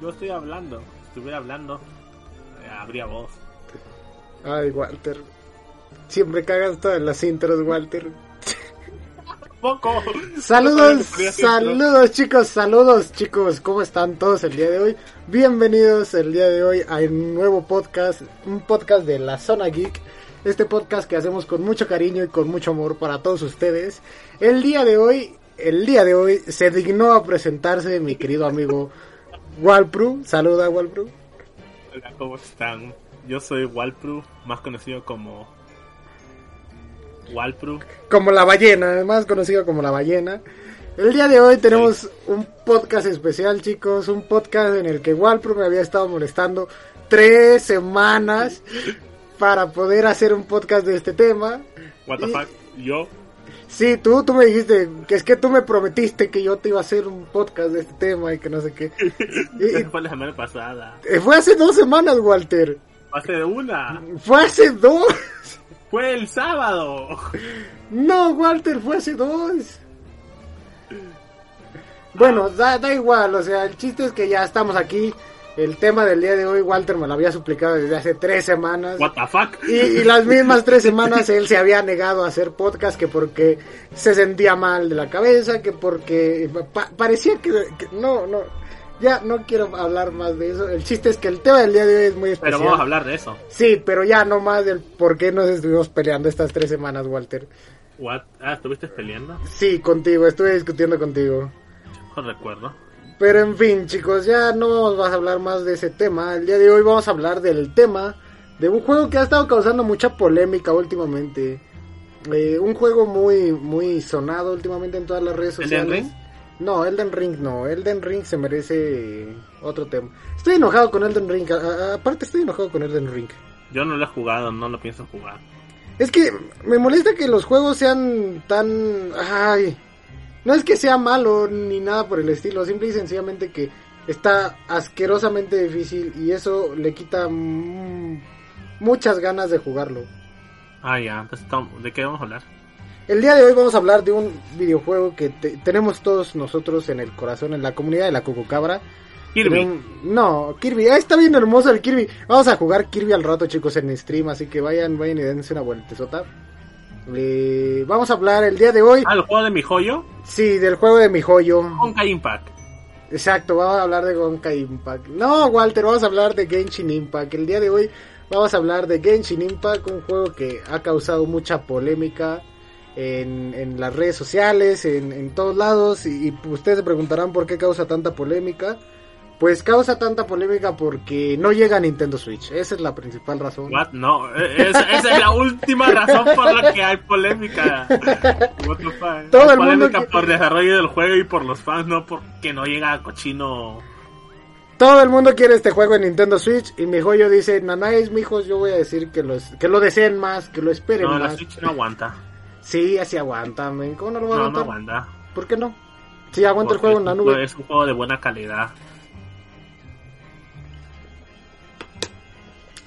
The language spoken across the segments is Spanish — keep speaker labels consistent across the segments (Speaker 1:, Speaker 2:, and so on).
Speaker 1: Yo estoy hablando. Si estuviera hablando, habría voz.
Speaker 2: Ay, Walter. Siempre cagas todas las intros, Walter.
Speaker 1: Poco.
Speaker 2: Saludos, saludos chicos, saludos chicos, ¿cómo están todos el día de hoy? Bienvenidos el día de hoy a un nuevo podcast, un podcast de la Zona Geek, este podcast que hacemos con mucho cariño y con mucho amor para todos ustedes. El día de hoy, el día de hoy se dignó a presentarse mi querido amigo Walpru, saluda Walpru.
Speaker 1: Hola, ¿cómo están? Yo soy Walpru, más conocido como Walpru.
Speaker 2: Como la ballena, más conocido como la ballena. El día de hoy tenemos un podcast especial, chicos. Un podcast en el que Walpro me había estado molestando tres semanas para poder hacer un podcast de este tema.
Speaker 1: What the
Speaker 2: Y-
Speaker 1: fuck? Yo.
Speaker 2: Sí, tú, tú me dijiste que es que tú me prometiste que yo te iba a hacer un podcast de este tema y que no sé qué. Y-
Speaker 1: fue la semana pasada.
Speaker 2: y fue hace dos semanas, Walter.
Speaker 1: Hace una.
Speaker 2: Fue hace dos.
Speaker 1: Fue el sábado.
Speaker 2: No, Walter, fue hace dos. Bueno, da, da igual, o sea, el chiste es que ya estamos aquí. El tema del día de hoy, Walter me lo había suplicado desde hace tres semanas.
Speaker 1: What the fuck?
Speaker 2: Y, y las mismas tres semanas él se había negado a hacer podcast que porque se sentía mal de la cabeza, que porque pa- parecía que, que- no, no, ya no quiero hablar más de eso. El chiste es que el tema del día de hoy es muy especial.
Speaker 1: Pero vamos a hablar de eso.
Speaker 2: Sí, pero ya no más del por qué nos estuvimos peleando estas tres semanas, Walter.
Speaker 1: What? Ah, ¿estuviste peleando?
Speaker 2: Sí, contigo, estuve discutiendo contigo.
Speaker 1: No recuerdo.
Speaker 2: Pero en fin, chicos, ya no vamos a hablar más de ese tema. El día de hoy vamos a hablar del tema de un juego que ha estado causando mucha polémica últimamente. Eh, un juego muy muy sonado últimamente en todas las redes
Speaker 1: ¿Elden
Speaker 2: sociales.
Speaker 1: Ring?
Speaker 2: No, Elden Ring no. Elden Ring se merece otro tema. Estoy enojado con Elden Ring. a- aparte estoy enojado con Elden Ring.
Speaker 1: Yo no lo he jugado, no lo pienso jugar.
Speaker 2: Es que me molesta que los juegos sean tan... Ay, no es que sea malo ni nada por el estilo, simple y sencillamente que está asquerosamente difícil y eso le quita muchas ganas de jugarlo.
Speaker 1: Ah, ya. Entonces, ¿cómo- ¿de qué vamos a hablar?
Speaker 2: El día de hoy vamos a hablar de un videojuego que te- tenemos todos nosotros en el corazón, en la comunidad de la Cococabra.
Speaker 1: Kirby.
Speaker 2: No, Kirby, ah, está bien hermoso el Kirby. Vamos a jugar Kirby al rato, chicos, en stream, así que vayan, vayan y dense una vueltezota. Eh, vamos a hablar el día de hoy,
Speaker 1: Ah, el juego de mi joyo.
Speaker 2: sí, del juego de mi joyo.
Speaker 1: Honkai Impact.
Speaker 2: Exacto, vamos a hablar de Gonka Impact. No, Walter, vamos a hablar de Genshin Impact. El día de hoy vamos a hablar de Genshin Impact, un juego que ha causado mucha polémica en, en las redes sociales, en, en todos lados. Y, y ustedes se preguntarán por qué causa tanta polémica. Pues causa tanta polémica porque no llega a Nintendo Switch. Esa es la principal razón.
Speaker 1: What? No, eh, esa, es la última razón por la que hay polémica. What the fuck?
Speaker 2: Todo
Speaker 1: Hay
Speaker 2: el mundo
Speaker 1: polémica
Speaker 2: que-
Speaker 1: por desarrollo del juego y por los fans, no porque no llega cochino.
Speaker 2: Todo el mundo quiere este juego en Nintendo Switch. Y mi joyo dice: Nanáis, mijos, yo voy a decir que, los, que lo deseen más, que lo esperen
Speaker 1: No, la
Speaker 2: más.
Speaker 1: Switch no aguanta.
Speaker 2: Sí, así aguanta, men. ¿Cómo no lo voy a
Speaker 1: No, no aguanta.
Speaker 2: ¿Por qué no? Sí, aguanta el juego en la nube.
Speaker 1: Es un juego de buena calidad.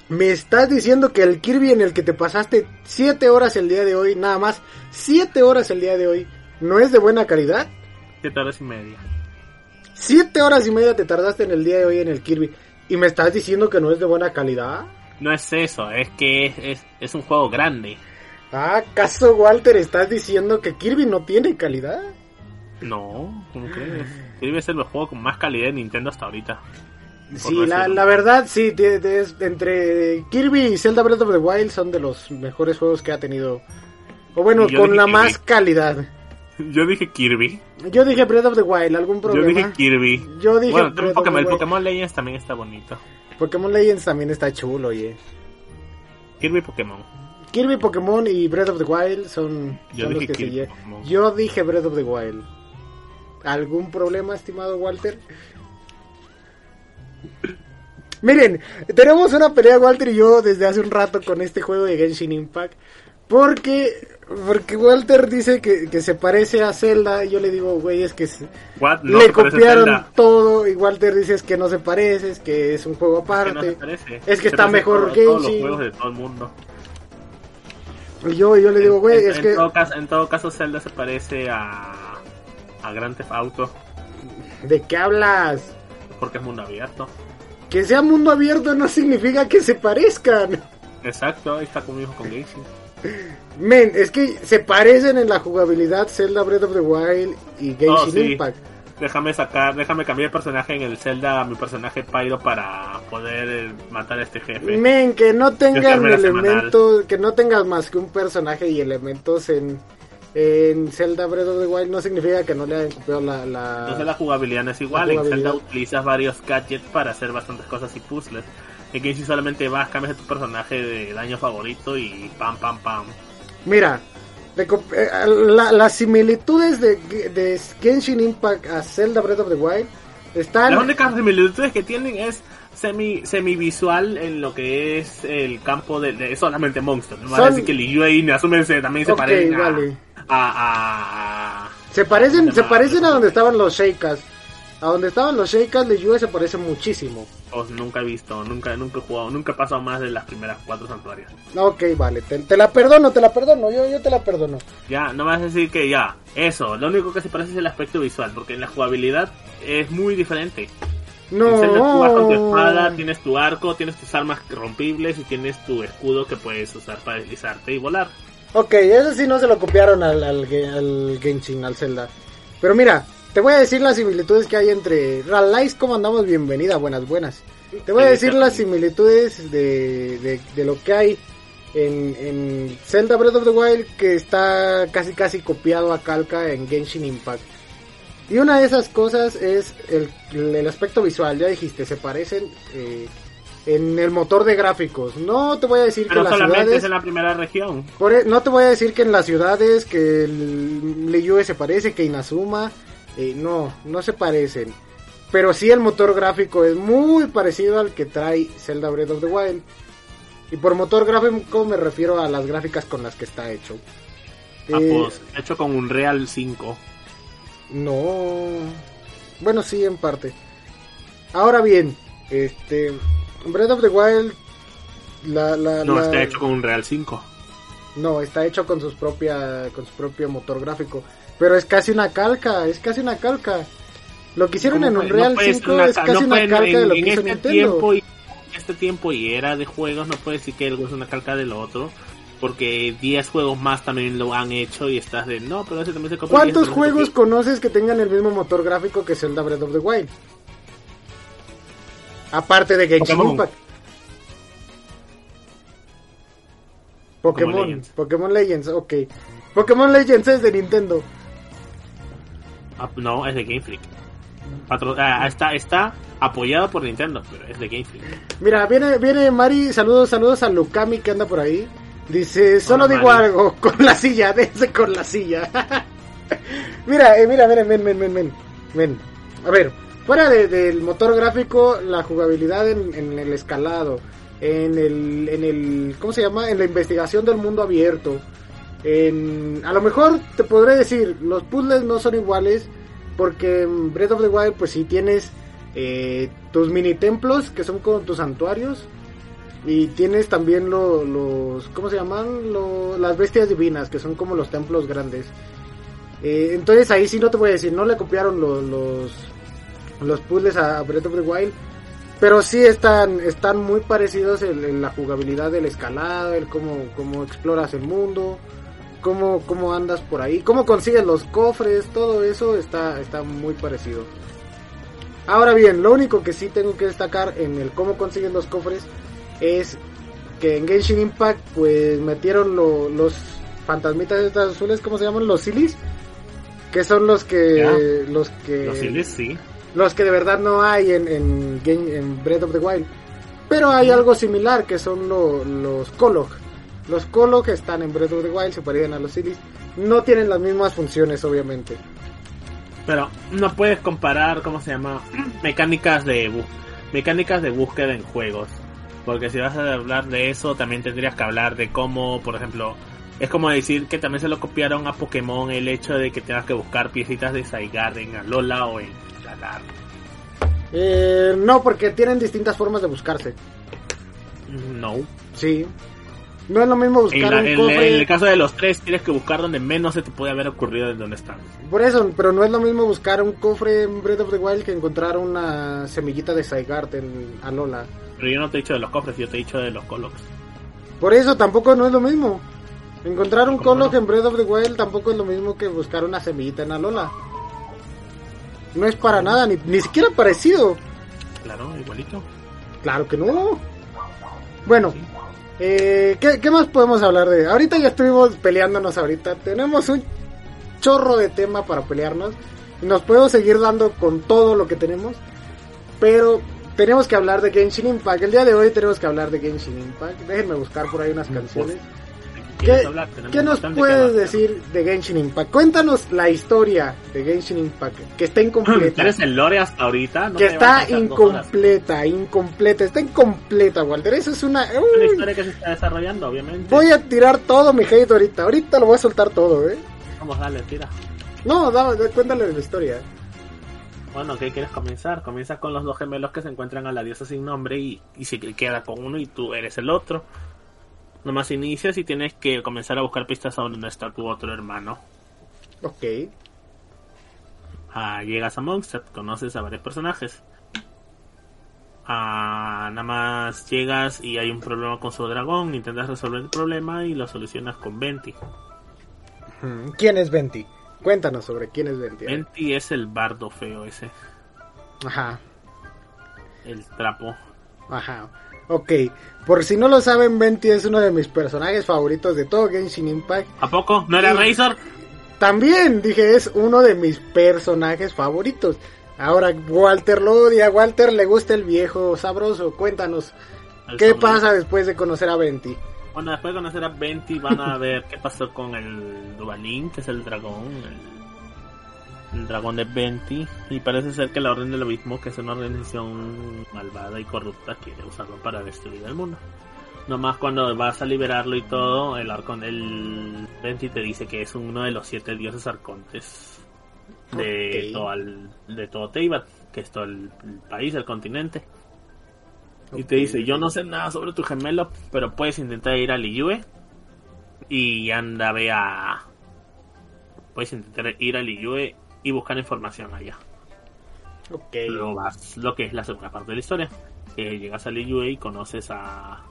Speaker 2: Me estás diciendo que el Kirby en el que te pasaste 7 horas el día de hoy, nada más 7 horas el día de hoy, ¿no es de buena calidad?
Speaker 1: Siete horas y media.
Speaker 2: 7 horas y media te tardaste en el día de hoy en el Kirby. ¿Y me estás diciendo que no es de buena calidad?
Speaker 1: No es eso, es que es, es, es un juego grande.
Speaker 2: Ah, ¿acaso Walter estás diciendo que Kirby no tiene calidad?
Speaker 1: No, ¿cómo crees? Kirby es el juego con más calidad de Nintendo hasta ahorita.
Speaker 2: Sí, la, la verdad, sí, de- de- entre Kirby y Zelda Breath of the Wild son de los mejores juegos que ha tenido. O bueno,
Speaker 1: yo
Speaker 2: con la
Speaker 1: Kirby.
Speaker 2: más calidad.
Speaker 1: Yo dije Kirby.
Speaker 2: Yo dije Breath of the Wild, ¿algún
Speaker 1: Yo
Speaker 2: problema?
Speaker 1: dije Kirby.
Speaker 2: Yo dije
Speaker 1: bueno,
Speaker 2: Breath of
Speaker 1: el. Pokémon Legends también está bonito.
Speaker 2: Pokémon Legends también está chulo, oye.
Speaker 1: Kirby Pokémon.
Speaker 2: Kirby, Pokémon y Breath of the Wild son,
Speaker 1: Yo
Speaker 2: son los que se
Speaker 1: Kirby,
Speaker 2: llevan. Yo dije Breath of the Wild. ¿Algún problema, estimado Walter? Miren, tenemos una pelea Walter y yo desde hace un rato con este juego de Genshin Impact. Porque, porque Walter dice que, que se parece a Zelda. Y yo le digo, güey, es que se-
Speaker 1: What? No
Speaker 2: le copiaron todo. Y Walter dice es que no se parece, es que es un juego
Speaker 1: Que no se
Speaker 2: aparte. Es que está mejor
Speaker 1: a todos los
Speaker 2: Genshin.
Speaker 1: juegos de todo el mundo.
Speaker 2: Y yo, yo le digo, güey, es
Speaker 1: en
Speaker 2: que...
Speaker 1: todo caso, en todo caso, Zelda se parece a. a Grand Theft Auto.
Speaker 2: ¿De qué hablas?
Speaker 1: Porque es mundo abierto.
Speaker 2: Que sea mundo abierto no significa que se parezcan.
Speaker 1: Exacto, ahí está conmigo con Genshin.
Speaker 2: Men, es que se parecen en la jugabilidad Zelda Breath of the Wild y Genshin
Speaker 1: Oh, sí.
Speaker 2: Impact.
Speaker 1: Déjame sacar, déjame cambiar el personaje en el Zelda a mi personaje Pyro para poder eh, matar a este jefe.
Speaker 2: Men, que no tengan
Speaker 1: semanal.
Speaker 2: elementos, que no tengas más que un personaje y elementos en, en Zelda Breath of the Wild no significa que no le hayan copiado la... la...
Speaker 1: Entonces la jugabilidad no es igual. En Zelda utilizas varios gadgets para hacer bastantes cosas y puzzles. En Genshin solamente vas, cambias de tu personaje de daño favorito y pam, pam, pam.
Speaker 2: Mira, eh, la- las similitudes de, de Genshin Impact a Zelda Breath of the Wild están...
Speaker 1: Las únicas similitudes que tienen es semi semivisual en lo que es el campo de, de solamente monstruos. No va a
Speaker 2: Son-
Speaker 1: decir que Liu y Nazume se- también se parecen a,
Speaker 2: vale.
Speaker 1: A, a-
Speaker 2: Se parecen, se parecen a donde estaban los Sheikas. A donde estaban los Sheikas, Liyue se parece muchísimo.
Speaker 1: Pues nunca he visto, nunca, nunca he jugado, nunca he pasado más de las primeras cuatro santuarios.
Speaker 2: Ok, vale, te, te la perdono, te la perdono, yo, yo te la perdono.
Speaker 1: Ya, no me vas a decir que ya, eso, lo único que se parece es el aspecto visual, porque en la jugabilidad es muy diferente.
Speaker 2: No.
Speaker 1: En Zelda tú vas con tu espada, tienes tu arco, tienes tus armas rompibles y tienes tu escudo que puedes usar para deslizarte y volar.
Speaker 2: Ok, eso sí no se lo copiaron al, al, al Genshin, al Zelda. Pero mira, te voy a decir las similitudes que hay entre Ralais, ¿cómo andamos? Bienvenida, buenas, buenas. Te voy a decir las similitudes de, de, de lo que hay en, en Zelda Breath of the Wild que está casi casi copiado a calca en Genshin Impact. Y una de esas cosas es el, el aspecto visual, ya dijiste, se parecen eh, en el motor de gráficos. No te voy a decir
Speaker 1: Pero
Speaker 2: que las
Speaker 1: solamente
Speaker 2: ciudades...
Speaker 1: es en la primera región.
Speaker 2: Por e- no te voy a decir que en las ciudades que el Liyue se parece, que Inazuma, eh, no, no se parecen. Pero sí el motor gráfico es muy parecido al que trae Zelda Breath of the Wild. Y por motor gráfico me refiero a las gráficas con las que está hecho.
Speaker 1: Ah,
Speaker 2: Eh,
Speaker 1: pues, hecho con un Real 5.
Speaker 2: no. Bueno, sí, en parte. Ahora bien, este. Breath of the Wild. La, la,
Speaker 1: No,
Speaker 2: la-
Speaker 1: está hecho con un Real 5.
Speaker 2: No, está hecho con sus propia, con su propio motor gráfico. Pero es casi una calca, es casi una calca. Lo que hicieron
Speaker 1: ¿Cómo
Speaker 2: en
Speaker 1: puede-
Speaker 2: Unreal
Speaker 1: no puede ser
Speaker 2: 5
Speaker 1: una
Speaker 2: es
Speaker 1: ca-
Speaker 2: casi
Speaker 1: no
Speaker 2: una calca de lo que
Speaker 1: en
Speaker 2: hizo
Speaker 1: este
Speaker 2: Nintendo.
Speaker 1: tiempo y este tiempo y era de juegos no puedes decir que algo es una calca del otro porque 10 juegos más también lo han hecho y estás de no pero ese también se copia
Speaker 2: ¿Cuántos juegos
Speaker 1: copia".
Speaker 2: conoces que tengan el mismo motor gráfico que Zelda Breath of the Wild? Aparte de Genshin
Speaker 1: Pokémon.
Speaker 2: Impact. Pokémon,
Speaker 1: Legends.
Speaker 2: Pokémon Legends, ok. Pokémon Legends es de Nintendo.
Speaker 1: Ah, no es de Game Freak Patro- ah, está está apoyado por Nintendo pero es de Game Freak
Speaker 2: Mira, viene, viene Mari, saludos, saludos a Lukami que anda por ahí. Dice, solo
Speaker 1: Hola,
Speaker 2: digo
Speaker 1: Mari.
Speaker 2: algo, con la silla, dense con la silla. mira, eh, mira, mira, ven, ven, ven, ven, ven. A ver, fuera de- del motor gráfico, la jugabilidad en, en el escalado, en el, en el, ¿cómo se llama? En la investigación del mundo abierto. A lo mejor te podré decir, los puzzles no son iguales, porque en Breath of the Wild, pues sí tienes eh, tus mini templos, que son como tus santuarios, y tienes también lo- los, ¿cómo se llaman? Lo- las bestias divinas, que son como los templos grandes. Eh, entonces ahí sí no te voy a decir, no le copiaron lo- los, los puzzles a Breath of the Wild, pero sí están, están muy parecidos en, en la jugabilidad del escalado, el cómo, cómo exploras el mundo, cómo, cómo andas por ahí, cómo consigues los cofres, todo eso está, está muy parecido. Ahora bien, lo único que sí tengo que destacar en el cómo consiguen los cofres es que en Genshin Impact pues metieron lo- los fantasmitas estas azules, ¿cómo se llaman? Los silis, que son los que los que
Speaker 1: los Siles sí
Speaker 2: los que de verdad no hay en, en, Breath of the Wild. Pero hay algo similar que son lo- los Kolok. Los Kolok están en Breath of the Wild, se parecen a los Silis. No tienen las mismas funciones, obviamente.
Speaker 1: Pero no puedes comparar, ¿cómo se llama? Mecánicas de mecánicas de búsqueda en juegos. Porque si vas a hablar de eso, también tendrías que hablar de cómo, por ejemplo, es como decir que también se lo copiaron a Pokémon el hecho de que tengas que buscar piecitas de Saigar en Alola o en Galar.
Speaker 2: Eh, no, porque tienen distintas formas de buscarse.
Speaker 1: No.
Speaker 2: Sí. No es lo mismo buscar
Speaker 1: En, la-
Speaker 2: un
Speaker 1: en-
Speaker 2: cofre.
Speaker 1: en el caso de los tres, tienes que buscar donde menos se te puede haber ocurrido de dónde están.
Speaker 2: Por eso, pero no es lo mismo buscar un cofre en Breath of the Wild que encontrar una semillita de Zygarde en Alola.
Speaker 1: Pero yo no te he dicho de los cofres, yo te he dicho de los colocs.
Speaker 2: Por eso tampoco no es lo mismo. Encontrar un
Speaker 1: ¿Cómo
Speaker 2: Kolok
Speaker 1: no?
Speaker 2: en Breath of the Wild tampoco es lo mismo que buscar una semillita en Alola. No es para nada, ni, ni siquiera parecido.
Speaker 1: Claro, igualito.
Speaker 2: Claro que no. Bueno,
Speaker 1: Sí.
Speaker 2: eh, ¿qué, qué más podemos hablar de? Ahorita ya estuvimos peleándonos ahorita. Tenemos un chorro de tema para pelearnos. Nos podemos seguir dando con todo lo que tenemos. Pero tenemos que hablar de Genshin Impact. El día de hoy tenemos que hablar de Genshin Impact. Déjenme buscar por ahí unas canciones.
Speaker 1: ¿Quieres
Speaker 2: ¿Qué,
Speaker 1: hablar?
Speaker 2: Qué nos puedes
Speaker 1: que
Speaker 2: decir de Genshin Impact? Cuéntanos la historia de Genshin Impact, que está incompleta.
Speaker 1: ¿Eres el lore hasta ahorita? No
Speaker 2: que está incompleta, incompleta, está incompleta, Walter. Eso es una...
Speaker 1: Es una historia que se está desarrollando, obviamente.
Speaker 2: voy a tirar todo mi hate ahorita. Ahorita lo voy a soltar todo, ¿eh?
Speaker 1: Vamos, dale, tira.
Speaker 2: No, da, da- cuéntale la historia.
Speaker 1: Bueno, ¿qué quieres comenzar? Comienza con los dos gemelos que se encuentran a la diosa sin nombre y, y se queda con uno y tú eres el otro. Nomás inicias y tienes que comenzar a buscar pistas a donde está tu otro hermano.
Speaker 2: Ok.
Speaker 1: Ah, llegas a Mondstadt, conoces a varios personajes. Ah, nada más llegas y hay un problema con su dragón, intentas resolver el problema y lo solucionas con Venti.
Speaker 2: ¿Quién es Venti? Cuéntanos sobre quién es Venti.
Speaker 1: Venti es el bardo feo ese,
Speaker 2: Ajá,
Speaker 1: el trapo.
Speaker 2: ajá. Ok, por si no lo saben, Venti es uno de mis personajes favoritos de todo Genshin Impact.
Speaker 1: ¿A poco? ¿No era
Speaker 2: Sí.
Speaker 1: Razor?
Speaker 2: También dije, es uno de mis personajes favoritos. Ahora Walter lo odia, Walter le gusta el viejo sabroso. Cuéntanos,
Speaker 1: El
Speaker 2: ¿qué pasa después de conocer a Venti?
Speaker 1: Bueno, después de conocer a Venti van a ver qué pasó con el Duvalín, que es el dragón, el, el dragón de Venti. Y parece ser que la Orden del Abismo, que es una organización malvada y corrupta, quiere usarlo para destruir el mundo. Nomás cuando vas a liberarlo y todo, el arcon el Venti te dice que es uno de los siete dioses arcontes de todo el- de todo Teyvat, que es todo el, el país, el continente. Y te dice, yo no sé nada sobre tu gemelo, pero puedes intentar ir a Liyue y anda, ve a... Puedes intentar ir a Liyue y buscar información allá.
Speaker 2: Ok,
Speaker 1: Luego vas lo que es la segunda parte de la historia. Que llegas a Liyue y conoces a...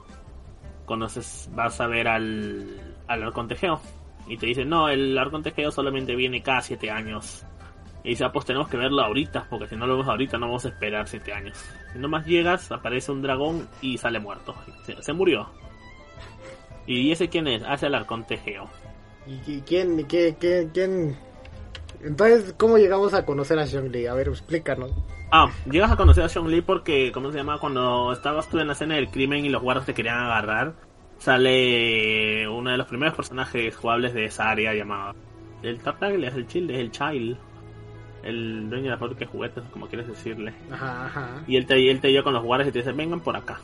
Speaker 1: Conoces, vas a ver al, al Arconte Geo. Y te dice, no, el Arconte Geo solamente viene cada siete años. Y dice, ah, pues tenemos que verlo ahorita, porque si no lo vemos ahorita no vamos a esperar siete años. Y nomás llegas, aparece un dragón y sale muerto. Se, se murió. ¿Y ese quién es? Hace el Arconte Geo.
Speaker 2: ¿y, quién, qué, qué- quién? Entonces, ¿cómo llegamos a conocer a Xiongli? A ver, explícanos.
Speaker 1: Ah, llegas a conocer a Sean Lee porque, ¿cómo se llama? Cuando estabas tú en la escena del crimen y los guardas te querían agarrar, sale uno de los primeros personajes jugables de esa área llamado el Tartaglia, es el Chill, es el Child, el dueño de la fábrica de juguetes, como quieres decirle.
Speaker 2: Ajá, ajá.
Speaker 1: Y él te, y él te lleva con los guardas y te dice, vengan por acá.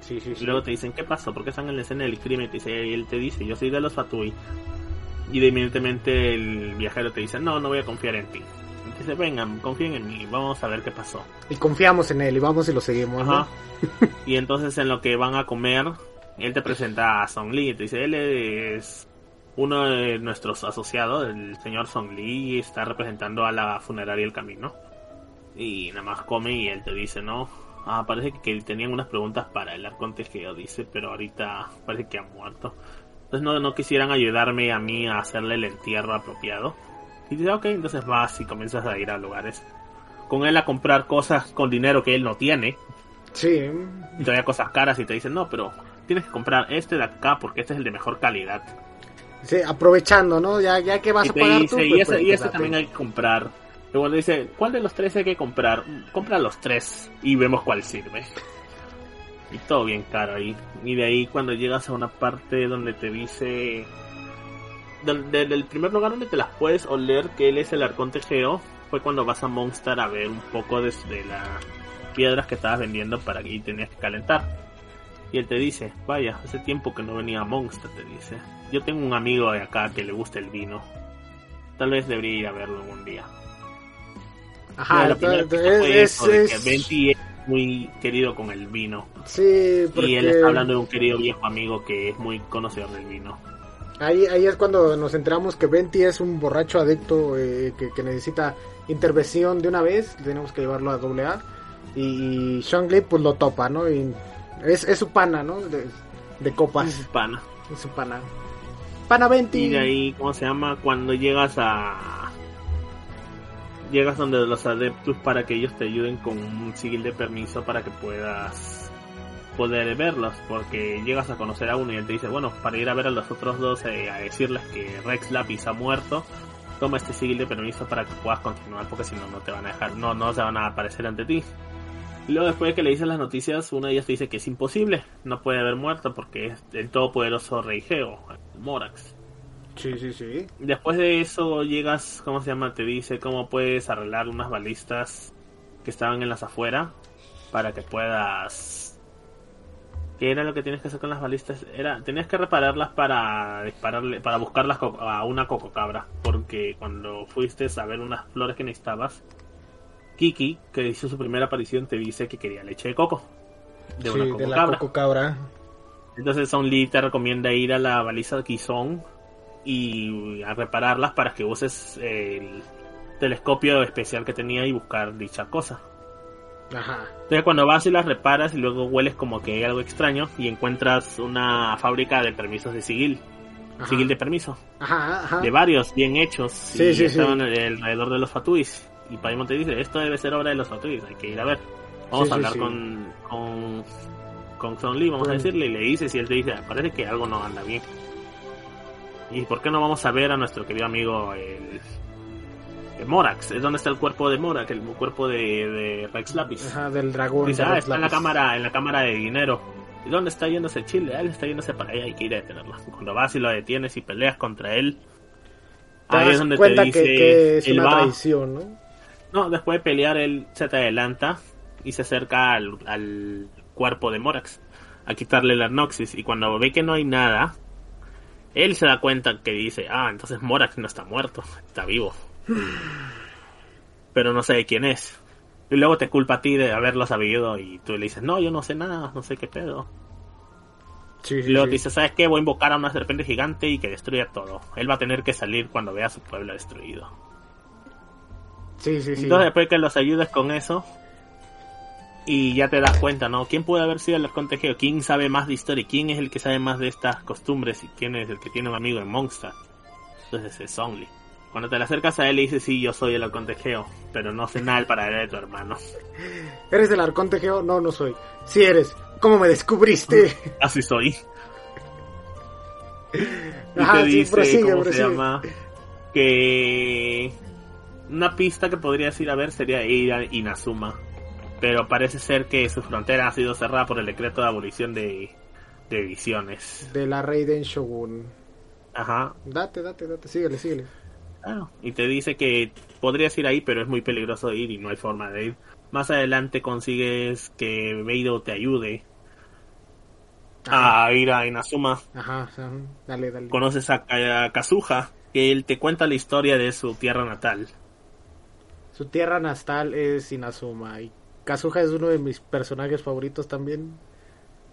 Speaker 2: Sí, sí,
Speaker 1: Y
Speaker 2: sí.
Speaker 1: luego te dicen, ¿qué pasó? ¿Por qué están en la escena del crimen? Y, te dice, y él te dice, yo soy de los Fatui. Y de inmediatamente el viajero te dice, no, no voy a confiar en ti. Y dice, vengan, confíen en mí, vamos a ver qué pasó.
Speaker 2: Y confiamos en él y vamos y lo seguimos, ¿no?
Speaker 1: Ajá. y entonces en lo que van a comer, él te presenta a Song Lee y te dice, él es uno de nuestros asociados, el señor Song Lee, está representando a la funeraria El Camino. Y nada más come y él te dice, no, ah, parece que tenían unas preguntas para el arconte Geo, dice, pero ahorita parece que ha muerto. Entonces no, no quisieran ayudarme a mí a hacerle el entierro apropiado. Y dice, ok, entonces vas y comienzas a ir a lugares. Con él a comprar cosas con dinero que él no tiene
Speaker 2: Sí.
Speaker 1: y todavía cosas caras y te dicen, no, pero tienes que comprar este de acá porque este es el de mejor calidad.
Speaker 2: Sí, aprovechando, ¿no? Ya, ya que vas
Speaker 1: y
Speaker 2: a
Speaker 1: te
Speaker 2: pagar
Speaker 1: dice,
Speaker 2: tú,
Speaker 1: y
Speaker 2: pues,
Speaker 1: ese,
Speaker 2: pues,
Speaker 1: y ese también hay que comprar. Luego le dice, ¿cuál de los tres hay que comprar? "Mm, Compra los tres y vemos cuál sirve. Y todo bien caro ahí. Y de ahí cuando llegas a una parte donde te dice... Del- del primer lugar donde te las puedes oler que él es el arconte Geo fue cuando vas a Monster a ver un poco de, de las piedras que estabas vendiendo para que tenías que calentar. Y él te dice, vaya, hace tiempo que no venía a Monster, te dice. Yo tengo un amigo de acá que le gusta el vino. Tal vez debería ir a verlo algún día.
Speaker 2: Ajá,
Speaker 1: la primera que es muy querido con el vino.
Speaker 2: Sí, porque...
Speaker 1: Y él está hablando de un querido viejo amigo que es muy conocedor del vino.
Speaker 2: Ahí, ahí es cuando nos enteramos que Venti es un borracho adicto eh, que, que, necesita intervención de una vez. Tenemos que llevarlo a doble A. Y, y Shangli pues lo topa, ¿no? Y es, es su pana, ¿no? De, de copas.
Speaker 1: Es su pana.
Speaker 2: Es su pana. Pana Venti.
Speaker 1: Y de ahí, ¿cómo se llama? Cuando llegas a... Llegas donde los adeptos para que ellos te ayuden con un sigil de permiso para que puedas poder verlos, porque llegas a conocer a uno y él te dice, bueno, para ir a ver a los otros dos, eh, a decirles que Rex Lapis ha muerto, toma este sigil de permiso para que puedas continuar, porque si no, no te van a dejar, no, no se van a aparecer ante ti. Luego después de que le dices las noticias, una de ellas te dice que es imposible, no puede haber muerto porque es el todopoderoso Rey Geo, Morax.
Speaker 2: Sí, sí, sí.
Speaker 1: Después de eso llegas, ¿cómo se llama? Te dice cómo puedes arreglar unas balistas que estaban en las afueras para que puedas ¿Qué era lo que tienes que hacer con las balistas? Era, tenías que repararlas para dispararle, para buscarlas a una cococabra. Porque cuando fuiste a ver unas flores que necesitabas, Kiki, que hizo su primera aparición, te dice que quería leche de coco.
Speaker 2: De sí, una de la cococabra.
Speaker 1: Entonces Son Lee te recomienda ir a la baliza de Kizón y a repararlas para que uses el telescopio especial que tenía y buscar dicha cosa.
Speaker 2: Ajá.
Speaker 1: Entonces cuando vas y las reparas y luego hueles como que hay algo extraño y encuentras una fábrica de permisos de sigil. Sigil de permiso.
Speaker 2: Ajá, ajá.
Speaker 1: De varios, bien hechos.
Speaker 2: Sí,
Speaker 1: y
Speaker 2: sí,
Speaker 1: estaban alrededor de los Fatuis. Y Paimon te dice, esto debe ser obra de los Fatuis, hay que ir a ver. Vamos a hablar con con con Son Lee, vamos a decirle, y le dices y él te dice, parece que algo no anda bien. ¿Y por qué no vamos a ver a nuestro querido amigo el, el Morax? ¿Es donde está el cuerpo de Morax, el cuerpo de, de Rex Lapis?
Speaker 2: Ajá, del dragón.
Speaker 1: Dice,
Speaker 2: de
Speaker 1: ah, está en la cámara, en la cámara de dinero. ¿Y dónde está yéndose Chile? Ah, Él está yéndose para allá, hay que ir a detenerlo. Cuando vas y lo detienes y peleas contra él,
Speaker 2: Te
Speaker 1: ahí
Speaker 2: das
Speaker 1: es donde te
Speaker 2: cuenta
Speaker 1: dice,
Speaker 2: que, que es
Speaker 1: él
Speaker 2: una
Speaker 1: va-
Speaker 2: traición, ¿no?
Speaker 1: no, después de pelear él se te adelanta y se acerca al, al cuerpo de Morax a quitarle la Noxis y cuando ve que no hay nada, él se da cuenta que dice, ah, entonces Morax no está muerto, está vivo. Pero no sé de quién es. Y luego te culpa a ti de haberlo sabido y tú le dices, no, yo no sé nada, no sé qué pedo.
Speaker 2: Sí,
Speaker 1: Y luego
Speaker 2: sí.
Speaker 1: dice, ¿sabes qué? Voy a invocar a una serpiente gigante y que destruya todo. Él va a tener que salir cuando vea a su pueblo destruido.
Speaker 2: Sí, sí, sí.
Speaker 1: Entonces después que los ayudes con eso y ya te das cuenta, ¿no? ¿Quién puede haber sido el arconte Geo? ¿Quién sabe más de historia? ¿Quién es el que sabe más de estas costumbres? ¿Y quién es el que tiene un amigo en Monster? Entonces es Songli. Cuando te le acercas a él le dices, sí, yo soy el arconte Geo, pero no sé nada del paradero de tu hermano.
Speaker 2: ¿Eres el arconte Geo? No, no soy. Sí eres. ¿Cómo me descubriste?
Speaker 1: Así soy. Y
Speaker 2: Ajá,
Speaker 1: te
Speaker 2: sí,
Speaker 1: dice,
Speaker 2: prosigue,
Speaker 1: ¿cómo se llama? Que una pista que podrías ir a ver sería ir a Inazuma. Pero parece ser que su frontera ha sido cerrada por el decreto de abolición de, de visiones.
Speaker 2: De la Raiden Shogun.
Speaker 1: Ajá.
Speaker 2: Date, date, date. Síguele, síguele.
Speaker 1: Claro. Y te dice que podrías ir ahí, pero es muy peligroso ir y no hay forma de ir. Más adelante consigues que Beidou te ayude a ir a Inazuma.
Speaker 2: Ajá, ajá. Dale, dale.
Speaker 1: conoces a, a Kazuha, que él te cuenta la historia de su tierra natal.
Speaker 2: Su tierra natal es Inazuma. Y Kazuha es uno de mis personajes favoritos también.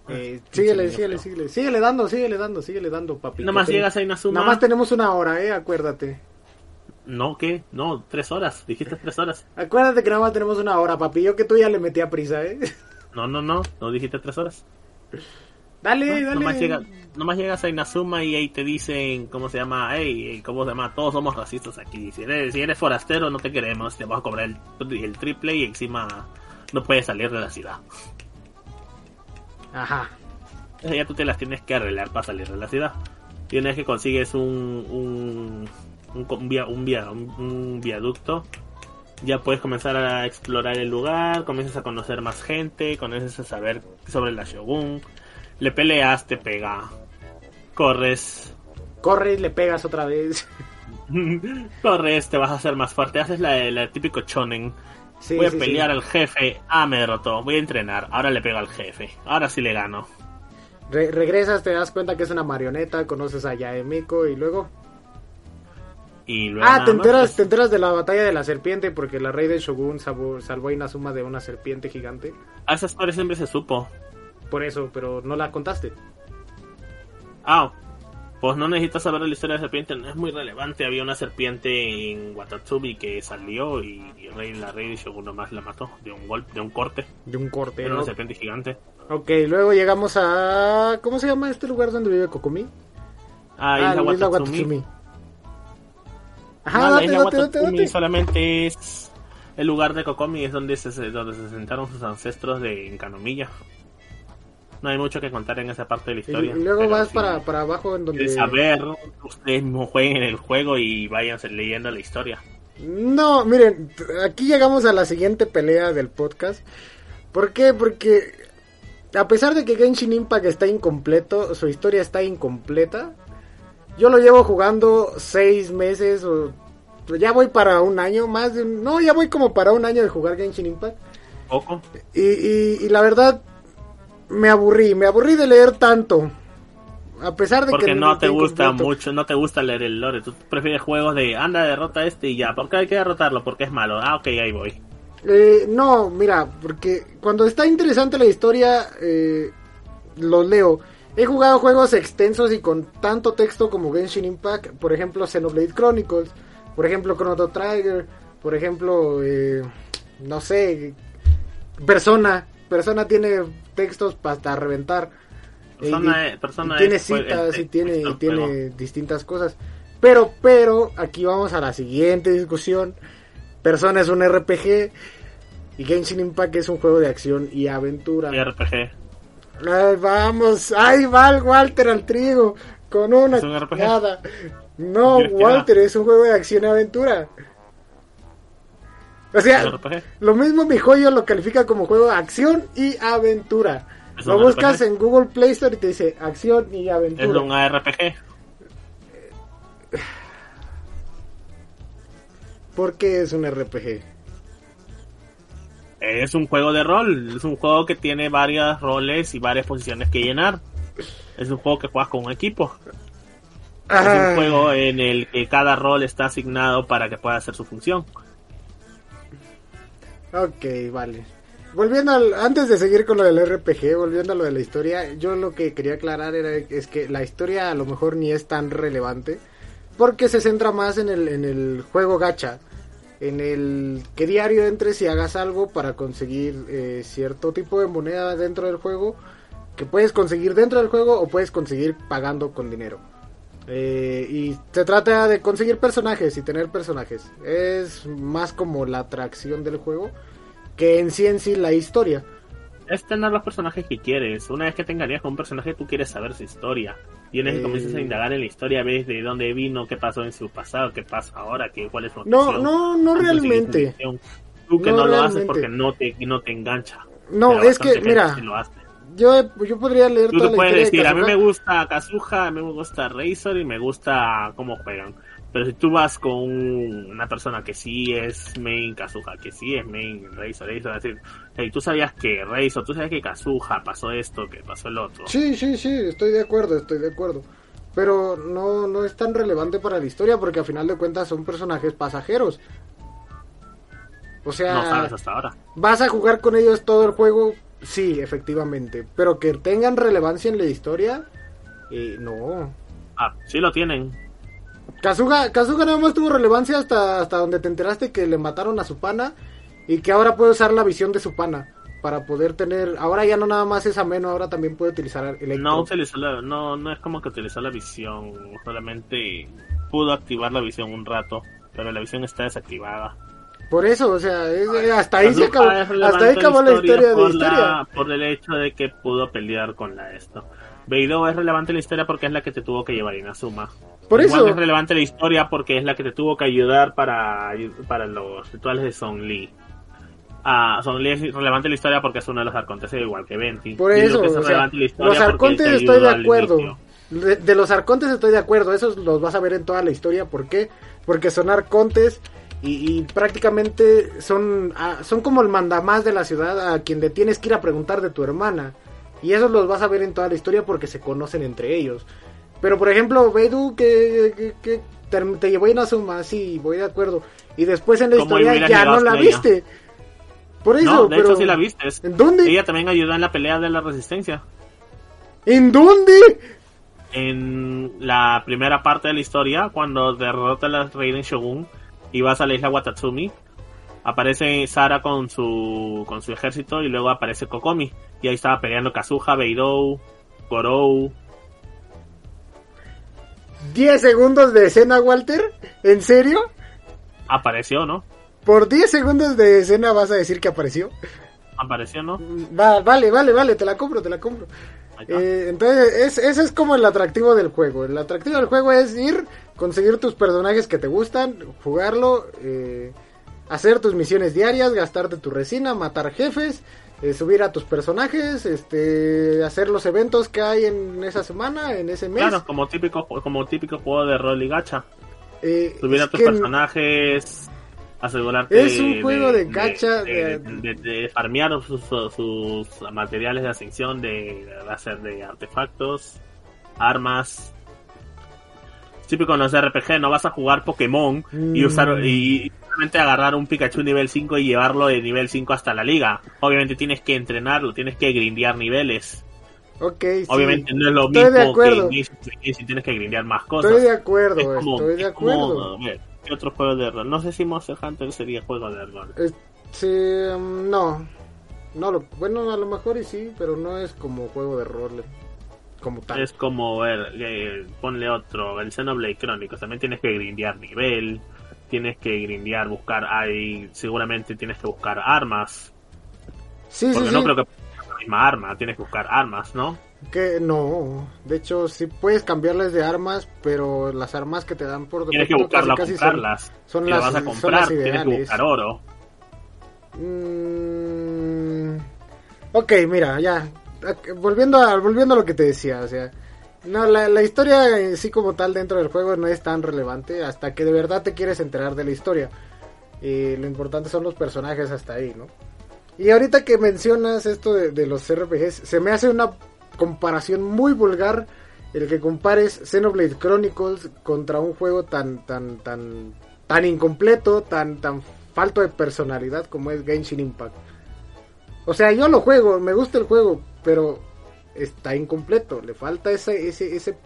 Speaker 2: Eh,
Speaker 1: Ah,
Speaker 2: síguele,
Speaker 1: pinche
Speaker 2: síguele,
Speaker 1: viejo.
Speaker 2: síguele. Síguele dando, síguele dando, síguele dando, papi.
Speaker 1: Nada más llegas a Inazuma.
Speaker 2: Nada más tenemos una hora, eh, acuérdate.
Speaker 1: No, ¿qué? No, tres horas. Dijiste tres horas.
Speaker 2: Acuérdate que nada más tenemos una hora, papi. Yo que tú ya le metí a prisa, eh.
Speaker 1: No, no, no. No dijiste tres horas.
Speaker 2: Dale,
Speaker 1: No,
Speaker 2: dale.
Speaker 1: nomás, llega- nomás llegas a Inazuma y ahí te dicen, ¿cómo se llama? Hey, ¿cómo se llama? Todos somos racistas aquí. Si eres, si eres forastero, no te queremos. Te vamos a cobrar el, el triple y encima no puedes salir de la ciudad.
Speaker 2: Ajá.
Speaker 1: Entonces ya tú te las tienes que arreglar para salir de la ciudad. Y una vez que consigues un, un, un, un via- un via- un- un viaducto, ya puedes comenzar a explorar el lugar, comienzas a conocer más gente, comienzas a saber sobre la Shogun, le peleas, te pega, corres,
Speaker 2: Corre y le pegas otra vez.
Speaker 1: corres, te vas a hacer más fuerte, haces la, la típico chonen.
Speaker 2: Sí,
Speaker 1: voy a
Speaker 2: sí,
Speaker 1: pelear
Speaker 2: sí.
Speaker 1: al jefe, ah, me derrotó, voy a entrenar, ahora le pego al jefe, ahora sí le gano.
Speaker 2: Re- regresas, te das cuenta que es una marioneta, conoces a Yaemiko y luego.
Speaker 1: Y luego
Speaker 2: Ah, te enteras,
Speaker 1: pues,
Speaker 2: te enteras de la batalla de la serpiente porque la rey de Shogun salvó, salvó a Inazuma de una serpiente gigante.
Speaker 1: a esa historia siempre se supo.
Speaker 2: Por eso, pero no la contaste.
Speaker 1: Ah, pues no necesitas saber la historia de la serpiente, no es muy relevante. Había una serpiente en Watatsubi que salió y, y rey, la rey Shogun nomás la mató de un golpe, de un corte.
Speaker 2: De un corte.
Speaker 1: Era
Speaker 2: ¿no?
Speaker 1: una serpiente gigante.
Speaker 2: Ok, luego llegamos a... ¿Cómo se llama este lugar donde vive Kokomi?
Speaker 1: Ah,
Speaker 2: Ah,
Speaker 1: Isla
Speaker 2: la isla
Speaker 1: Watatsumi.
Speaker 2: Watatsumi.
Speaker 1: No,
Speaker 2: Ajá,
Speaker 1: la isla
Speaker 2: date,
Speaker 1: Watatsumi
Speaker 2: date.
Speaker 1: solamente es el lugar de Kokomi, es donde se, donde se sentaron sus ancestros de Kanomiya. No hay mucho que contar en esa parte de la historia.
Speaker 2: y luego vas
Speaker 1: si
Speaker 2: para, para abajo en donde...
Speaker 1: saber, ustedes mismos jueguen en el juego y váyanse leyendo la historia.
Speaker 2: No, miren, aquí llegamos a la siguiente pelea del podcast. ¿Por qué? Porque a pesar de que Genshin Impact está incompleto, su historia está incompleta. Yo lo llevo jugando seis meses o ya voy para un año más de un- no, ya voy como para un año de jugar Genshin Impact.
Speaker 1: Poco.
Speaker 2: Y, y, y la verdad me aburrí, me aburrí de leer tanto. A pesar de
Speaker 1: Porque
Speaker 2: que
Speaker 1: no te gusta mucho, no te gusta leer el lore. Tú prefieres juegos de anda, derrota este y ya. ¿Por qué hay que derrotarlo? Porque es malo. Ah, ok, ahí voy.
Speaker 2: Eh, no, mira, porque cuando está interesante la historia, eh, lo leo. He jugado juegos extensos y con tanto texto como Genshin Impact, por ejemplo Xenoblade Chronicles, por ejemplo Chrono Trigger, por ejemplo, eh, no sé, Persona. Persona tiene textos hasta reventar.
Speaker 1: Persona,
Speaker 2: y-
Speaker 1: persona
Speaker 2: y tiene citas y tiene, y tiene distintas cosas. Pero, pero, aquí vamos a la siguiente discusión. Persona es un RPG y Genshin Impact es un juego de acción y aventura.
Speaker 1: Y RPG.
Speaker 2: Ay, vamos, ahí va el Walter al trigo con una
Speaker 1: ¿Es un RPG?
Speaker 2: nada. No,
Speaker 1: ¿Quieres que
Speaker 2: Walter, es un juego de acción y aventura. O sea,
Speaker 1: ¿Es
Speaker 2: lo mismo mi joyo lo califica como juego de acción y aventura.
Speaker 1: ¿Es
Speaker 2: Lo buscas
Speaker 1: RPG?
Speaker 2: en Google Play Store y te dice acción y
Speaker 1: Es
Speaker 2: aventura.
Speaker 1: un ARPG.
Speaker 2: ¿Por qué es un RPG?
Speaker 1: Es un juego de rol. Es un juego que tiene varios roles y varias posiciones que llenar. Es un juego que juegas con un equipo. Es un juego en el que cada rol está asignado para que pueda hacer su función.
Speaker 2: Ok, vale. Volviendo al, antes de seguir con lo del RPG, volviendo a lo de la historia, yo lo que quería aclarar era es que la historia a lo mejor ni es tan relevante porque se centra más en el, en el juego gacha, en el que diario entres y hagas algo para conseguir eh, cierto tipo de moneda dentro del juego que puedes conseguir dentro del juego o puedes conseguir pagando con dinero. Eh, y se trata de conseguir personajes y tener personajes. Es más como la atracción del juego que en sí en sí la historia.
Speaker 1: Es tener los personajes que quieres. Una vez que te engañas con un personaje, tú quieres saber su historia. Y una vez
Speaker 2: Eh.
Speaker 1: que comienzas a indagar en la historia, ves de dónde vino, qué pasó en su pasado, qué pasa ahora, qué, cuál es su
Speaker 2: No, no, no realmente.
Speaker 1: Tú que
Speaker 2: No
Speaker 1: no, lo haces porque no te, no te engancha.
Speaker 2: No, es que, mira,
Speaker 1: sí lo hace.
Speaker 2: Yo, yo podría leer
Speaker 1: Tú
Speaker 2: toda
Speaker 1: te
Speaker 2: la
Speaker 1: puedes
Speaker 2: de
Speaker 1: decir, a mí me gusta Kazuha, a mí me gusta Razor y me gusta cómo juegan. Pero si tú vas con un- una persona que sí es main Kazuha, que sí es main Razor, Razor a decir, hey, tú sabías que Razor, tú sabías que Kazuha pasó esto, que pasó el otro.
Speaker 2: Sí, sí, sí, estoy de acuerdo, estoy de acuerdo. Pero no, no es tan relevante para la historia porque a final de cuentas son personajes pasajeros. O sea,
Speaker 1: No sabes hasta ahora.
Speaker 2: ¿vas a jugar con ellos todo el juego? Sí, efectivamente. Pero que tengan relevancia en la historia, eh, no.
Speaker 1: Ah, sí lo tienen.
Speaker 2: Kazuga, Kazuga nada más tuvo relevancia hasta, hasta donde te enteraste que le mataron a su pana y que ahora puede usar la visión de su pana para poder tener... Ahora ya no nada más es ameno, ahora también puede utilizar Electro.
Speaker 1: No utilizó la, no, no es como que utilizó la visión, solamente pudo activar la visión un rato, pero la visión está desactivada.
Speaker 2: Por eso, o sea, es- hasta ahí se acabó, hasta ahí acabó la historia de
Speaker 1: por
Speaker 2: historia.
Speaker 1: la- por el hecho de que pudo pelear con la esto. Beidou es relevante en la historia porque es la que te tuvo que llevar Inazuma.
Speaker 2: Por
Speaker 1: Igual
Speaker 2: eso.
Speaker 1: es relevante la historia porque es la que te tuvo que ayudar para, para los rituales de Song Li. Ah, Song Li es relevante en la historia porque es uno de los arcontes, igual que Venti.
Speaker 2: Por eso,
Speaker 1: es
Speaker 2: o sea,
Speaker 1: la
Speaker 2: los arcontes
Speaker 1: te
Speaker 2: estoy de acuerdo. De, de los arcontes estoy de acuerdo, esos los vas a ver en toda la historia. ¿Por qué? Porque son arcontes y, y prácticamente son, ah, son como el mandamás de la ciudad a quien le tienes que ir a preguntar de tu hermana. Y esos los vas a ver en toda la historia porque se conocen entre ellos. Pero por ejemplo, Beidou, ¿qué, qué, qué- te, te llevó Inazuma, sí, voy de acuerdo. Y después en la historia ya no la
Speaker 1: ella.
Speaker 2: viste. Por eso,
Speaker 1: no, de
Speaker 2: pero...
Speaker 1: hecho sí la viste.
Speaker 2: ¿En dónde?
Speaker 1: Ella también ayudó en la pelea de la resistencia.
Speaker 2: ¿En dónde?
Speaker 1: En la primera parte de la historia, cuando derrota a la Reina Shogun y vas a la isla Watatsumi, aparece Sara con su con su ejército y luego aparece Kokomi. Y ahí estaba peleando Kazuha, Beidou, Gorou.
Speaker 2: 10 segundos de escena, Walter. ¿En serio?
Speaker 1: Apareció, ¿no?
Speaker 2: ¿Por 10 segundos de escena vas a decir que apareció?
Speaker 1: Apareció, ¿no?
Speaker 2: Va- vale, vale, vale, te la compro, te la compro. Eh, entonces, es, ese es como el atractivo del juego. El atractivo del juego es ir, conseguir tus personajes que te gustan, jugarlo, eh, hacer tus misiones diarias, gastarte tu resina, matar jefes, eh, subir a tus personajes, este, hacer los eventos que hay en esa semana, en ese mes.
Speaker 1: Claro, como típico, como típico juego de rol y gacha. Subir a tus personajes, asegurarte
Speaker 2: Es un juego de
Speaker 1: de,
Speaker 2: de-
Speaker 1: de- de farmear sus, sus- materiales de ascensión, de, ser de artefactos, armas. Típico en los RPG, no vas a jugar Pokémon y
Speaker 2: Mm.
Speaker 1: usar y simplemente agarrar un Pikachu nivel 5 y llevarlo de nivel 5 hasta la liga. Obviamente tienes que entrenarlo, tienes que grindear niveles.
Speaker 2: Ok, sí.
Speaker 1: Obviamente no es lo
Speaker 2: Estoy de
Speaker 1: mismo que
Speaker 2: acuerdo.
Speaker 1: Genshin Impact, tienes que grindear más cosas.
Speaker 2: Estoy de acuerdo,
Speaker 1: Es como-
Speaker 2: estoy de
Speaker 1: es como,
Speaker 2: acuerdo.
Speaker 1: a ver, ¿Qué otro juego de rol? No sé si Monster Hunter sería juego de rol.
Speaker 2: Es- sí, mm, no. No, lo, bueno, a lo mejor y sí, pero no es como juego de rol como tal.
Speaker 1: Es como, eh, ponle otro, el Xenoblade Chronicles. También tienes que grindear nivel, tienes que grindear, buscar, hay, seguramente tienes que buscar armas.
Speaker 2: sí,
Speaker 1: Porque
Speaker 2: sí.
Speaker 1: no creo que la misma arma, tienes que buscar armas, ¿no?
Speaker 2: Que no, de hecho sí puedes cambiarles de armas, pero las armas que te dan por
Speaker 1: Tienes que
Speaker 2: defecto
Speaker 1: buscarla,
Speaker 2: casi, casi son-
Speaker 1: comprarlas.
Speaker 2: son las-
Speaker 1: vas a
Speaker 2: son
Speaker 1: comprar,
Speaker 2: las
Speaker 1: tienes que
Speaker 2: ideales.
Speaker 1: buscar oro.
Speaker 2: Mm, ok, mira, ya. Volviendo a, volviendo a lo que te decía, o sea. No, la, la historia en sí como tal dentro del juego no es tan relevante hasta que de verdad te quieres enterar de la historia. Y lo importante son los personajes hasta ahí, ¿no? Y ahorita que mencionas esto de, de los RPGs, se me hace una comparación muy vulgar el que compares Xenoblade Chronicles contra un juego tan tan tan tan incompleto, tan tan falto de personalidad como es Genshin Impact. O sea, yo lo juego, me gusta el juego, pero está incompleto, le falta ese ese ese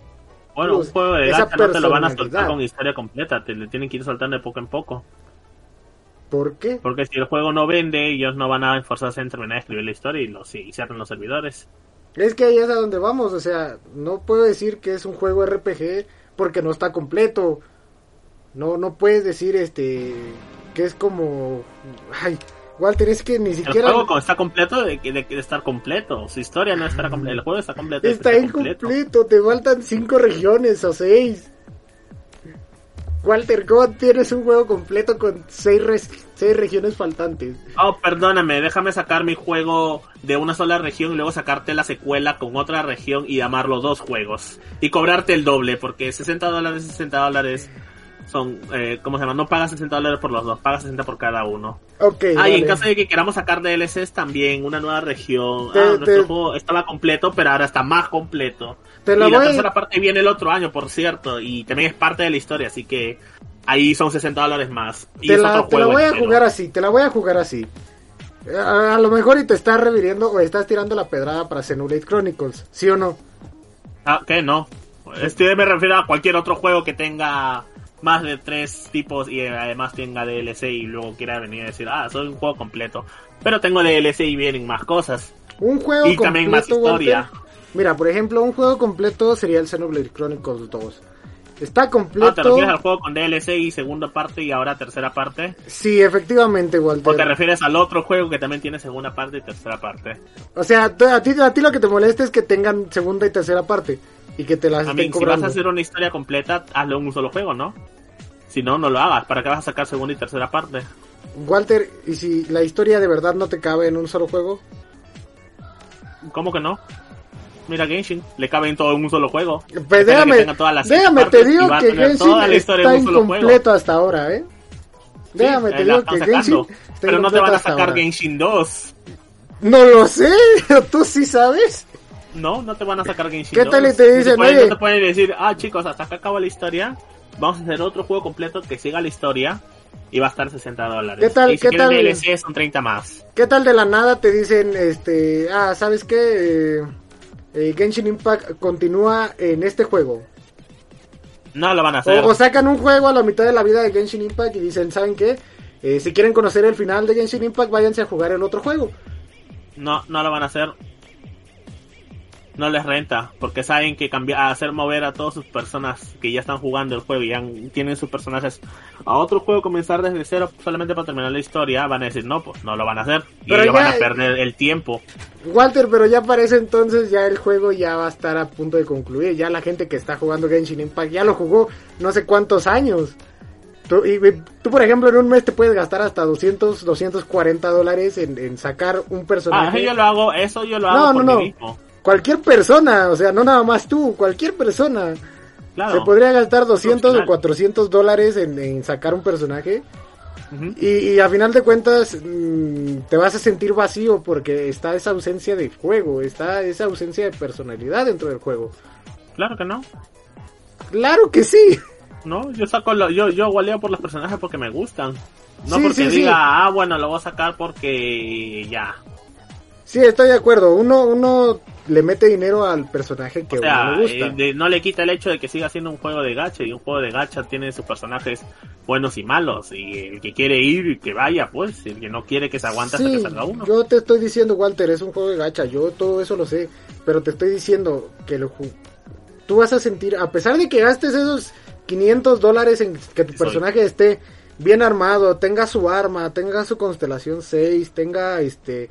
Speaker 1: Bueno, un
Speaker 2: Plus,
Speaker 1: juego de
Speaker 2: esa
Speaker 1: gacha no te lo van a soltar con historia completa, te le tienen que ir soltando de poco en poco.
Speaker 2: ¿por qué?
Speaker 1: Porque si el juego no vende, ellos no van a esforzarse en terminar de escribir la historia y, los, y cierran los servidores.
Speaker 2: Es que ahí es a donde vamos, o sea, no puedo decir que es un juego RPG porque no está completo. No no puedes decir este que es como ay, Walter, es que ni
Speaker 1: El
Speaker 2: siquiera
Speaker 1: juego como está completo de, de, de estar completo. Su historia no estará completa. El juego está completo.
Speaker 2: está
Speaker 1: completo.
Speaker 2: incompleto, te faltan cinco regiones o seis. Walter, ¿cómo tienes un juego completo con seis, seis regiones faltantes?
Speaker 1: Oh, perdóname, déjame sacar mi juego de una sola región y luego sacarte la secuela con otra región y llamarlo dos juegos. Y cobrarte el doble, porque 60 dólares, 60 dólares son, eh, ¿cómo se llama? No pagas 60 dólares por los dos, pagas 60 por cada uno.
Speaker 2: Ok,
Speaker 1: Ah, y en caso de que queramos sacar DLCs también, una nueva región.
Speaker 2: Te-
Speaker 1: ah,
Speaker 2: te-
Speaker 1: nuestro juego estaba completo, pero ahora está más completo.
Speaker 2: Te
Speaker 1: y
Speaker 2: la
Speaker 1: la
Speaker 2: voy-
Speaker 1: tercera parte viene el otro año, por cierto, y también es parte de la historia, así que ahí son 60 dólares más. Y
Speaker 2: te
Speaker 1: es
Speaker 2: la,
Speaker 1: otro
Speaker 2: te la voy a jugar así, te la voy a jugar así. A, a lo mejor y te estás refiriendo o estás tirando la pedrada para Xenoblade Chronicles, ¿sí o no?
Speaker 1: Ah, ¿qué? No. Este me refiero a cualquier otro juego que tenga más de tres tipos y además tenga DLC y luego quiera venir a decir, ah, soy un juego completo. Pero tengo DLC y vienen más cosas.
Speaker 2: Un juego
Speaker 1: Y
Speaker 2: completo,
Speaker 1: también más historia.
Speaker 2: Walter. Mira, por ejemplo, un juego completo sería el Xenoblade Chronicles 2. Está
Speaker 1: Ah, ¿te
Speaker 2: completo.
Speaker 1: refieres al juego con DLC y segunda parte y ahora tercera parte?
Speaker 2: Sí, efectivamente,
Speaker 1: ¿O te
Speaker 2: Walter.
Speaker 1: refieres al otro juego que también tiene segunda parte y tercera parte?
Speaker 2: O sea, a ti, a ti lo que te molesta es que tengan segunda y tercera parte y que te las
Speaker 1: A
Speaker 2: estén
Speaker 1: mí, si vas
Speaker 2: cobrando.
Speaker 1: a hacer una historia completa, hazlo en un solo juego, ¿no? Si no, no lo hagas. ¿Para qué vas a sacar segunda y tercera parte?
Speaker 2: Walter, ¿y si la historia de verdad no te cabe en un solo juego?
Speaker 1: ¿Cómo que no? Mira Genshin, le cabe en todo en un solo juego.
Speaker 2: Pues déjame, déjame te digo que Genshin está incompleto hasta ahora, ¿eh?
Speaker 1: Sí,
Speaker 2: Déjame te digo que Genshin
Speaker 1: Pero no te van a sacar
Speaker 2: ahora.
Speaker 1: Genshin 2.
Speaker 2: No lo sé, tú sí sabes.
Speaker 1: No, no te van a sacar Genshin
Speaker 2: ¿Qué
Speaker 1: 2.
Speaker 2: tal y te
Speaker 1: No
Speaker 2: dicen,
Speaker 1: pueden, no te pueden decir, ah chicos, hasta acá acaba la historia. vamos a hacer otro juego completo que siga la historia y va a estar 60 dólares.
Speaker 2: ¿Qué tal-
Speaker 1: Y si
Speaker 2: qué tal?
Speaker 1: DLC son 30 más.
Speaker 2: ¿Qué tal de la nada te dicen, este, ah, ¿sabes qué? Eh, eh, Genshin Impact continúa en este juego.
Speaker 1: No lo van a hacer.
Speaker 2: O, o sacan un juego a la mitad de la vida de Genshin Impact y dicen, ¿saben qué? Eh, si quieren conocer el final de Genshin Impact, váyanse a jugar el otro juego.
Speaker 1: No, no lo van a hacer. No les renta, porque saben que cambiar, hacer mover a todas sus personas que ya están jugando el juego y ya tienen sus personajes a otro juego, comenzar desde cero solamente para terminar la historia, van a decir no, pues no lo van a hacer. Y
Speaker 2: Pero
Speaker 1: ellos
Speaker 2: ya-
Speaker 1: van a perder el tiempo.
Speaker 2: Walter, pero ya para ese entonces ya el juego ya va a estar a punto de concluir. Ya la gente que está jugando Genshin Impact ya lo jugó no sé cuántos años. Tú, y, tú, por ejemplo, en un mes te puedes gastar hasta 200, 240 dólares en, en sacar un
Speaker 1: Ah,
Speaker 2: personaje.
Speaker 1: eso yo lo hago, eso yo lo
Speaker 2: No,
Speaker 1: hago por
Speaker 2: no,
Speaker 1: mí
Speaker 2: no.
Speaker 1: mismo.
Speaker 2: Cualquier persona, o sea, no nada más tú, cualquier persona.
Speaker 1: Claro.
Speaker 2: Se podría gastar 200 o
Speaker 1: Profesional.
Speaker 2: 400 dólares en, en sacar un personaje. Y, y a final de cuentas mm, te vas a sentir vacío porque está esa ausencia de juego, está esa ausencia de personalidad dentro del juego.
Speaker 1: Claro que no.
Speaker 2: Claro que sí.
Speaker 1: No, yo saco lo, yo, yo waleo por los personajes porque me gustan. No
Speaker 2: Sí,
Speaker 1: porque
Speaker 2: sí, sí.
Speaker 1: diga, ah, bueno, lo voy a sacar porque ya.
Speaker 2: Sí, estoy de acuerdo. Uno, uno le mete dinero al personaje que
Speaker 1: O sea,
Speaker 2: uno le gusta.
Speaker 1: eh, de- no le quita el hecho de que siga siendo un juego de gacha y un juego de gacha tiene sus personajes buenos y malos y el que quiere ir que vaya pues, el que no quiere que se aguante hasta
Speaker 2: Sí,
Speaker 1: que salga uno.
Speaker 2: yo te estoy diciendo, Walter, es un juego de gacha. Yo todo eso lo sé. Pero te estoy diciendo que lo tú vas a sentir, a pesar de que gastes esos 500 dólares en que tu
Speaker 1: soy.
Speaker 2: personaje esté bien armado, tenga su arma, tenga su constelación 6, tenga este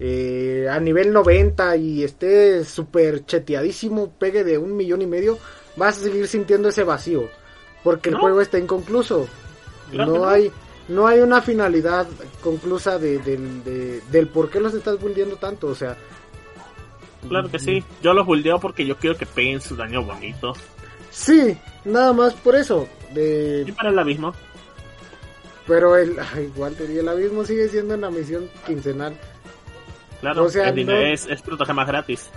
Speaker 2: eh, a nivel 90 y esté súper cheteadísimo, pegue de un millón y medio, vas a seguir sintiendo ese vacío. Porque el
Speaker 1: No.
Speaker 2: juego está inconcluso.
Speaker 1: Claro
Speaker 2: no, hay no hay una finalidad conclusa de, del, de- del por qué los estás bulleando tanto. O sea,
Speaker 1: Claro que sí. Yo los buildeo porque yo quiero que peguen su daño bonito.
Speaker 2: sí, nada más por eso. De,
Speaker 1: Y para el abismo.
Speaker 2: pero el, y el abismo sigue siendo una misión quincenal.
Speaker 1: Claro,
Speaker 2: O sea,
Speaker 1: el dinero
Speaker 2: no-
Speaker 1: es, es protogemas gratis.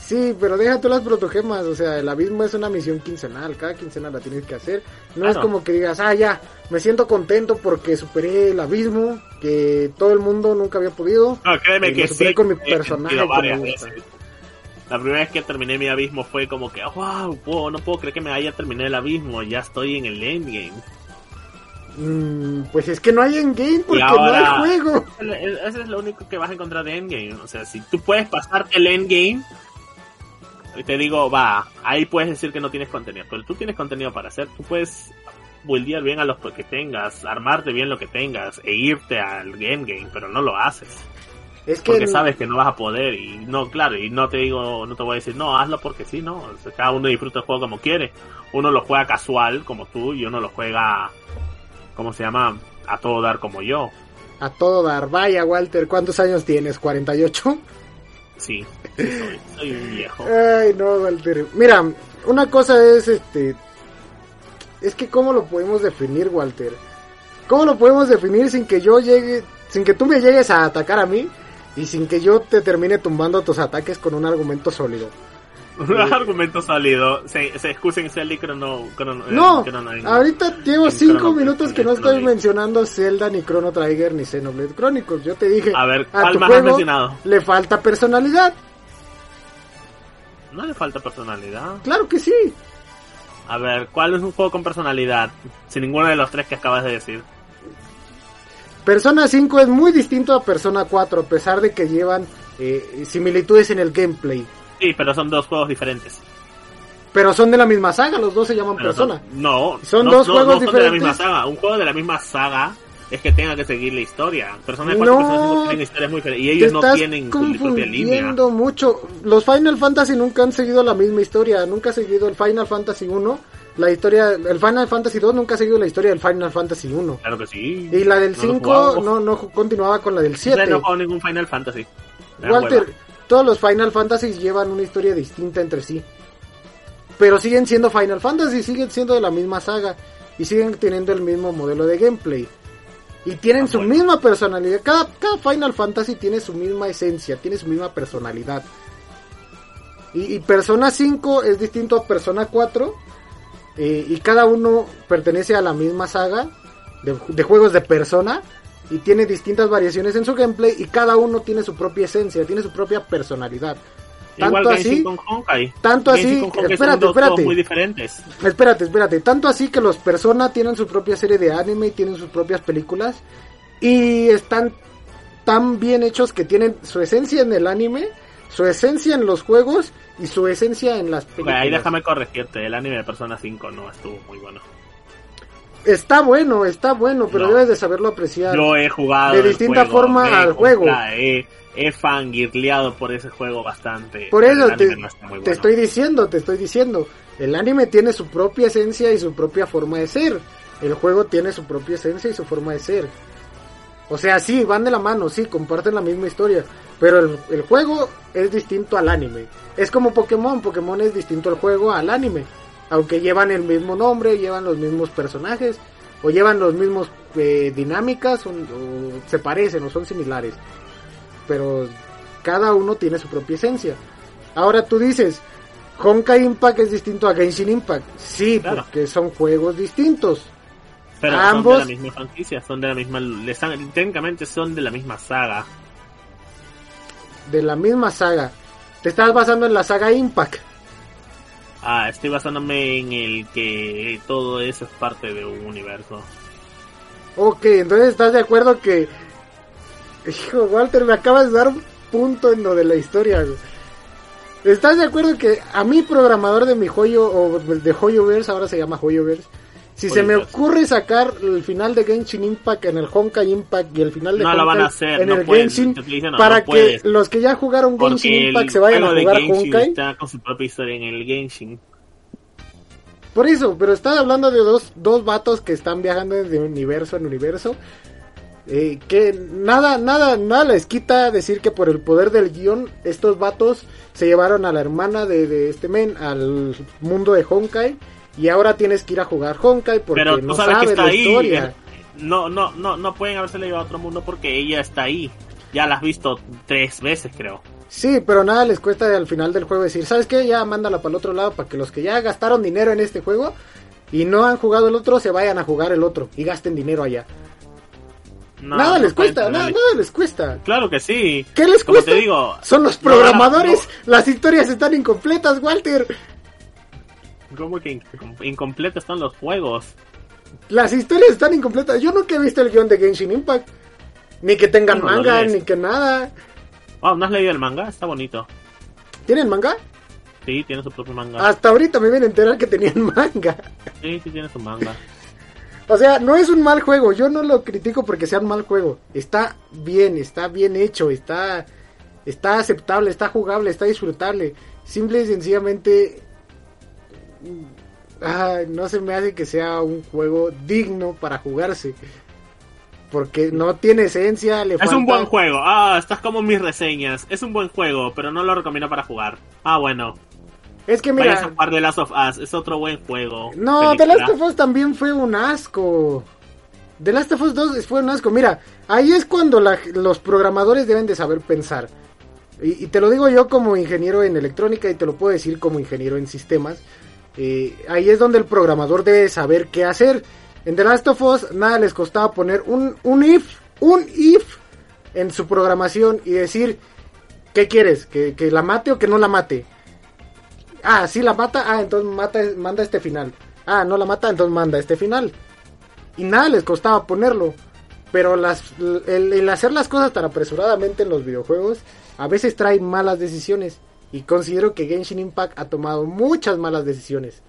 Speaker 2: Sí, pero deja tú las protogemas, o sea, el abismo es una misión quincenal, cada quincena la tienes que hacer. No es como que digas, ah, ya, me siento contento porque superé el abismo, que todo el mundo nunca había podido.
Speaker 1: No, créeme
Speaker 2: Y
Speaker 1: que
Speaker 2: lo superé
Speaker 1: sí.
Speaker 2: con mi personaje que me gusta.
Speaker 1: La primera vez que terminé mi abismo fue como que, wow, wow, no puedo creer que me haya terminado el abismo, ya estoy en el endgame.
Speaker 2: Mm, pues es que no hay endgame porque
Speaker 1: ahora-
Speaker 2: no hay juego.
Speaker 1: Eso es lo único que vas a encontrar de endgame. O sea, si tú puedes pasarte el endgame, y te digo, va, ahí puedes decir que no tienes contenido, pero tú tienes contenido para hacer, tú puedes buildear bien a los que tengas, armarte bien lo que tengas, e irte al endgame, pero no lo haces.
Speaker 2: Es que
Speaker 1: porque
Speaker 2: el-
Speaker 1: sabes que no vas a poder y no claro y no te digo no te voy a decir no hazlo porque sí no O sea, cada uno disfruta el juego como quiere uno lo juega casual como tú y uno lo juega cómo se llama a todo dar como yo
Speaker 2: a todo dar. Vaya, Walter, ¿cuántos años tienes? ¿48?
Speaker 1: sí, sí soy, soy un viejo
Speaker 2: Ay, no, Walter. Mira, una cosa es este. Es que, ¿cómo lo podemos definir, Walter? ¿Cómo lo podemos definir sin que yo llegue. Sin que tú me llegues a atacar a mí y sin que yo te termine tumbando tus ataques con un argumento sólido?
Speaker 1: argumento sólido se, se excusen Zelda y Chrono, Chrono- eh,
Speaker 2: No,
Speaker 1: Chrono- en-
Speaker 2: ahorita llevo
Speaker 1: en
Speaker 2: cinco
Speaker 1: Chrono-
Speaker 2: minutos que no estoy mencionando Zelda, ni Chrono Trigger, ni Xenoblade Chronicles. Yo te dije,
Speaker 1: a ver
Speaker 2: a
Speaker 1: ¿cuál
Speaker 2: tu
Speaker 1: más has
Speaker 2: juego
Speaker 1: mencionado?
Speaker 2: le falta personalidad.
Speaker 1: no le falta personalidad
Speaker 2: Claro que sí.
Speaker 1: a ver ¿cuál es un juego con personalidad? sin ninguno de los tres que acabas de decir
Speaker 2: Persona 5 es muy distinto a Persona 4, a pesar de que llevan eh, similitudes en el gameplay.
Speaker 1: Sí pero son dos juegos diferentes
Speaker 2: Pero son de la misma saga, los dos se llaman
Speaker 1: Pero
Speaker 2: Persona.
Speaker 1: son- no,
Speaker 2: Son
Speaker 1: no,
Speaker 2: dos
Speaker 1: no,
Speaker 2: juegos
Speaker 1: no son de la
Speaker 2: diferentes.
Speaker 1: misma saga. Un juego de la misma saga es que tenga que seguir la historia. Persona 4
Speaker 2: No.
Speaker 1: y Persona 5 tienen historias muy diferentes. Y
Speaker 2: Te
Speaker 1: ellos no tienen su propia línea.
Speaker 2: confundiendo mucho. Los Final Fantasy nunca han seguido la misma historia. Nunca ha seguido el Final Fantasy 1. La historia, el Final Fantasy 2 nunca ha seguido la historia del Final Fantasy 1.
Speaker 1: Claro que sí.
Speaker 2: Y la del
Speaker 1: No lo
Speaker 2: 5
Speaker 1: jugamos.
Speaker 2: no, no continuaba con la del
Speaker 1: O sea,
Speaker 2: 7.
Speaker 1: no juego ningún Final Fantasy. Me
Speaker 2: Walter. Todos los Final Fantasy llevan una historia distinta entre sí. Pero siguen siendo Final Fantasy, siguen siendo de la misma saga. Y siguen teniendo el mismo modelo de gameplay. Y tienen
Speaker 1: Ah,
Speaker 2: su
Speaker 1: bueno.
Speaker 2: misma personalidad. Cada, cada Final Fantasy tiene su misma esencia, tiene su misma personalidad. Y, y Persona 5 es distinto a Persona 4. eh, y cada uno pertenece a la misma saga de, de juegos de persona y tiene distintas variaciones en su gameplay y cada uno tiene su propia esencia, tiene su propia personalidad. Tanto
Speaker 1: Igual
Speaker 2: así,
Speaker 1: con Honkai.
Speaker 2: tanto así-
Speaker 1: con Honkai son
Speaker 2: espérate, espérate.
Speaker 1: muy diferentes.
Speaker 2: Espérate, espérate. Tanto así que los Persona tienen su propia serie de anime y tienen sus propias películas. Y están tan bien hechos que tienen su esencia en el anime, su esencia en los juegos y su esencia en las películas.
Speaker 1: ahí déjame corregirte, el anime de Persona 5 no estuvo muy bueno.
Speaker 2: Está bueno, está bueno, pero
Speaker 1: No.
Speaker 2: debes de saberlo apreciar.
Speaker 1: Yo he jugado
Speaker 2: De distinta
Speaker 1: juego,
Speaker 2: forma
Speaker 1: he
Speaker 2: al juego.
Speaker 1: He, he fangirleado por ese juego bastante.
Speaker 2: Por eso te,
Speaker 1: no
Speaker 2: te
Speaker 1: bueno.
Speaker 2: estoy diciendo, te estoy diciendo. El anime tiene su propia esencia y su propia forma de ser. El juego tiene su propia esencia y su forma de ser. O sea, sí, van de la mano, sí, comparten la misma historia. Pero el, el juego es distinto al anime. Es como Pokémon, Pokémon es distinto al juego al anime. Aunque llevan el mismo nombre, llevan los mismos personajes, o llevan los mismos eh, dinámicas, o, o se parecen o son similares. Pero cada uno tiene su propia esencia. Ahora tú dices, Honkai Impact es distinto a Genshin Impact. Sí,
Speaker 1: Claro.
Speaker 2: porque son juegos distintos.
Speaker 1: Pero
Speaker 2: ambos-
Speaker 1: son de la misma franquicia, son de la misma. técnicamente son de la misma saga.
Speaker 2: de la misma saga. Te estás basando en la saga Impact.
Speaker 1: Ah, estoy basándome en el que todo eso es parte de un universo.
Speaker 2: Ok, entonces estás de acuerdo que... Hijo, Walter, me acabas de dar un punto en lo de la historia. ¿Estás de acuerdo que a mi programador de mi joyo, o de Joyoverse, ahora se llama Joyoverse, si se me ocurre sacar el final de Genshin Impact en el Honkai Impact y el final de
Speaker 1: No lo
Speaker 2: Honkai
Speaker 1: van a hacer,
Speaker 2: en
Speaker 1: no
Speaker 2: el
Speaker 1: pueden,
Speaker 2: Genshin, para que los que ya jugaron Genshin
Speaker 1: Porque
Speaker 2: Impact se vayan a
Speaker 1: de
Speaker 2: jugar Honkai?
Speaker 1: está con su propia historia en el Genshin.
Speaker 2: Por eso, pero estás hablando de dos, dos vatos que están viajando de universo en universo. eh, que nada, nada, nada les quita decir que por el poder del guion, estos vatos se llevaron a la hermana de, de este men al mundo de Honkai. Y ahora tienes que ir a jugar Honkai porque
Speaker 1: Pero
Speaker 2: no
Speaker 1: sabes que
Speaker 2: sabes
Speaker 1: está
Speaker 2: la
Speaker 1: ahí.
Speaker 2: historia.
Speaker 1: eh, No, no, no, no pueden haberse llevado a otro mundo porque ella está ahí. Ya la has visto tres veces, creo.
Speaker 2: Sí, pero nada les cuesta al final del juego decir, ¿sabes qué? Ya mándala para el otro lado para que los que ya gastaron dinero en este juego y no han jugado el otro se vayan a jugar el otro y gasten dinero allá.
Speaker 1: No,
Speaker 2: nada
Speaker 1: no
Speaker 2: les
Speaker 1: pueden
Speaker 2: cuesta, nada, nada les cuesta.
Speaker 1: Claro que sí.
Speaker 2: ¿Qué les
Speaker 1: Como
Speaker 2: cuesta?
Speaker 1: te digo,
Speaker 2: Son los
Speaker 1: no
Speaker 2: programadores. Las historias están incompletas, Walter.
Speaker 1: ¿Cómo que incom- incompletos están los juegos?
Speaker 2: Las historias están incompletas. Yo nunca he visto el guion de Genshin Impact. Ni que tengan
Speaker 1: ¿Cómo lo
Speaker 2: manga, ni que nada.
Speaker 1: Oh, ¿no has leído el manga? Está bonito.
Speaker 2: ¿Tienen manga?
Speaker 1: Sí, tiene su propio manga.
Speaker 2: Hasta ahorita me viene a enterar que tenían manga.
Speaker 1: Sí, sí tiene su manga.
Speaker 2: O sea, no es un mal juego. Yo no lo critico porque sea un mal juego. Está bien, está bien hecho, está, está aceptable, está jugable, está disfrutable. Simple y sencillamente. Ay, no se me hace que sea un juego digno para jugarse. Porque no tiene esencia, le
Speaker 1: Es
Speaker 2: falta...
Speaker 1: un buen juego. Ah, estás como mis reseñas. Es un buen juego, pero no lo recomiendo para jugar. Ah, bueno.
Speaker 2: Es que
Speaker 1: Vayas a
Speaker 2: mira,
Speaker 1: jugar The Last of Us. Es otro buen juego.
Speaker 2: no, The. Last of Us también fue un asco. The Last of Us 2 fue un asco. Mira, ahí es cuando la- los programadores deben de saber pensar. Y, y te lo digo yo como ingeniero en electrónica y te lo puedo decir como ingeniero en sistemas. Eh, ahí es donde el programador debe saber qué hacer. En The Last of Us nada les costaba poner un, un if, un if en su programación y decir, ¿qué quieres? ¿Que, que la mate o que no la mate? Ah, sí la mata, ah, entonces mata, manda este final. Ah, no la mata, entonces manda este final. Y nada les costaba ponerlo. Pero las, el, el hacer las cosas tan apresuradamente en los videojuegos a veces trae malas decisiones. Y considero que Genshin Impact ha tomado muchas malas decisiones.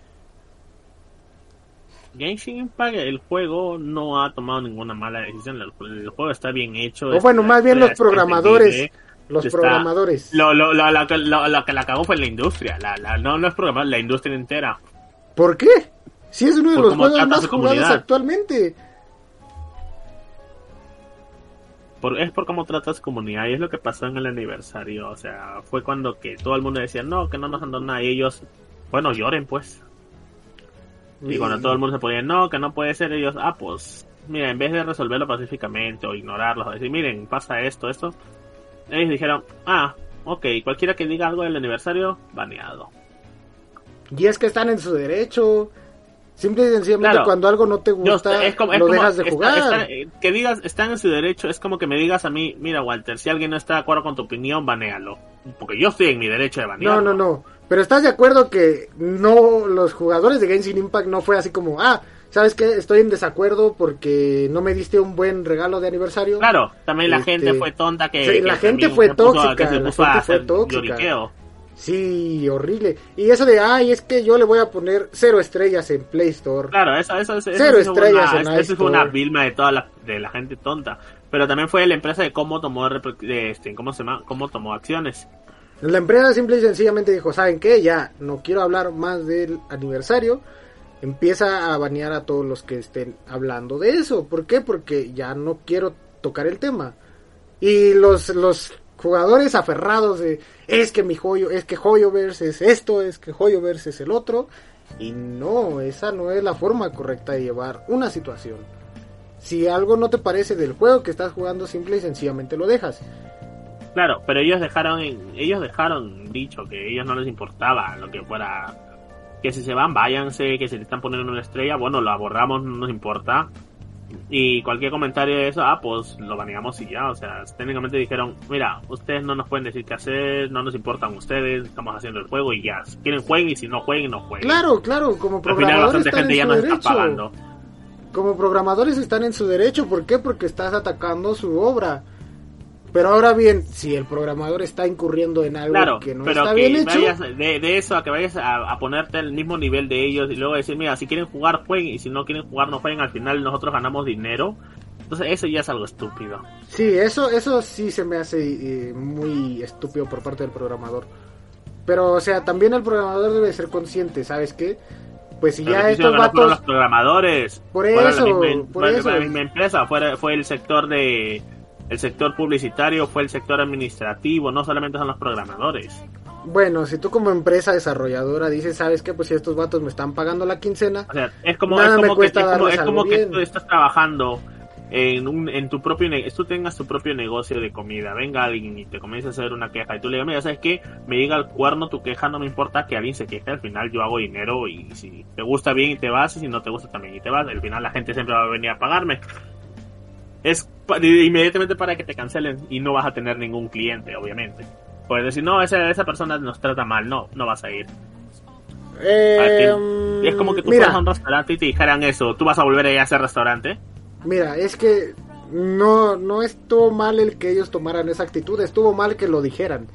Speaker 1: Genshin Impact, el juego no ha tomado ninguna mala decisión. El, juego está bien hecho.
Speaker 2: O
Speaker 1: está-
Speaker 2: bueno, más bien los programadores. Los
Speaker 1: Está-
Speaker 2: programadores.
Speaker 1: Lo, lo, lo, lo que- lo- lo que la cagó fue la industria. La, la, no, no es programar, la industria entera.
Speaker 2: ¿Por qué? Si es uno de
Speaker 1: Por
Speaker 2: los juegos más jugados actualmente.
Speaker 1: Por, es por cómo tratas comunidad y es lo que pasó en el aniversario. O sea, fue cuando que todo el mundo decía, no, que no nos dado nada. Y ellos, bueno, lloren pues. Y cuando todo el mundo se ponía, no, que no puede ser, ellos, ah, pues, mira, en vez de resolverlo pacíficamente o ignorarlo, o decir, miren, pasa esto, esto, ellos dijeron, ah, ok, cualquiera que diga algo del aniversario, baneado.
Speaker 2: Y es que están en su derecho. Simple y sencillamente
Speaker 1: Claro.
Speaker 2: cuando algo no te gusta,
Speaker 1: es como- es
Speaker 2: lo
Speaker 1: como-
Speaker 2: dejas de
Speaker 1: está-
Speaker 2: jugar.
Speaker 1: está- que digas, están en su derecho, es como que me digas a mí, mira Walter, si alguien no está de acuerdo con tu opinión, banéalo. Porque yo estoy en mi derecho de
Speaker 2: No,
Speaker 1: banearlo.
Speaker 2: no, no. Pero estás de acuerdo que no los jugadores de Genshin Impact no fue así como, ah, ¿sabes qué? Estoy en desacuerdo porque no me diste un buen regalo de aniversario.
Speaker 1: Claro, también la
Speaker 2: Este,
Speaker 1: gente fue tonta que...
Speaker 2: sí, la gente fue
Speaker 1: puso
Speaker 2: tóxica,
Speaker 1: que se
Speaker 2: la
Speaker 1: puso a
Speaker 2: gente fue
Speaker 1: hacer
Speaker 2: tóxica.
Speaker 1: lloriqueo.
Speaker 2: Sí, horrible. Y eso de, ay, es que yo le voy a poner cero estrellas en Play Store.
Speaker 1: Claro, eso, eso, eso,
Speaker 2: Cero
Speaker 1: eso fue
Speaker 2: estrellas
Speaker 1: una,
Speaker 2: en
Speaker 1: eso- eso fue una vilma de toda la, de la gente tonta. Pero también fue la empresa de cómo tomó, de este, cómo se llama, cómo tomó acciones.
Speaker 2: La empresa simple y sencillamente dijo, ¿saben qué? Ya no quiero hablar más del aniversario. Empieza a banear a todos los que estén hablando de eso. ¿Por qué? Porque ya no quiero tocar el tema. Y los, los jugadores aferrados de, es que mi joyo, es que Hoyoverse es esto, es que Hoyoverse es el otro. Y no, esa no es la forma correcta de llevar una situación. Si algo no te parece del juego que estás jugando, simple y sencillamente lo dejas.
Speaker 1: Claro, pero ellos dejaron, ellos dejaron dicho que a ellos no les importaba lo que fuera, que si se van, váyanse, que si le están poniendo una estrella, bueno, lo abordamos, no nos importa. Y cualquier comentario de eso, ah, pues lo baneamos y ya, o sea, técnicamente dijeron, mira, ustedes no nos pueden decir qué hacer, no nos importan ustedes, estamos haciendo el juego y ya, si quieren jueguen y si no jueguen, no jueguen.
Speaker 2: Claro, claro, como
Speaker 1: Al final
Speaker 2: programadores
Speaker 1: bastante gente
Speaker 2: en
Speaker 1: ya nos está
Speaker 2: derecho.
Speaker 1: pagando.
Speaker 2: Como programadores están en su derecho, ¿por qué? Porque estás atacando su obra. Pero ahora bien, si el programador está incurriendo en algo
Speaker 1: Claro,
Speaker 2: que no
Speaker 1: pero
Speaker 2: está
Speaker 1: que
Speaker 2: bien hecho,
Speaker 1: vayas de, de eso a que vayas a, a ponerte al mismo nivel de ellos y luego decir, mira, si quieren jugar, jueguen y si no quieren jugar, no jueguen, al final nosotros ganamos dinero. Entonces eso ya es algo estúpido.
Speaker 2: sí, eso, eso sí se me hace eh, muy estúpido por parte del programador. Pero, o sea, también el programador debe ser consciente, ¿sabes qué? Pues si
Speaker 1: Pero
Speaker 2: ya estos
Speaker 1: fueron los
Speaker 2: vatos...
Speaker 1: programadores.
Speaker 2: Por eso,
Speaker 1: la misma,
Speaker 2: por eso.
Speaker 1: la misma empresa, fue, fue el sector de el sector publicitario, fue el sector administrativo, no solamente son los programadores.
Speaker 2: Bueno, si tú como empresa desarrolladora dices, ¿sabes qué? Pues si estos vatos me están pagando la quincena,
Speaker 1: O sea, es como,
Speaker 2: Nada
Speaker 1: es
Speaker 2: me
Speaker 1: como que, es como, es que tú estás trabajando en, un, en tu propio tú tengas tu propio negocio de comida, venga alguien y te comienza a hacer una queja y tú le digas, mira, ¿sabes qué? Me diga al cuerno tu queja, no me importa que alguien se queje, al final yo hago dinero y si te gusta bien y te vas y si no te gusta también y te vas, al final la gente siempre va a venir a pagarme. Es inmediatamente para que te cancelen y no vas a tener ningún cliente, obviamente. Puedes decir, no, esa, esa persona nos trata mal, no, no vas a ir.
Speaker 2: eh,
Speaker 1: Es como que tú
Speaker 2: mira,
Speaker 1: fueras a un restaurante y te dijeran eso, ¿tú vas a volver a ir a ese restaurante?
Speaker 2: Mira, es que no, no estuvo mal el que ellos tomaran esa actitud, estuvo mal que lo dijeran.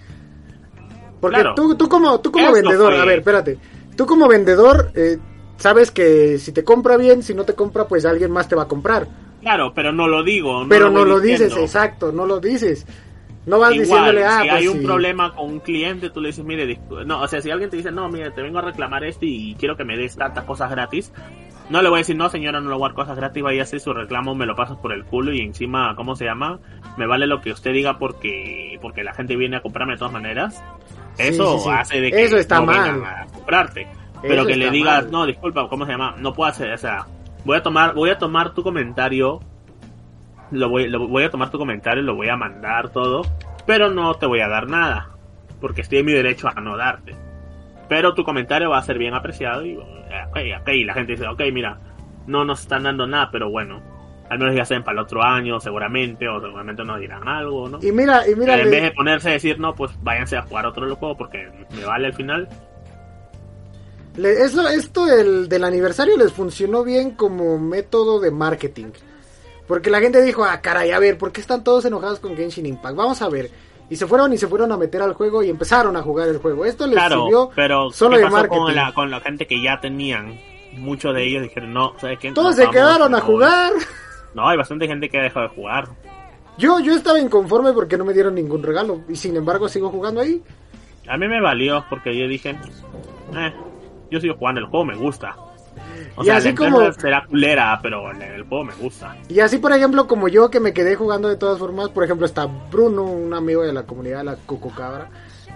Speaker 2: Porque
Speaker 1: Claro.
Speaker 2: tú, tú como, tú como vendedor,
Speaker 1: fue.
Speaker 2: a ver, espérate, tú como vendedor eh, sabes que si te compra bien, si no te compra, pues alguien más te va a comprar.
Speaker 1: Claro, pero no lo digo.
Speaker 2: Pero
Speaker 1: lo
Speaker 2: no lo dices, exacto, no lo dices. No vas
Speaker 1: Igual,
Speaker 2: diciéndole, ah,
Speaker 1: si
Speaker 2: pues
Speaker 1: hay un
Speaker 2: sí.
Speaker 1: problema con un cliente, tú le dices, mire, no, o sea, si alguien te dice, no, mire, te vengo a reclamar esto y quiero que me des tantas cosas gratis, no le voy a decir, no, señora, no le voy a dar cosas gratis, vaya a hacer su reclamo, me lo pasas por el culo y encima, ¿cómo se llama? Me vale lo que usted diga porque porque la gente viene a comprarme de todas maneras. Eso
Speaker 2: sí, sí.
Speaker 1: hace de que
Speaker 2: Eso está
Speaker 1: no
Speaker 2: mal.
Speaker 1: a comprarte. Pero
Speaker 2: Eso
Speaker 1: que le digas,
Speaker 2: mal.
Speaker 1: no, disculpa, ¿cómo se llama? No puedo hacer, o sea, voy a tomar, voy a tomar tu comentario, lo voy, lo voy a tomar tu comentario, lo voy a mandar todo, pero no te voy a dar nada, porque estoy en mi derecho a no darte. Pero tu comentario va a ser bien apreciado y, eh, ok, ok, y la gente dice, ok, mira, no nos están dando nada, pero bueno, al menos ya saben para el otro año, seguramente, o seguramente nos dirán algo, ¿no?
Speaker 2: Y mira, y mira,
Speaker 1: en vez de ponerse a decir, no, pues váyanse a jugar otro juego porque me vale al final.
Speaker 2: Le- eso, esto del, del aniversario les funcionó bien como método de marketing. Porque la gente dijo, ah, caray, a ver, ¿por qué están todos enojados con Genshin Impact? Vamos a ver. Y se fueron y se fueron a meter al juego y empezaron a jugar el juego. Esto les
Speaker 1: Claro,
Speaker 2: sirvió
Speaker 1: pero
Speaker 2: solo
Speaker 1: ¿qué
Speaker 2: de
Speaker 1: pasó
Speaker 2: marketing.
Speaker 1: con la, con la gente que ya tenían? Muchos de ellos dijeron, no, ¿sabes qué?
Speaker 2: Todos se quedaron a
Speaker 1: no".
Speaker 2: jugar.
Speaker 1: No, hay bastante gente que ha dejado de jugar.
Speaker 2: Yo, yo estaba inconforme porque no me dieron ningún regalo. Y sin embargo sigo jugando ahí.
Speaker 1: A mí me valió porque yo dije, eh, yo sigo jugando, el juego me gusta. O
Speaker 2: Y
Speaker 1: sea,
Speaker 2: así como-
Speaker 1: será culera, pero el, juego me gusta.
Speaker 2: Y así, por ejemplo, como yo que me quedé jugando de todas formas, por ejemplo, está Bruno, un amigo de la comunidad de la Cucucabra,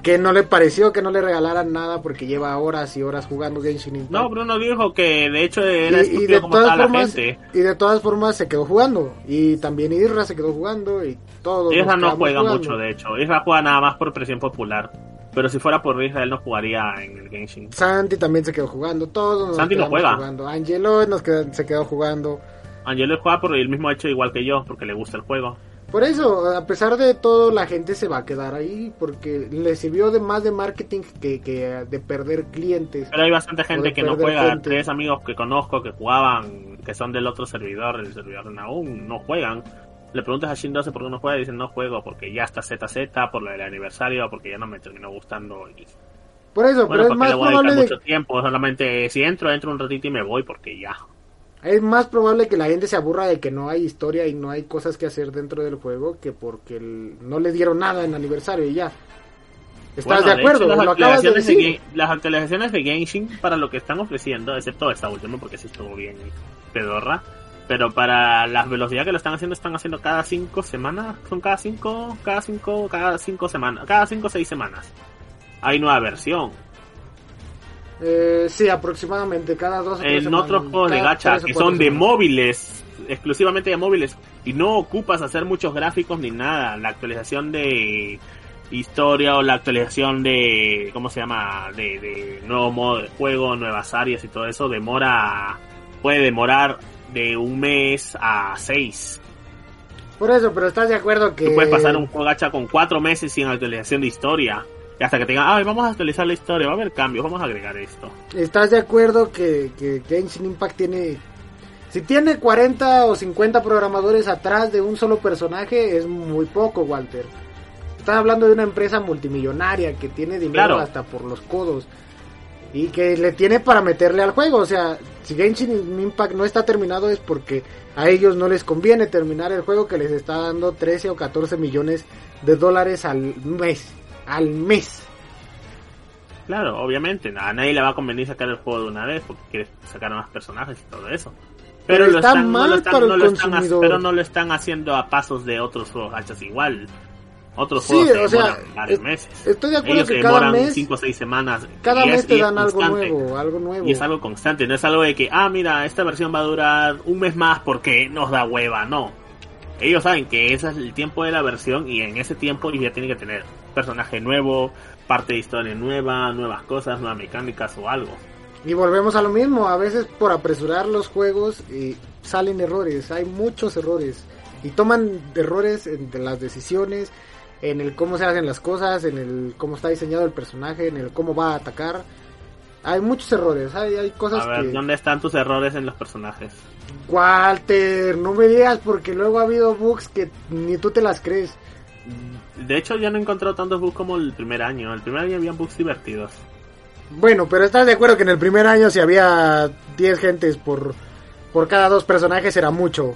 Speaker 2: que no le pareció que no le regalaran nada porque lleva horas y horas jugando Genshin Impact.
Speaker 1: No, Bruno dijo que de hecho era
Speaker 2: y, y de
Speaker 1: como
Speaker 2: todas
Speaker 1: estaba la
Speaker 2: formas
Speaker 1: gente.
Speaker 2: y de todas formas se quedó jugando y también Irra se quedó jugando y todos nos
Speaker 1: Isra no juega
Speaker 2: jugando.
Speaker 1: mucho, de hecho. Isra juega nada más por presión popular. Pero si fuera por Israel no jugaría en el Genshin.
Speaker 2: Santi también se quedó jugando, todos nos
Speaker 1: Santi no juega.
Speaker 2: jugando. Angelo nos se quedó jugando.
Speaker 1: Angelo juega por el mismo hecho igual que yo, porque le gusta el juego.
Speaker 2: Por eso, a pesar de todo, la gente se va a quedar ahí porque le sirvió de más de marketing que, que de perder clientes.
Speaker 1: Pero hay bastante gente que no juega.
Speaker 2: gente.
Speaker 1: Tres amigos que conozco que jugaban, que son del otro servidor, el servidor de Naum, no juegan. Le preguntas a Shin 12 por qué no juega y dicen no juego porque ya está ZZ, por lo del aniversario, porque ya no me terminó gustando. Y,
Speaker 2: Por eso,
Speaker 1: bueno,
Speaker 2: pero es más
Speaker 1: le voy a
Speaker 2: probable de,
Speaker 1: mucho tiempo. Solamente si entro, entro un ratito y me voy porque ya.
Speaker 2: es más probable que la gente se aburra de que no hay historia y no hay cosas que hacer dentro del juego que porque el- no le dieron nada en aniversario y ya. ¿Estás
Speaker 1: Bueno,
Speaker 2: de acuerdo?
Speaker 1: hecho, las,
Speaker 2: de
Speaker 1: actualizaciones de. Gen- las actualizaciones de Genshin para lo que están ofreciendo, excepto esta última porque sí estuvo bien pedorra, pero para la velocidad que lo están haciendo, están haciendo cada cinco semanas, son cada cinco, cada cinco, cada cinco semanas, cada cinco o seis semanas. Hay nueva versión.
Speaker 2: Eh, sí, aproximadamente cada dos
Speaker 1: En
Speaker 2: semanas,
Speaker 1: otros juegos de gacha que son de
Speaker 2: semanas.
Speaker 1: móviles, exclusivamente de móviles, y no ocupas hacer muchos gráficos ni nada, la actualización de historia o la actualización de, ¿cómo se llama? De, de nuevo modo de juego, nuevas áreas y todo eso, demora, puede demorar de un mes a seis.
Speaker 2: Por eso, pero estás de acuerdo que...
Speaker 1: Tú puedes pasar un juego gacha con cuatro meses sin actualización de historia. Y hasta que te digan, ay, vamos a actualizar la historia, va a haber cambios, vamos a agregar esto.
Speaker 2: ¿Estás de acuerdo que, que Genshin Impact tiene... Si tiene 40 o 50 programadores atrás de un solo personaje, es muy poco, Walter. Estás hablando de una empresa multimillonaria que tiene dinero
Speaker 1: Claro.
Speaker 2: hasta por los codos. Y que le tiene para meterle al juego. O sea, si Genshin Impact no está terminado es porque a ellos no les conviene terminar el juego que les está dando 13 o 14 millones de dólares al mes. Al mes.
Speaker 1: Claro, obviamente, a nadie le va a convenir sacar el juego de una vez porque quiere sacar más personajes y todo eso.
Speaker 2: Pero
Speaker 1: lo
Speaker 2: está
Speaker 1: no
Speaker 2: mal
Speaker 1: lo están-
Speaker 2: para el
Speaker 1: no están
Speaker 2: consumidor.
Speaker 1: pero no lo están haciendo a pasos de otros juegos gachas igual. Otros
Speaker 2: Sí,
Speaker 1: juegos se
Speaker 2: o sea,
Speaker 1: demoran varios
Speaker 2: es-
Speaker 1: meses.
Speaker 2: estoy de acuerdo
Speaker 1: Ellos
Speaker 2: que cada
Speaker 1: demoran
Speaker 2: mes-
Speaker 1: 5 o 6 semanas.
Speaker 2: Cada mes
Speaker 1: es-
Speaker 2: te dan algo nuevo, algo nuevo.
Speaker 1: Y es algo constante, no es algo de que, ah, mira, esta versión va a durar un mes más porque nos da hueva, no. Ellos saben que ese es el tiempo de la versión y en ese tiempo ya tienen que tener personaje nuevo, parte de historia nueva, nuevas cosas, nuevas mecánicas o algo.
Speaker 2: Y volvemos a lo mismo, a veces por apresurar los juegos y salen errores, hay muchos errores. Y toman errores en de las decisiones, en el cómo se hacen las cosas, en el cómo está diseñado el personaje, en el cómo va a atacar. Hay muchos errores, hay, hay cosas
Speaker 1: A ver,
Speaker 2: que...
Speaker 1: ¿dónde están tus errores en los personajes?
Speaker 2: Walter, no me digas porque luego ha habido bugs que ni tú te las crees.
Speaker 1: De hecho, ya no he encontrado tantos bugs como el primer año. El primer año había bugs divertidos.
Speaker 2: Bueno, pero estás de acuerdo que en el primer año si había 10 gentes por, por cada dos personajes era mucho.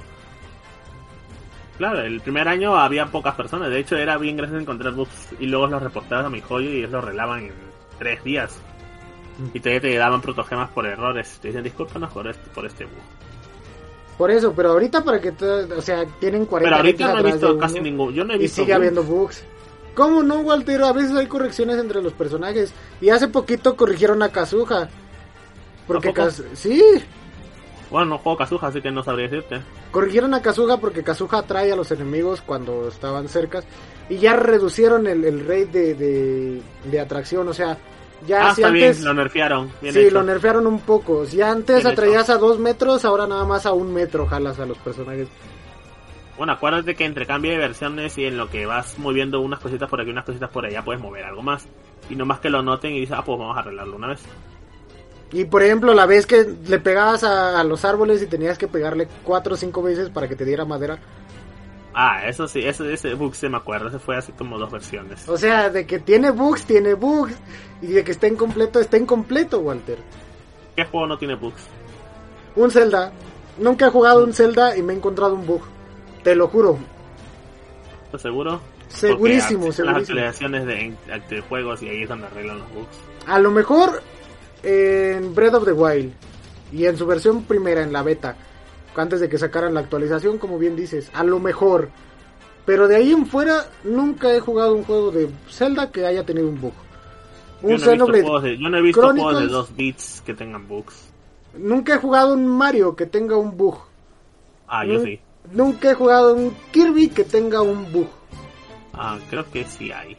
Speaker 1: Claro, el primer año había pocas personas. De hecho, era bien gracias encontrar bugs y luego los reportabas a mi joyo y ellos los relaban en tres días. Y todavía te daban protogemas por errores. Te dicen, discúlpanos por este, por este bug.
Speaker 2: Por eso, pero ahorita para que, o sea, tienen 40
Speaker 1: Pero ahorita no he visto casi ningún. Yo no he
Speaker 2: y
Speaker 1: visto.
Speaker 2: sigue
Speaker 1: bugs.
Speaker 2: habiendo bugs. ¿Cómo no, Walter? A veces hay correcciones entre los personajes. Y hace poquito corrigieron a Kazuha. Porque. Kaz- sí,
Speaker 1: Bueno, no juego Kazuha, así que no sabría decirte.
Speaker 2: corrigieron a Kazuha porque Kazuha atrae a los enemigos cuando estaban cerca. Y ya reducieron el, el rate de, de, de atracción. O sea, ya
Speaker 1: ah,
Speaker 2: si
Speaker 1: está
Speaker 2: antes...
Speaker 1: bien, lo nerfearon. Bien
Speaker 2: sí,
Speaker 1: hecho.
Speaker 2: lo nerfearon un poco. Si antes
Speaker 1: Bien
Speaker 2: atraías a dos metros, ahora nada más a un metro jalas a los personajes.
Speaker 1: Bueno, acuérdate que entre cambio de versiones y en lo que vas moviendo unas cositas por aquí, unas cositas por allá, puedes mover algo más. Y no más que lo noten y dices, ah, pues vamos a arreglarlo una vez.
Speaker 2: Y por ejemplo, la vez que le pegabas a, a los árboles y tenías que pegarle cuatro o cinco veces para que te diera madera.
Speaker 1: Ah, eso sí, ese, ese bug se me acuerda, ese fue así como dos versiones.
Speaker 2: O sea, de que tiene bugs, tiene bugs. Y de que está incompleto, está incompleto, Walter.
Speaker 1: ¿Qué juego no tiene bugs?
Speaker 2: Un Zelda. Nunca he jugado un Zelda y me he encontrado un bug. Te lo juro.
Speaker 1: ¿Estás seguro?
Speaker 2: Segurísimo,
Speaker 1: Porque existen Las
Speaker 2: segurísimo.
Speaker 1: actualizaciones de, de juegos y ahí es donde arreglan los bugs.
Speaker 2: A lo mejor en Breath of the Wild. Y en su versión primera, en la beta. Antes de que sacaran la actualización, como bien dices. A lo mejor. Pero de ahí en fuera, nunca he jugado un juego de Zelda que haya tenido un bug.
Speaker 1: Yo
Speaker 2: Un
Speaker 1: no, he visto
Speaker 2: Xenoblade.
Speaker 1: juegos de, yo no he visto juegos de dos bits que tengan bugs.
Speaker 2: Nunca he jugado un Mario que tenga un bug.
Speaker 1: Ah, yo sí.
Speaker 2: Nunca he jugado un Kirby que tenga un bug.
Speaker 1: Ah, creo que sí hay.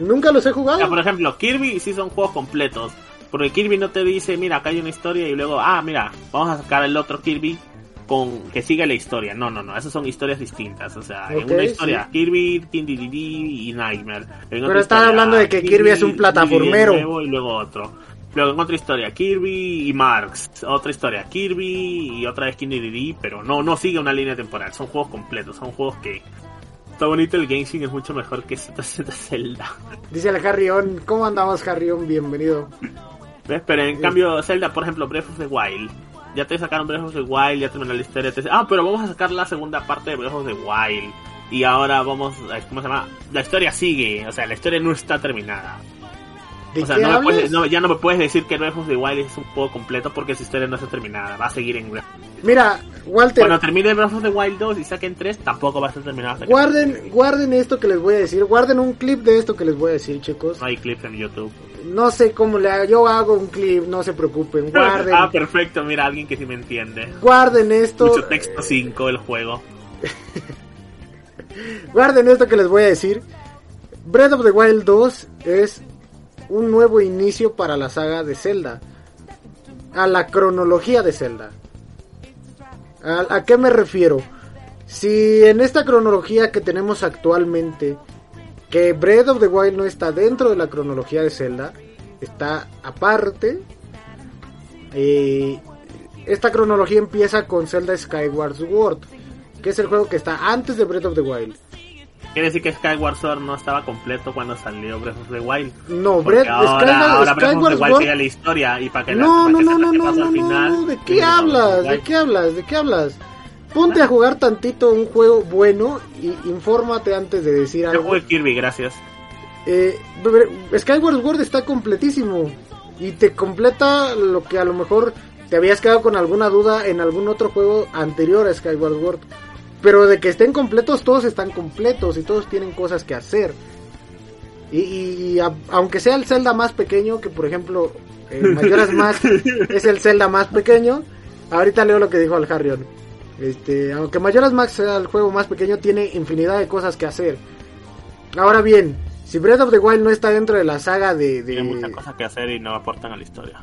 Speaker 2: Nunca los he jugado.
Speaker 1: Por ejemplo, Kirby sí son juegos completos. Porque Kirby no te dice, mira, acá hay una historia y luego, ah, mira, vamos a sacar el otro Kirby con que siga la historia. No, no, no, esas son historias distintas. O sea, en una historia,
Speaker 2: sí.
Speaker 1: Kirby, Dedede y Nightmare. En
Speaker 2: Pero
Speaker 1: historia,
Speaker 2: hablando de que Kirby es un plataformero.
Speaker 1: nuevo y luego otro. Luego en otra historia, Kirby y Marx. Otra historia, Kirby y otra vez Dedede, pero no, no sigue una línea temporal. Son juegos completos, son juegos que... Está bonito el Genshin, es mucho mejor que ZZ Zelda.
Speaker 2: Dice el Harrion, ¿cómo andamos Harrion? Bienvenido.
Speaker 1: ¿Ves? Pero en cambio, Zelda, por ejemplo, Breath of the Wild. Ya te sacaron Breath of the Wild, ya terminó la historia. Te... Ah, pero vamos a sacar la segunda parte de Breath of the Wild. Y ahora vamos a... ¿Cómo se llama? La historia sigue. O sea, la historia no está terminada.
Speaker 2: ¿De
Speaker 1: O sea, no me
Speaker 2: hablas?
Speaker 1: puedes- no, ya no me puedes decir que Breath of the Wild es un juego completo porque su historia no está terminada. Va a seguir en Breath.
Speaker 2: Mira, Walter,
Speaker 1: Cuando termine Breath of the Wild 2 y saquen 3, tampoco va a estar terminada. hasta que-
Speaker 2: guarden, guarden esto que les voy a decir. Guarden un clip de esto que les voy a decir, chicos.
Speaker 1: No hay clips en YouTube.
Speaker 2: No sé cómo le hago. Yo hago un clip, no se preocupen. Guarden,
Speaker 1: ah, perfecto. Mira, alguien que sí me entiende.
Speaker 2: guarden esto.
Speaker 1: Mucho texto 5 el juego.
Speaker 2: Guarden esto que les voy a decir. Breath of the Wild 2 es un nuevo inicio para la saga de Zelda. A la cronología de Zelda. ¿A, qué me refiero? Si en esta cronología que tenemos actualmente, que Breath of the Wild no está dentro de la cronología de Zelda, está aparte. eh, esta cronología empieza con Zelda Skyward Sword, que es el juego que está antes de Breath of the Wild.
Speaker 1: Quiere decir que Skyward Sword no estaba completo cuando salió Breath of the Wild.
Speaker 2: No, Breath,
Speaker 1: ahora,
Speaker 2: Skyward,
Speaker 1: ahora Breath of
Speaker 2: Skyward
Speaker 1: the Wild sigue la historia y para que la-
Speaker 2: No,
Speaker 1: para
Speaker 2: no,
Speaker 1: que
Speaker 2: no, no, no, no,
Speaker 1: al
Speaker 2: no,
Speaker 1: final,
Speaker 2: no, ¿de qué hablas? ¿De qué hablas? ¿De qué hablas? Ponte a jugar tantito un juego bueno y infórmate antes de decir
Speaker 1: Yo
Speaker 2: algo.
Speaker 1: jugué Kirby, gracias.
Speaker 2: Eh, Skyward Sword está completísimo y te completa lo que a lo mejor te habías quedado con alguna duda en algún otro juego anterior a Skyward Sword. Pero de que estén completos, todos están completos y todos tienen cosas que hacer. Y, y- y a- aunque sea el Zelda más pequeño, que por ejemplo el Majora's Mask es el Zelda más pequeño, ahorita leo lo que dijo al Harrion. Este, aunque Majora's Mask sea el juego más pequeño, tiene infinidad de cosas que hacer. Ahora bien, si Breath of the Wild no está dentro de la saga de... de-
Speaker 1: Tiene muchas cosas que hacer y no aportan a la historia.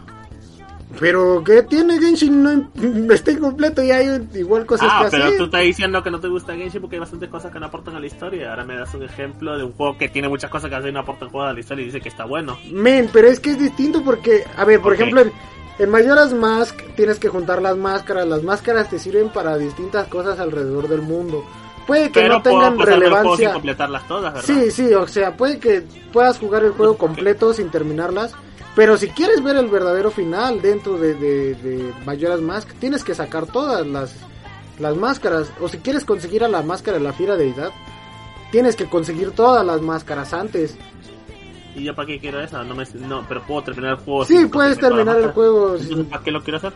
Speaker 2: Pero ¿qué tiene Genshin? No está incompleto y hay igual cosas
Speaker 1: Ah,
Speaker 2: que
Speaker 1: pero
Speaker 2: hacer.
Speaker 1: tú estás diciendo que no te gusta Genshin porque hay bastantes cosas que no aportan a la historia. Ahora me das un ejemplo de un juego que tiene muchas cosas que hacer y no aportan juego a la historia y dice que está bueno.
Speaker 2: Men, pero es que es distinto porque, a ver, por ejemplo, en, en Majora's Mask tienes que juntar las máscaras. Las máscaras te sirven para distintas cosas alrededor del mundo. Puede que
Speaker 1: pero
Speaker 2: no tengan
Speaker 1: juego sin
Speaker 2: relevancia.
Speaker 1: completarlas todas, ¿verdad?
Speaker 2: Sí, sí, o sea, puede que puedas jugar el juego completo sin terminarlas. Pero si quieres ver el verdadero final dentro de, de, de Majora's Mask, tienes que sacar todas las, las máscaras. O si quieres conseguir a la máscara de la fiera deidad, tienes que conseguir todas las máscaras antes.
Speaker 1: ¿Y yo para qué quiero eso? No, me, no pero puedo terminar el juego.
Speaker 2: Sí, puedes terminar el juego.
Speaker 1: ¿para qué lo quiero hacer?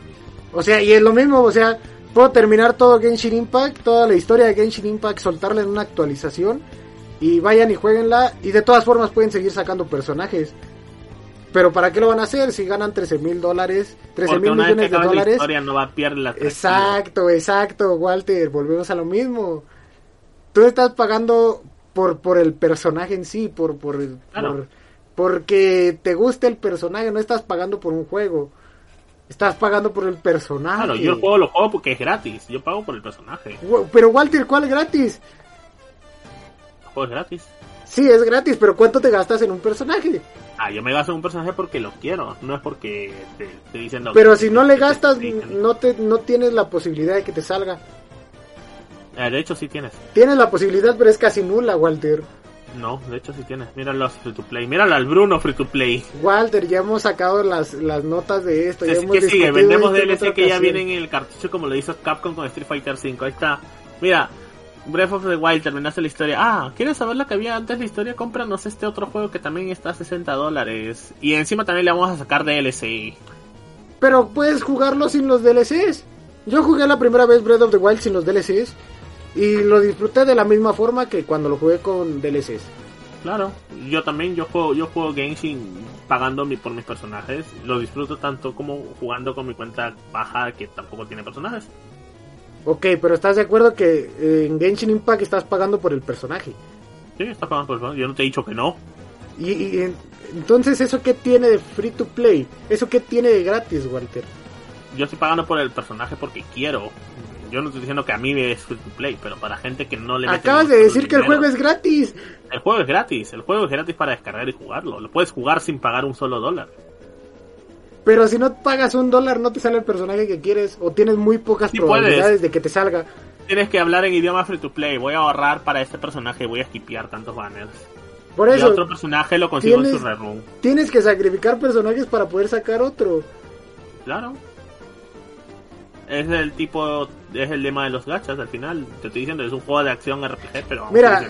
Speaker 2: O sea, y es lo mismo, o sea, puedo terminar todo Genshin Impact, toda la historia de Genshin Impact, soltarla en una actualización y vayan y jueguenla y de todas formas pueden seguir sacando personajes. Pero ¿para qué lo van a hacer si ganan 13 mil dólares, 13
Speaker 1: Porque
Speaker 2: mil millones de
Speaker 1: la
Speaker 2: dólares?
Speaker 1: historia no va a perder la.
Speaker 2: Exacto, exacto, Walter, volvemos a lo mismo. Tú estás pagando por por el personaje en sí, por por, el-
Speaker 1: Claro.
Speaker 2: por- porque te gusta el personaje, no estás pagando por un juego. Estás pagando por el personaje.
Speaker 1: Claro, yo el juego lo juego porque es gratis. Yo pago por el personaje.
Speaker 2: Pero Walter, ¿cuál es gratis?
Speaker 1: El juego es gratis.
Speaker 2: Sí, es gratis, pero ¿cuánto te gastas en un personaje?
Speaker 1: Ah, yo me gasto en un personaje porque lo quiero. No es porque te estoy diciendo.
Speaker 2: Pero
Speaker 1: que-
Speaker 2: si no le
Speaker 1: te-
Speaker 2: gastas,
Speaker 1: te-
Speaker 2: no te no tienes la posibilidad de que te salga.
Speaker 1: Eh, de hecho, sí tienes.
Speaker 2: Tienes la posibilidad, pero es casi nula, Walter.
Speaker 1: No, de hecho, sí tienes. Mira los free to play. Míralo al Bruno free to play.
Speaker 2: Walter, ya hemos sacado las, las notas de esto. Ya
Speaker 1: Es
Speaker 2: hemos
Speaker 1: que sigue, vendemos DLC que ya vienen en el cartucho como lo hizo Capcom con Street Fighter 5. Ahí está. Mira, Breath of the Wild, terminaste la historia. Ah, ¿quieres saber la que había antes de la historia? Cómpranos este otro juego que también está a 60 dólares. Y encima también le vamos a sacar DLC.
Speaker 2: Pero puedes jugarlo sin los DLCs. Yo jugué la primera vez Breath of the Wild sin los DLCs. Y lo disfruté de la misma forma que cuando lo jugué con DLCs.
Speaker 1: Claro, yo también, yo juego, yo juego Genshin pagando mi, por mis personajes. Lo disfruto tanto como jugando con mi cuenta baja que tampoco tiene personajes.
Speaker 2: Ok, pero ¿estás de acuerdo que eh, en Genshin Impact estás pagando por el personaje?
Speaker 1: Sí, estás pagando por personajes. Yo no te he dicho que no.
Speaker 2: Y, y en- entonces, ¿eso qué tiene de free to play? ¿Eso qué tiene de gratis, Walter?
Speaker 1: Yo estoy pagando por el personaje porque quiero. Yo no estoy diciendo que a mí me es free to play, pero para gente que no le
Speaker 2: Acabas de decir que el juego es gratis.
Speaker 1: El juego es gratis, el juego es gratis para descargar y jugarlo. Lo puedes jugar sin pagar un solo dólar.
Speaker 2: Pero si no pagas un dólar, no te sale el personaje que quieres. O tienes muy pocas
Speaker 1: Sí
Speaker 2: probabilidades
Speaker 1: puedes.
Speaker 2: de que te salga.
Speaker 1: Tienes que hablar en idioma free to play. Voy a ahorrar para este personaje y voy a skipear tantos banners.
Speaker 2: Por
Speaker 1: y
Speaker 2: eso,
Speaker 1: otro personaje lo consigo en su rerun.
Speaker 2: tienes que sacrificar personajes para poder sacar otro.
Speaker 1: Claro. Es el tipo, es el lema de los gachas al final. Te estoy diciendo, es un juego de acción RPG, pero
Speaker 2: Mira.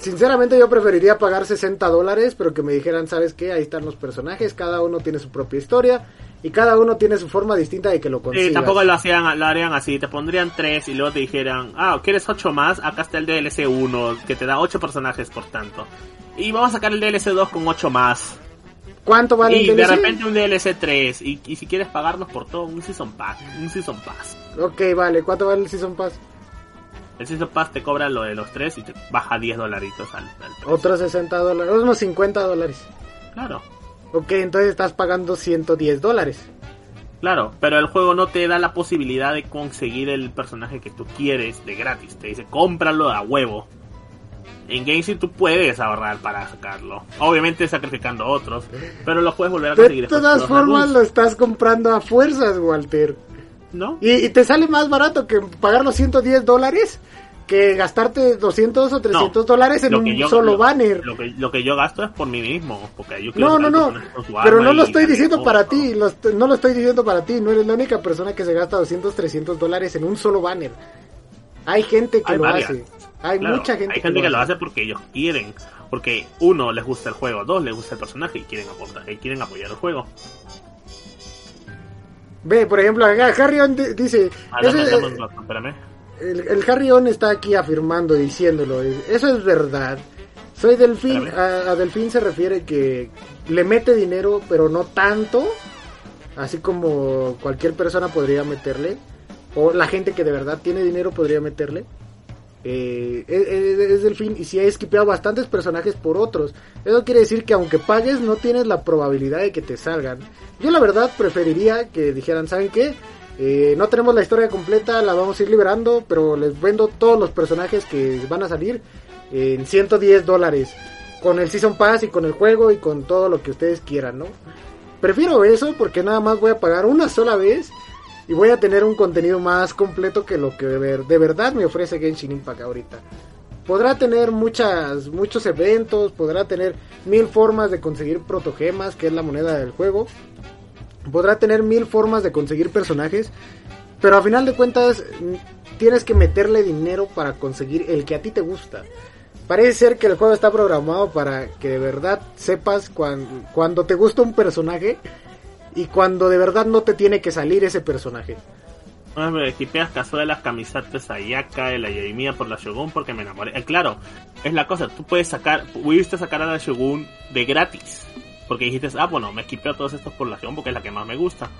Speaker 2: Sinceramente yo preferiría pagar 60 dólares, pero que me dijeran, ¿sabes qué? Ahí están los personajes, cada uno tiene su propia historia y cada uno tiene su forma distinta de que lo consigas.
Speaker 1: Sí, tampoco lo hacían, lo harían así, te pondrían tres y luego te dijeran, ah, ¿quieres ocho más? Acá está el DLC 1, que te da ocho personajes por tanto. Y vamos a sacar el DLC 2 con ocho más.
Speaker 2: ¿Cuánto vale
Speaker 1: y
Speaker 2: el
Speaker 1: de
Speaker 2: DLC?
Speaker 1: repente un DLC 3. Y, y si quieres pagarnos por todo, un Season Pass. Un Season Pass.
Speaker 2: Ok, vale, ¿cuánto vale el Season Pass?
Speaker 1: El Season Pass te cobra lo de los tres y te baja 10 dolaritos al, al.
Speaker 2: Otros 60 dólares, unos 50 dólares.
Speaker 1: Claro,
Speaker 2: Ok, entonces estás pagando 110 dólares.
Speaker 1: claro. Pero el juego no te da la posibilidad de conseguir el personaje que tú quieres de gratis. Te dice, cómpralo a huevo. En Genshin tú puedes ahorrar para sacarlo. Obviamente sacrificando otros. Pero lo puedes volver a conseguir
Speaker 2: De todas formas lo estás comprando a fuerzas, Walter.
Speaker 1: ¿No?
Speaker 2: Y, y te sale más barato que pagar los 110 dólares que gastarte 200 o 300 dólares en un
Speaker 1: yo-
Speaker 2: solo
Speaker 1: lo-
Speaker 2: banner.
Speaker 1: Lo que, lo que yo gasto es por mí mismo. Porque yo quiero
Speaker 2: No, no, no. Pero no lo estoy diciendo
Speaker 1: todo.
Speaker 2: para ti. lo no lo estoy diciendo para ti. No eres la única persona que se gasta 200, 300 dólares en un solo banner. Hay gente que
Speaker 1: Hay
Speaker 2: lo
Speaker 1: varias.
Speaker 2: hace. Hay
Speaker 1: Claro,
Speaker 2: mucha gente,
Speaker 1: hay gente que lo hace porque ellos quieren. Porque uno les gusta el juego, dos les gusta el personaje y quieren aportar, y quieren apoyar el juego.
Speaker 2: Ve, por ejemplo, acá Harrion di- dice... Ese-
Speaker 1: espérame.
Speaker 2: el, el Harrion está aquí afirmando, diciéndolo. Eso es verdad. Soy Delfín. A Delfín se refiere que le mete dinero, pero no tanto. Así como cualquier persona podría meterle. O la gente que de verdad tiene dinero podría meterle. Eh, es, es- es Delfín y si ha esquipeado bastantes personajes por otros. Eso quiere decir que aunque pagues no tienes la probabilidad de que te salgan. Yo la verdad preferiría que dijeran, ¿saben qué? Eh, no tenemos la historia completa, la vamos a ir liberando, pero les vendo todos los personajes que van a salir en 110 dólares. Con el Season Pass y con el juego y con todo lo que ustedes quieran, ¿no? Prefiero eso porque nada más voy a pagar una sola vez y voy a tener un contenido más completo que lo que de, ver- de verdad me ofrece Genshin Impact ahorita. Podrá tener muchas, muchos eventos, podrá tener mil formas de conseguir protogemas, que es la moneda del juego. Podrá tener mil formas de conseguir personajes, pero a final de cuentas mm, tienes que meterle dinero para conseguir el que a ti te gusta. Parece ser que el juego está programado para que de verdad sepas cuan- cuando te gusta un personaje y cuando de verdad no te tiene que salir ese personaje.
Speaker 1: Ah, me equipeas casuelas, camisetas Ayaka, de la Yaimía por la Shogun porque me enamoré. Eh, claro, es la cosa, tú puedes sacar, pudiste sacar a la Shogun de gratis. Porque dijiste, ah, bueno, me equipeo todos estos por la Shogun porque es la que más me gusta.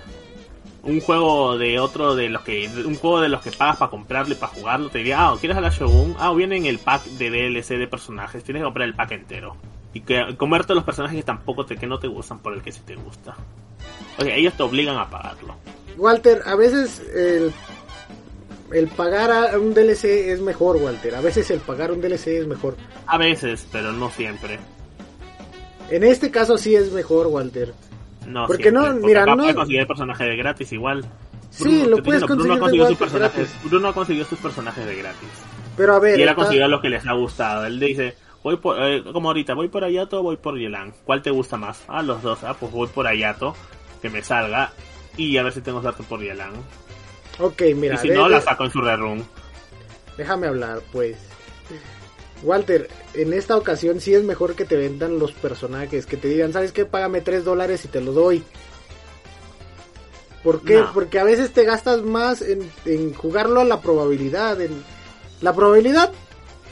Speaker 1: Un juego de otro de los que, un juego de los que pagas para comprarlo y para jugarlo, te diría, ah, ¿quieres a la Shogun? Ah, viene en el pack de DLC de personajes, tienes que comprar el pack entero. Y que comerte los personajes que tampoco te, que no te gustan por el que sí te gusta. O sea, ellos te obligan a pagarlo.
Speaker 2: Walter, a veces el, el pagar a un DLC es mejor, Walter. A veces el pagar un DLC es mejor.
Speaker 1: A veces, pero no siempre.
Speaker 2: En este caso sí es mejor, Walter.
Speaker 1: No,
Speaker 2: Porque
Speaker 1: siempre,
Speaker 2: no, mira,
Speaker 1: acá
Speaker 2: no-
Speaker 1: puedes conseguir personajes de gratis igual.
Speaker 2: Sí,
Speaker 1: te
Speaker 2: lo puedes
Speaker 1: Bruno
Speaker 2: conseguir de
Speaker 1: conseguido sus personajes.
Speaker 2: gratis.
Speaker 1: Bruno conseguido sus personajes de gratis.
Speaker 2: Pero a ver,
Speaker 1: Y él ha
Speaker 2: está-
Speaker 1: conseguido los que les ha gustado. Él dice, voy por, eh, como ahorita, voy por Ayato o voy por Yelan. ¿Cuál te gusta más? Ah, los dos. Ah, pues voy por Ayato, que me salga. Y a ver si tengo suerte por Yelan.
Speaker 2: ok, mira,
Speaker 1: y si
Speaker 2: de-
Speaker 1: no,
Speaker 2: de-
Speaker 1: la saco en su rerun.
Speaker 2: déjame hablar, pues. Walter, en esta ocasión sí es mejor que te vendan los personajes, que te digan, ¿sabes qué? Págame 3 dólares y te lo doy. ¿Por qué?
Speaker 1: No.
Speaker 2: Porque a veces te gastas más en, en jugarlo a la probabilidad. En... La probabilidad,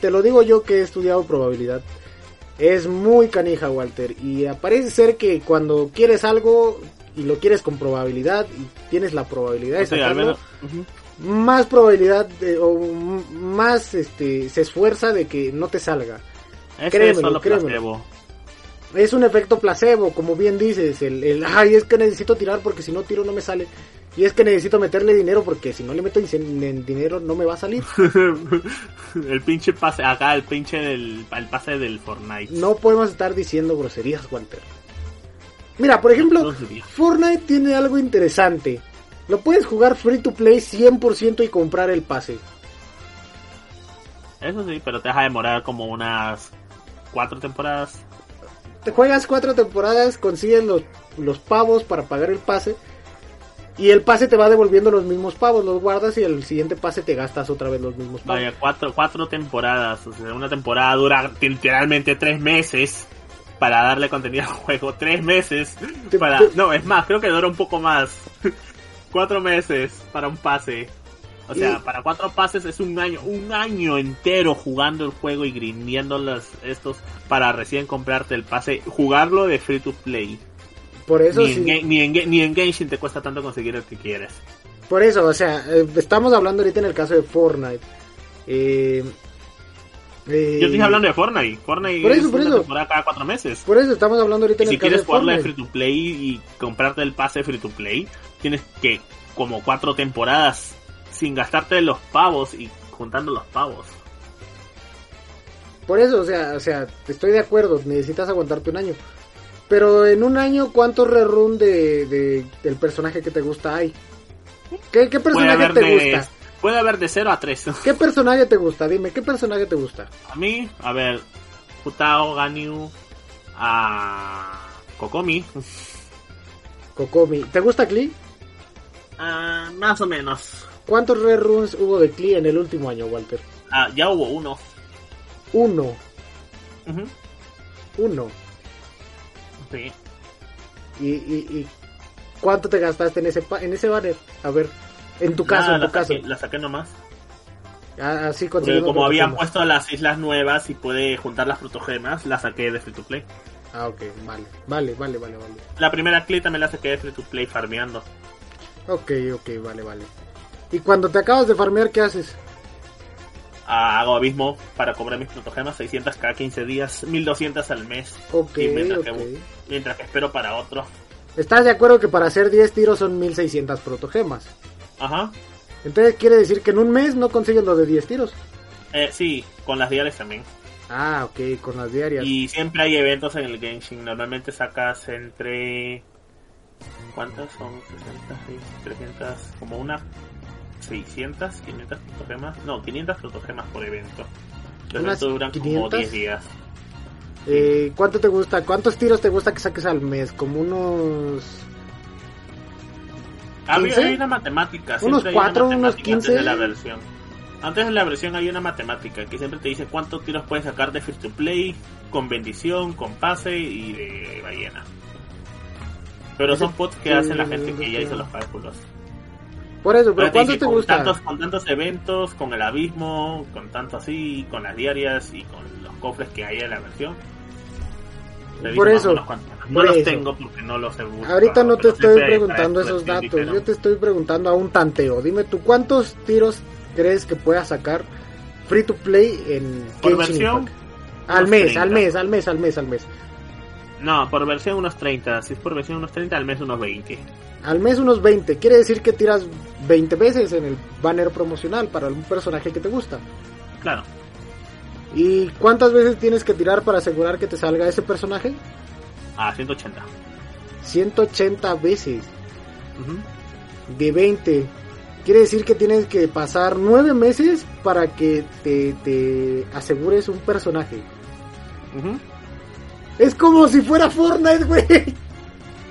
Speaker 2: te lo digo yo que he estudiado probabilidad, es muy canija, Walter. Y parece ser que cuando quieres algo y lo quieres con probabilidad y tienes la probabilidad de
Speaker 1: O sea, al
Speaker 2: sacarlo,
Speaker 1: menos-
Speaker 2: más probabilidad de- o más este se esfuerza de que no te salga.
Speaker 1: Ese
Speaker 2: Créemelo,
Speaker 1: es
Speaker 2: créemelo.
Speaker 1: placebo.
Speaker 2: es un efecto placebo, como bien dices, el, el, ay, es que necesito tirar porque si no tiro no me sale. Y es que necesito meterle dinero porque si no le meto dinero no me va a salir.
Speaker 1: el pinche pase, acá el pinche del el pase del Fortnite.
Speaker 2: No podemos estar diciendo groserías, Walter. Mira, por ejemplo, Fortnite tiene algo interesante. Lo puedes jugar free to play 100% y comprar el pase.
Speaker 1: Eso sí, pero te vas a demorar como unas cuatro temporadas.
Speaker 2: Te juegas cuatro temporadas, consigues los, los pavos para pagar el pase. Y el pase te va devolviendo los mismos pavos, los guardas y el siguiente pase te gastas otra vez los mismos pavos.
Speaker 1: Vaya, cuatro, cuatro temporadas. O sea, una temporada dura literalmente tres meses para darle contenido al juego. Tres meses para... No, es más, creo que dura un poco más. cuatro meses para un pase. O sea, para cuatro pases es un año, un año entero jugando el juego y grindiendo los estos para recién comprarte el pase, jugarlo de free to play.
Speaker 2: Por eso
Speaker 1: ni, en, ni, en, ni en Genshin te cuesta tanto conseguir el que quieres.
Speaker 2: Por eso, o sea, eh, estamos hablando ahorita en el caso de Fortnite. Eh,
Speaker 1: eh, Yo estoy hablando de Fortnite. Fortnite
Speaker 2: por eso, es por
Speaker 1: una
Speaker 2: eso.
Speaker 1: temporada cada cuatro meses.
Speaker 2: Por eso estamos hablando ahorita en
Speaker 1: si
Speaker 2: el caso
Speaker 1: quieres
Speaker 2: de
Speaker 1: jugarlo de
Speaker 2: Fortnite.
Speaker 1: free to play y comprarte el pase free to play, tienes que como cuatro temporadas sin gastarte los pavos y juntando los pavos.
Speaker 2: Por eso, o sea, o sea, estoy de acuerdo, necesitas aguantarte un año. Pero en un año, ¿cuántos rerun de, de, del personaje que te gusta hay? ¿Qué, qué personaje te
Speaker 1: de,
Speaker 2: gusta?
Speaker 1: Puede haber de 0 a 3.
Speaker 2: ¿Qué personaje te gusta? Dime, ¿qué personaje te gusta?
Speaker 1: A mí, a ver, Futao, Ganyu, a Kokomi.
Speaker 2: Kokomi. ¿Te gusta Klee?
Speaker 1: Uh, más o menos.
Speaker 2: ¿Cuántos reruns hubo de Klee en el último año, Walter?
Speaker 1: Ah, ya hubo uno.
Speaker 2: Uno.
Speaker 1: Uh -huh.
Speaker 2: Uno.
Speaker 1: Sí.
Speaker 2: ¿Y, y, y cuánto te gastaste en ese en ese banner? A ver, en tu caso,
Speaker 1: Nada,
Speaker 2: en tu
Speaker 1: la
Speaker 2: caso.
Speaker 1: Saqué, la saqué nomás.
Speaker 2: Ah, así
Speaker 1: Porque como habían puesto las islas nuevas y puede juntar las protogemas, la saqué de free to play.
Speaker 2: Ah, ok, vale, vale, vale, vale, vale.
Speaker 1: La primera clip también la saqué de free to play farmeando.
Speaker 2: Ok, ok, vale, vale. ¿Y cuando te acabas de farmear, qué haces?
Speaker 1: Ah, hago abismo para cobrar mis protogemas, 600 cada 15 días, 1200 al mes.
Speaker 2: Ok,
Speaker 1: que, mientras que espero para otro.
Speaker 2: ¿Estás de acuerdo que para hacer 10 tiros son 1600 protogemas?
Speaker 1: Ajá.
Speaker 2: Entonces quiere decir que en un mes no consigues lo de 10 tiros.
Speaker 1: Eh, sí, con las diarias también.
Speaker 2: Ah, ok, con las diarias.
Speaker 1: Y siempre hay eventos en el Genshin. Normalmente sacas entre. ¿Cuántas son? 60, 300, como una. 600, 500 protogemas. No, 500 protogemas por evento. Los
Speaker 2: ¿Unas
Speaker 1: eventos duran
Speaker 2: 500?
Speaker 1: como 10 días.
Speaker 2: Eh, ¿Cuánto te gusta? ¿Cuántos tiros te gusta que saques al mes? Como unos...
Speaker 1: Había,
Speaker 2: 15?
Speaker 1: hay una matemática.
Speaker 2: ¿Unos
Speaker 1: siempre hay
Speaker 2: cuatro,
Speaker 1: una
Speaker 2: unos
Speaker 1: matemática
Speaker 2: 15?
Speaker 1: Antes de la versión. Antes de la versión hay una matemática que siempre te dice cuántos tiros puedes sacar de free to play, con bendición, con pase y de ballena. Pero son pods que hacen la gente que ya hizo los cálculos.
Speaker 2: Por eso, pero ¿cuántos
Speaker 1: dice,
Speaker 2: te
Speaker 1: con
Speaker 2: gusta?
Speaker 1: Tantos, con tantos eventos, con el abismo, con tanto así, con las diarias y con los cofres que hay en la versión.
Speaker 2: Por eso.
Speaker 1: No
Speaker 2: por
Speaker 1: los
Speaker 2: eso.
Speaker 1: tengo porque no los he buscado.
Speaker 2: Ahorita no te
Speaker 1: pero
Speaker 2: estoy preguntando esos datos, yo te estoy preguntando a un tanteo. Dime tú, ¿cuántos tiros crees que puedas sacar free to play en Genshin Impact? Al mes,
Speaker 1: 30.
Speaker 2: al mes, al mes, al mes, al mes.
Speaker 1: No, por versión unos 30. Si es por versión unos 30, al mes unos 20.
Speaker 2: Al mes unos 20. Quiere decir que tiras 20 veces en el banner promocional para un personaje que te gusta.
Speaker 1: Claro.
Speaker 2: ¿Y cuántas veces tienes que tirar para asegurar que te salga ese personaje?
Speaker 1: A 180.
Speaker 2: 180 veces
Speaker 1: Ujú.
Speaker 2: de 20. Quiere decir que tienes que pasar 9 meses para que te, te asegures un personaje.
Speaker 1: Ujú.
Speaker 2: Es como si fuera Fortnite, güey.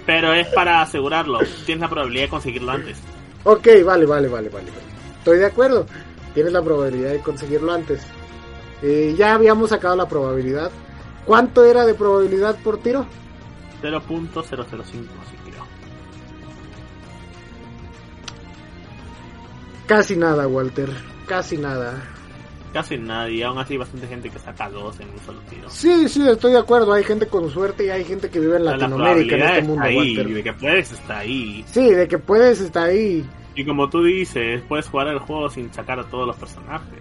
Speaker 1: Pero es para asegurarlo. Tienes la probabilidad de conseguirlo antes.
Speaker 2: Ok, vale, vale, vale, vale. Estoy de acuerdo. Tienes la probabilidad de conseguirlo antes. Eh, ya habíamos sacado la probabilidad. ¿Cuánto era de probabilidad por tiro?
Speaker 1: 0.005, si creo.
Speaker 2: Casi nada, Walter. Casi nada.
Speaker 1: Casi nadie. Aún así, hay bastante gente que saca dos en un solo tiro.
Speaker 2: Sí, sí, estoy de acuerdo. Hay gente con suerte y hay gente que vive en
Speaker 1: La
Speaker 2: Latinoamérica en
Speaker 1: probabilidad
Speaker 2: este mundo,
Speaker 1: ahí. De que puedes, está ahí.
Speaker 2: Sí, de que puedes está ahí.
Speaker 1: Y como tú dices, puedes jugar el juego sin sacar a todos los personajes.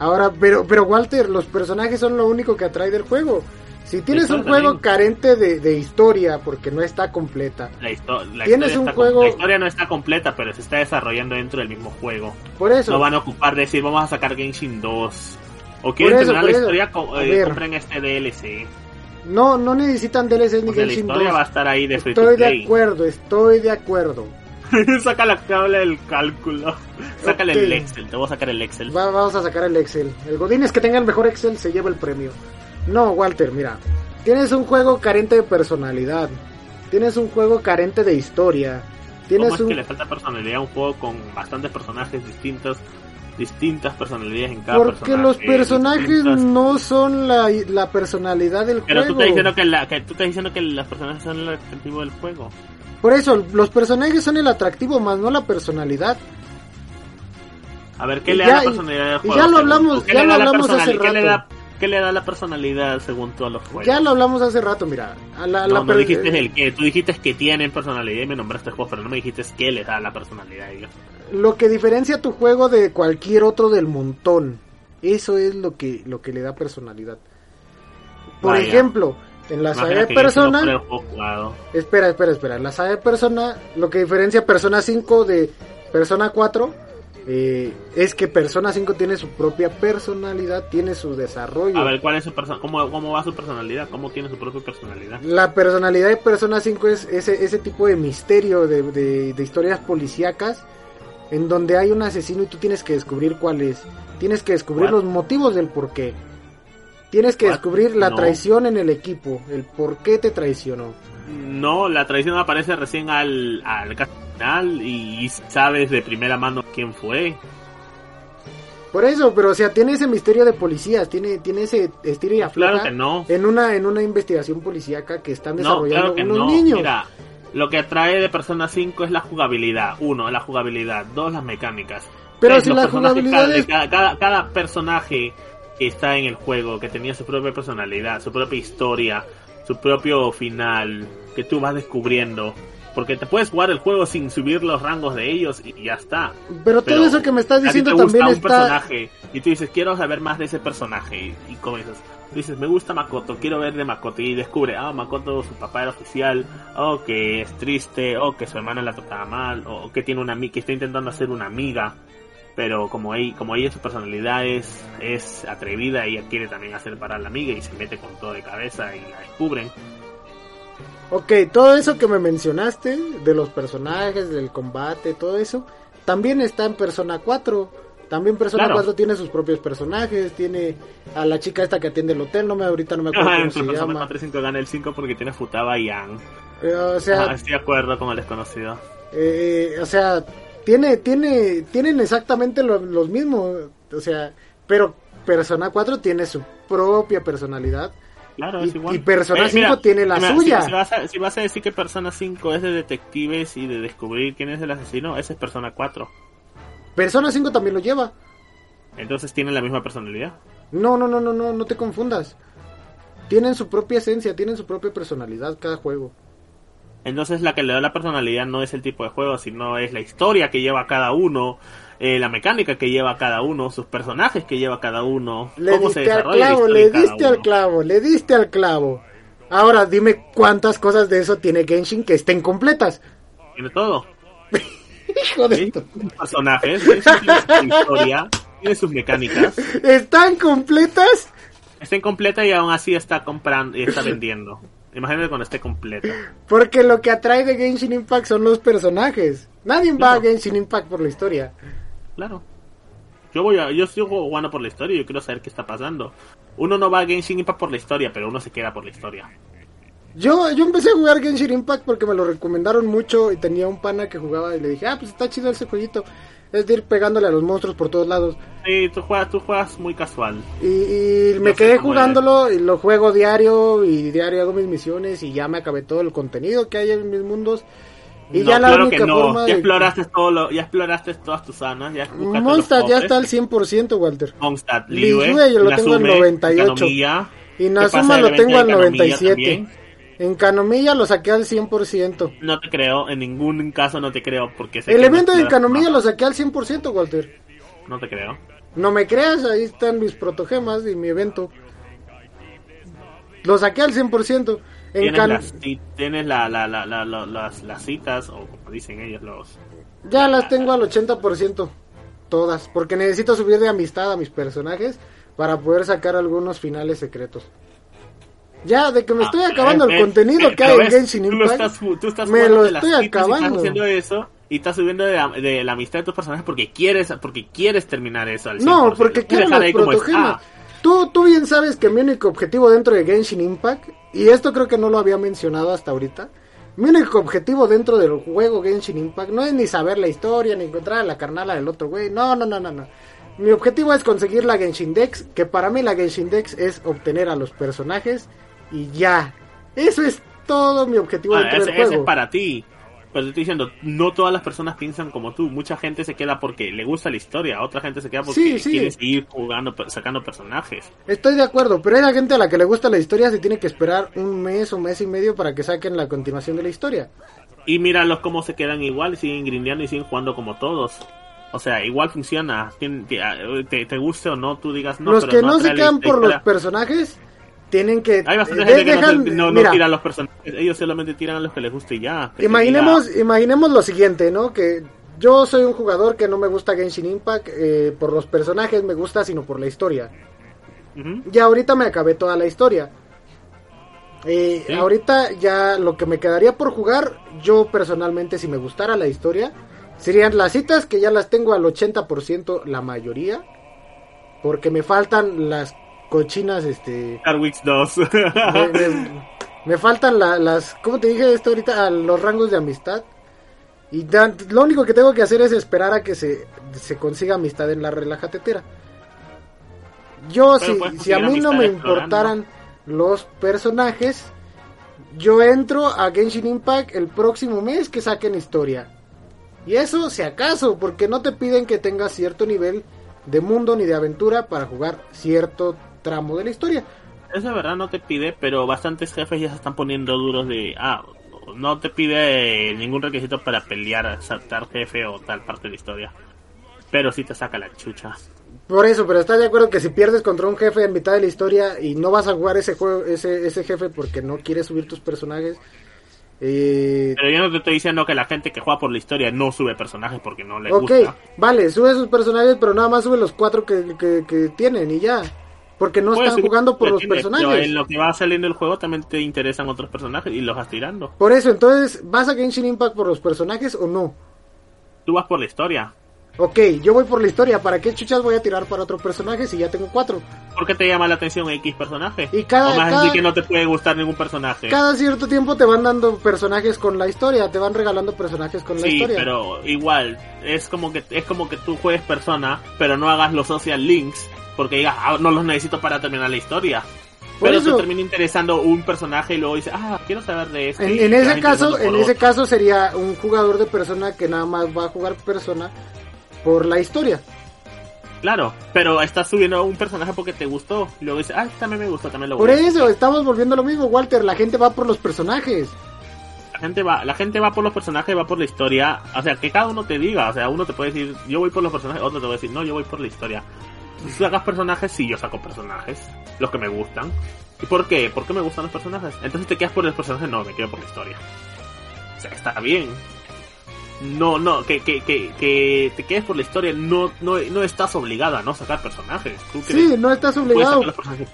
Speaker 2: Ahora, pero, pero Walter, los personajes son lo único que atrae del juego. Si tienes un juego
Speaker 1: también.
Speaker 2: carente de, de historia porque no está completa,
Speaker 1: La, histo- la
Speaker 2: Tienes
Speaker 1: historia
Speaker 2: un juego-
Speaker 1: la historia no está completa, pero se está desarrollando dentro del mismo juego.
Speaker 2: por eso,
Speaker 1: No van a ocupar de decir, vamos a sacar Genshin 2. O quieren
Speaker 2: eso,
Speaker 1: terminar la
Speaker 2: eso.
Speaker 1: historia, co- eh, compren este DLC.
Speaker 2: no, no necesitan DLCs ni
Speaker 1: Porque la
Speaker 2: Genshin
Speaker 1: historia
Speaker 2: 2.
Speaker 1: va a estar ahí de free to
Speaker 2: Estoy de acuerdo, estoy de acuerdo.
Speaker 1: Saca la tabla del cálculo. Sácale el Excel, te voy a sacar el Excel.
Speaker 2: Va- vamos a sacar el Excel. El Godín es que tenga el mejor Excel se lleva el premio. No, Walter, mira. Tienes un juego carente de personalidad. Tienes un juego carente de historia.
Speaker 1: ¿Cómo
Speaker 2: Tienes
Speaker 1: es
Speaker 2: un
Speaker 1: que le falta personalidad a un juego con bastantes personajes distintos? Distintas personalidades en cada
Speaker 2: porque
Speaker 1: personaje.
Speaker 2: los personajes
Speaker 1: distintas-
Speaker 2: no son la, la personalidad del
Speaker 1: Pero tú
Speaker 2: juego.
Speaker 1: estás diciendo que, la, que tú estás diciendo que los personajes son el atractivo del juego.
Speaker 2: Por eso, los personajes son el atractivo más no la personalidad.
Speaker 1: A ver, ¿qué
Speaker 2: Y
Speaker 1: le
Speaker 2: ya-
Speaker 1: da la
Speaker 2: y-
Speaker 1: personalidad del
Speaker 2: y
Speaker 1: juego?
Speaker 2: ya lo hablamos- ya lo hablamos hace
Speaker 1: personalidad? ¿Qué le,
Speaker 2: rato.
Speaker 1: da, ¿Qué le da la personalidad según todos los juegos?
Speaker 2: Ya lo hablamos hace rato, mira. A la,
Speaker 1: no,
Speaker 2: la
Speaker 1: no dijiste el que, tú dijiste que tienen personalidad y me nombraste juegos, pero no me dijiste qué les da la personalidad a ellos.
Speaker 2: lo que diferencia tu juego de cualquier otro del montón. Eso es lo que, lo que le da personalidad. Por
Speaker 1: Vaya.
Speaker 2: ejemplo, en la saga de
Speaker 1: no
Speaker 2: Persona...
Speaker 1: juego.
Speaker 2: Espera, espera, espera. En la saga de Persona, lo que diferencia Persona 5 de Persona 4 eh, es que Persona 5 tiene su propia personalidad, tiene su desarrollo.
Speaker 1: A ver, ¿cuál es su persona? ¿Cómo, ¿Cómo va su personalidad? ¿Cómo tiene su propia personalidad?
Speaker 2: La personalidad de Persona 5 es ese, ese tipo de misterio de, de- de historias policíacas en donde hay un asesino y tú tienes que descubrir cuál es. Tienes que descubrir los motivos del por qué. Tienes que descubrir la
Speaker 1: No.
Speaker 2: traición en el equipo, el por qué te traicionó.
Speaker 1: No, la traición aparece recién al, al casi final y sabes de primera mano quién fue.
Speaker 2: Por eso, pero o sea, tiene ese misterio de policías, tiene, tiene ese estilo y afloja
Speaker 1: Claro que no.
Speaker 2: en una en una investigación policíaca que están
Speaker 1: No,
Speaker 2: desarrollando
Speaker 1: claro que
Speaker 2: unos
Speaker 1: no.
Speaker 2: niños.
Speaker 1: Mira, lo que atrae de Persona 5 es la jugabilidad. Uno, la jugabilidad. Dos, las mecánicas.
Speaker 2: Pero
Speaker 1: Tres,
Speaker 2: si la jugabilidad
Speaker 1: cada,
Speaker 2: es-
Speaker 1: cada, cada- cada personaje que está en el juego, que tenía su propia personalidad, su propia historia, su propio final, que tú vas descubriendo. Porque te puedes jugar el juego sin subir los rangos de ellos y ya está.
Speaker 2: pero todo eso que me estás
Speaker 1: a ti
Speaker 2: diciendo
Speaker 1: te gusta
Speaker 2: también
Speaker 1: un
Speaker 2: está
Speaker 1: personaje y tú dices quiero saber más de ese personaje. Y, y comienzas dices me gusta Makoto quiero ver de Makoto. Y descubre ah Makoto su papá era oficial. O que es triste. O que su hermana la trataba mal. O que tiene una amiga que está intentando hacer una amiga. Pero como ella, como ella su personalidad es, es atrevida ella quiere también hacer parar a la amiga y se mete con todo de cabeza y la descubren
Speaker 2: Ok, todo eso que me mencionaste, de los personajes, del combate, todo eso, también está en Persona 4. También Persona
Speaker 1: Claro.
Speaker 2: 4 tiene sus propios personajes, tiene a la chica esta que atiende el hotel, no me ahorita no me acuerdo
Speaker 1: Ajá,
Speaker 2: cómo
Speaker 1: en
Speaker 2: se
Speaker 1: Persona
Speaker 2: llama.
Speaker 1: 4 y 5 gana el 5 porque tiene Futaba y Yang
Speaker 2: Eh, o sea,
Speaker 1: Ah, estoy de acuerdo con el desconocido
Speaker 2: eh, o sea, tiene, tiene, tienen exactamente lo- los mismos, o sea, pero Persona 4 tiene su propia personalidad.
Speaker 1: Claro,
Speaker 2: Y-
Speaker 1: es igual.
Speaker 2: y Persona
Speaker 1: Eh, mira,
Speaker 2: 5 tiene la
Speaker 1: mira,
Speaker 2: suya.
Speaker 1: Si, si vas a, si vas a decir que Persona 5 es de detectives y de descubrir quién es el asesino, ese es Persona 4.
Speaker 2: Persona 5 también lo lleva.
Speaker 1: Entonces tienen la misma personalidad.
Speaker 2: No, no, no, no, no, no te confundas. Tienen su propia esencia, tienen su propia personalidad cada juego.
Speaker 1: Entonces la que le da la personalidad no es el tipo de juego, sino es la historia que lleva cada uno, eh, la mecánica que lleva cada uno, sus personajes que lleva cada uno,
Speaker 2: Le
Speaker 1: cómo se
Speaker 2: diste al
Speaker 1: la
Speaker 2: clavo, le diste al
Speaker 1: uno.
Speaker 2: clavo, le diste al clavo. Ahora dime cuántas cosas de eso tiene Genshin que estén completas.
Speaker 1: Tiene todo.
Speaker 2: Hijo de
Speaker 1: Sus personajes, tiene su historia, tiene sus mecánicas.
Speaker 2: ¿Están completas?
Speaker 1: Está incompleta y aún así está comprando y está vendiendo. Imagínate cuando esté completa.
Speaker 2: Porque lo que atrae de Genshin Impact son los personajes. Nadie va a. Genshin Impact por la historia.
Speaker 1: Claro. Yo voy a, yo sigo jugando por la historia y yo quiero saber qué está pasando. Uno no va a Genshin Impact por la historia, pero uno se queda por la historia.
Speaker 2: Yo, yo empecé a jugar Genshin Impact porque me lo recomendaron mucho y tenía un pana que jugaba y le dije, ah, pues está chido ese jueguito. Es de ir pegándole a los monstruos por todos lados.
Speaker 1: Sí, tú juegas, tú juegas muy casual.
Speaker 2: Y, y me quedé jugándolo y lo juego diario y diario hago mis misiones y ya me acabé todo el contenido que hay en mis mundos. Y
Speaker 1: no,
Speaker 2: ya la
Speaker 1: claro
Speaker 2: única
Speaker 1: que no.
Speaker 2: forma
Speaker 1: Ya
Speaker 2: de-
Speaker 1: exploraste todo lo, ya exploraste todas tus zonas, ya
Speaker 2: Mondstadt ya está al 100%, Walter.
Speaker 1: Mondstadt,
Speaker 2: Liyue
Speaker 1: Liyue,
Speaker 2: yo lo tengo al
Speaker 1: Inazuma,
Speaker 2: 98.
Speaker 1: Kanomiya.
Speaker 2: Y
Speaker 1: ¿Qué
Speaker 2: Nazuma
Speaker 1: pasa del
Speaker 2: lo tengo al
Speaker 1: Kanomiya
Speaker 2: 97.
Speaker 1: también?
Speaker 2: En Canomilla lo saqué al 100%.
Speaker 1: No te creo, en ningún caso no te creo porque sé
Speaker 2: El
Speaker 1: que
Speaker 2: evento de Canomilla lo saqué al 100%, Walter.
Speaker 1: No te creo.
Speaker 2: No me creas, ahí están mis protogemas y mi evento. lo saqué al 100%. En
Speaker 1: Tienes,
Speaker 2: can-
Speaker 1: las, tienes la, la, la, la- la- las, las citas, o como dicen ellos, los...
Speaker 2: Ya las tengo al 80%, todas, porque necesito subir de amistad a mis personajes para poder sacar algunos finales secretos. Ya, de que me estoy
Speaker 1: Ah,
Speaker 2: acabando
Speaker 1: eh,
Speaker 2: el
Speaker 1: eh,
Speaker 2: contenido
Speaker 1: eh,
Speaker 2: que hay en Genshin
Speaker 1: tú estás tú estás
Speaker 2: me lo estoy acabando.
Speaker 1: Estás haciendo eso y estás subiendo de la, de la amistad de tus personajes porque quieres porque quieres terminar eso al 100%.
Speaker 2: No, porque quiero las
Speaker 1: como
Speaker 2: protogemas. Tú, tú bien sabes que mi único objetivo dentro de Genshin Impact, y esto creo que no lo había mencionado hasta ahorita, mi único objetivo dentro del juego Genshin Impact no es ni saber la historia, ni encontrar a la carnala del otro güey, no, no, no, no, no. Mi objetivo es conseguir la Genshin Dex, que para mí la Genshin Dex es obtener a los personajes y ya. Eso es todo mi objetivo
Speaker 1: Ah,
Speaker 2: dentro
Speaker 1: ese,
Speaker 2: del
Speaker 1: ese
Speaker 2: juego.
Speaker 1: es para ti. Pero te estoy diciendo, no todas las personas piensan como tú. Mucha gente se queda porque le gusta la historia. Otra gente se queda porque
Speaker 2: Sí, sí.
Speaker 1: quiere seguir jugando, sacando personajes.
Speaker 2: Estoy de acuerdo, pero hay gente a la que le gusta la historia se tiene que esperar un mes o mes y medio para que saquen la continuación de la historia.
Speaker 1: Y míralos cómo se quedan igual, siguen grindeando y siguen jugando como todos. O sea, igual funciona. Tien- Te, te- te guste o no, tú digas no.
Speaker 2: los
Speaker 1: pero
Speaker 2: que no, se
Speaker 1: la
Speaker 2: quedan por los personajes tienen que
Speaker 1: Hay bastante gente que no
Speaker 2: dejan-
Speaker 1: se- no, no,
Speaker 2: mira,
Speaker 1: tira a los personajes. Ellos solamente tiran a los que les guste y ya. Que se
Speaker 2: imaginemos imaginemos lo siguiente no que yo soy un jugador que no me gusta Genshin Impact eh, por los personajes me gusta sino por la historia ya ahorita me acabé toda la historia Eh,
Speaker 1: Sí.
Speaker 2: ahorita ya lo que me quedaría por jugar yo personalmente si me gustara la historia serían las citas que ya las tengo al 80% la mayoría porque me faltan las cochinas este
Speaker 1: Star Wars 2.
Speaker 2: me, me- me faltan la- las, ¿cómo te dije esto ahorita? A los rangos de amistad. Y dan- lo único que tengo que hacer es esperar a que se, se consiga amistad en la relajatetera. Yo,
Speaker 1: Pero
Speaker 2: si, si a mí no me importaran los personajes, yo entro a Genshin Impact el próximo mes que saquen historia. Y eso, si acaso, porque no te piden que tengas cierto nivel de mundo ni de aventura para jugar cierto tramo de la historia.
Speaker 1: Eso de verdad no te pide, pero bastantes jefes ya se están poniendo duros de... Ah, no te pide ningún requisito para pelear, saltar jefe o tal parte de la historia. Pero sí te saca la chucha.
Speaker 2: Por eso, pero estás de acuerdo que si pierdes contra un jefe en mitad de la historia y no vas a jugar ese juego, ese, ese jefe porque no quieres subir tus personajes, eh,
Speaker 1: Pero yo no te estoy diciendo que la gente que juega por la historia no sube personajes porque no le
Speaker 2: ok,
Speaker 1: gusta.
Speaker 2: vale, sube sus personajes, pero nada más sube los cuatro que, que, que tienen y ya, porque no están jugando por
Speaker 1: lo
Speaker 2: los
Speaker 1: tienes, Pero
Speaker 2: personajes.
Speaker 1: en lo que va saliendo el juego también te interesan otros personajes y los vas tirando.
Speaker 2: Por eso, entonces, ¿vas a Genshin Impact por los personajes o no?
Speaker 1: Tú vas por la historia.
Speaker 2: Ok, yo voy por la historia, ¿para qué chuchas voy a tirar para otro personaje si ya tengo cuatro?
Speaker 1: ¿Por qué te llama la atención X personaje?
Speaker 2: Y cada-
Speaker 1: o más
Speaker 2: cada-
Speaker 1: decir que no te puede gustar ningún personaje.
Speaker 2: Cada cierto tiempo te van dando personajes con la historia, te van regalando personajes con la
Speaker 1: Sí,
Speaker 2: historia.
Speaker 1: pero igual, es como que es como que tú juegues persona, pero no hagas los social links, porque digas, ah, no los necesito para terminar la historia. Pero
Speaker 2: eso-
Speaker 1: te termina interesando un personaje y luego dices, ah, quiero saber de este.
Speaker 2: En, ese caso, en ese caso sería un jugador de persona que nada más va a jugar persona por la historia.
Speaker 1: Claro, pero estás subiendo un personaje porque te gustó. Y luego dices, ah, este también me gustó, también lo
Speaker 2: Por
Speaker 1: voy a
Speaker 2: eso estamos volviendo a lo mismo, Walter. La gente va por los personajes.
Speaker 1: La gente va, la gente va por los personajes, va por la historia. O sea, que cada uno te diga. O sea, uno te puede decir, yo voy por los personajes, otro te a decir, no, yo voy por la historia. Si sacas personajes, sí, yo saco personajes. Los que me gustan. ¿Y por qué? ¿Por qué me gustan los personajes? Entonces te quedas por los personajes, no, me quedo por la historia. O sea, está bien. No, no, que, que, que, que te quedes por la historia, no, no, no estás obligado a no sacar personajes. Tú
Speaker 2: Sí, no estás obligado.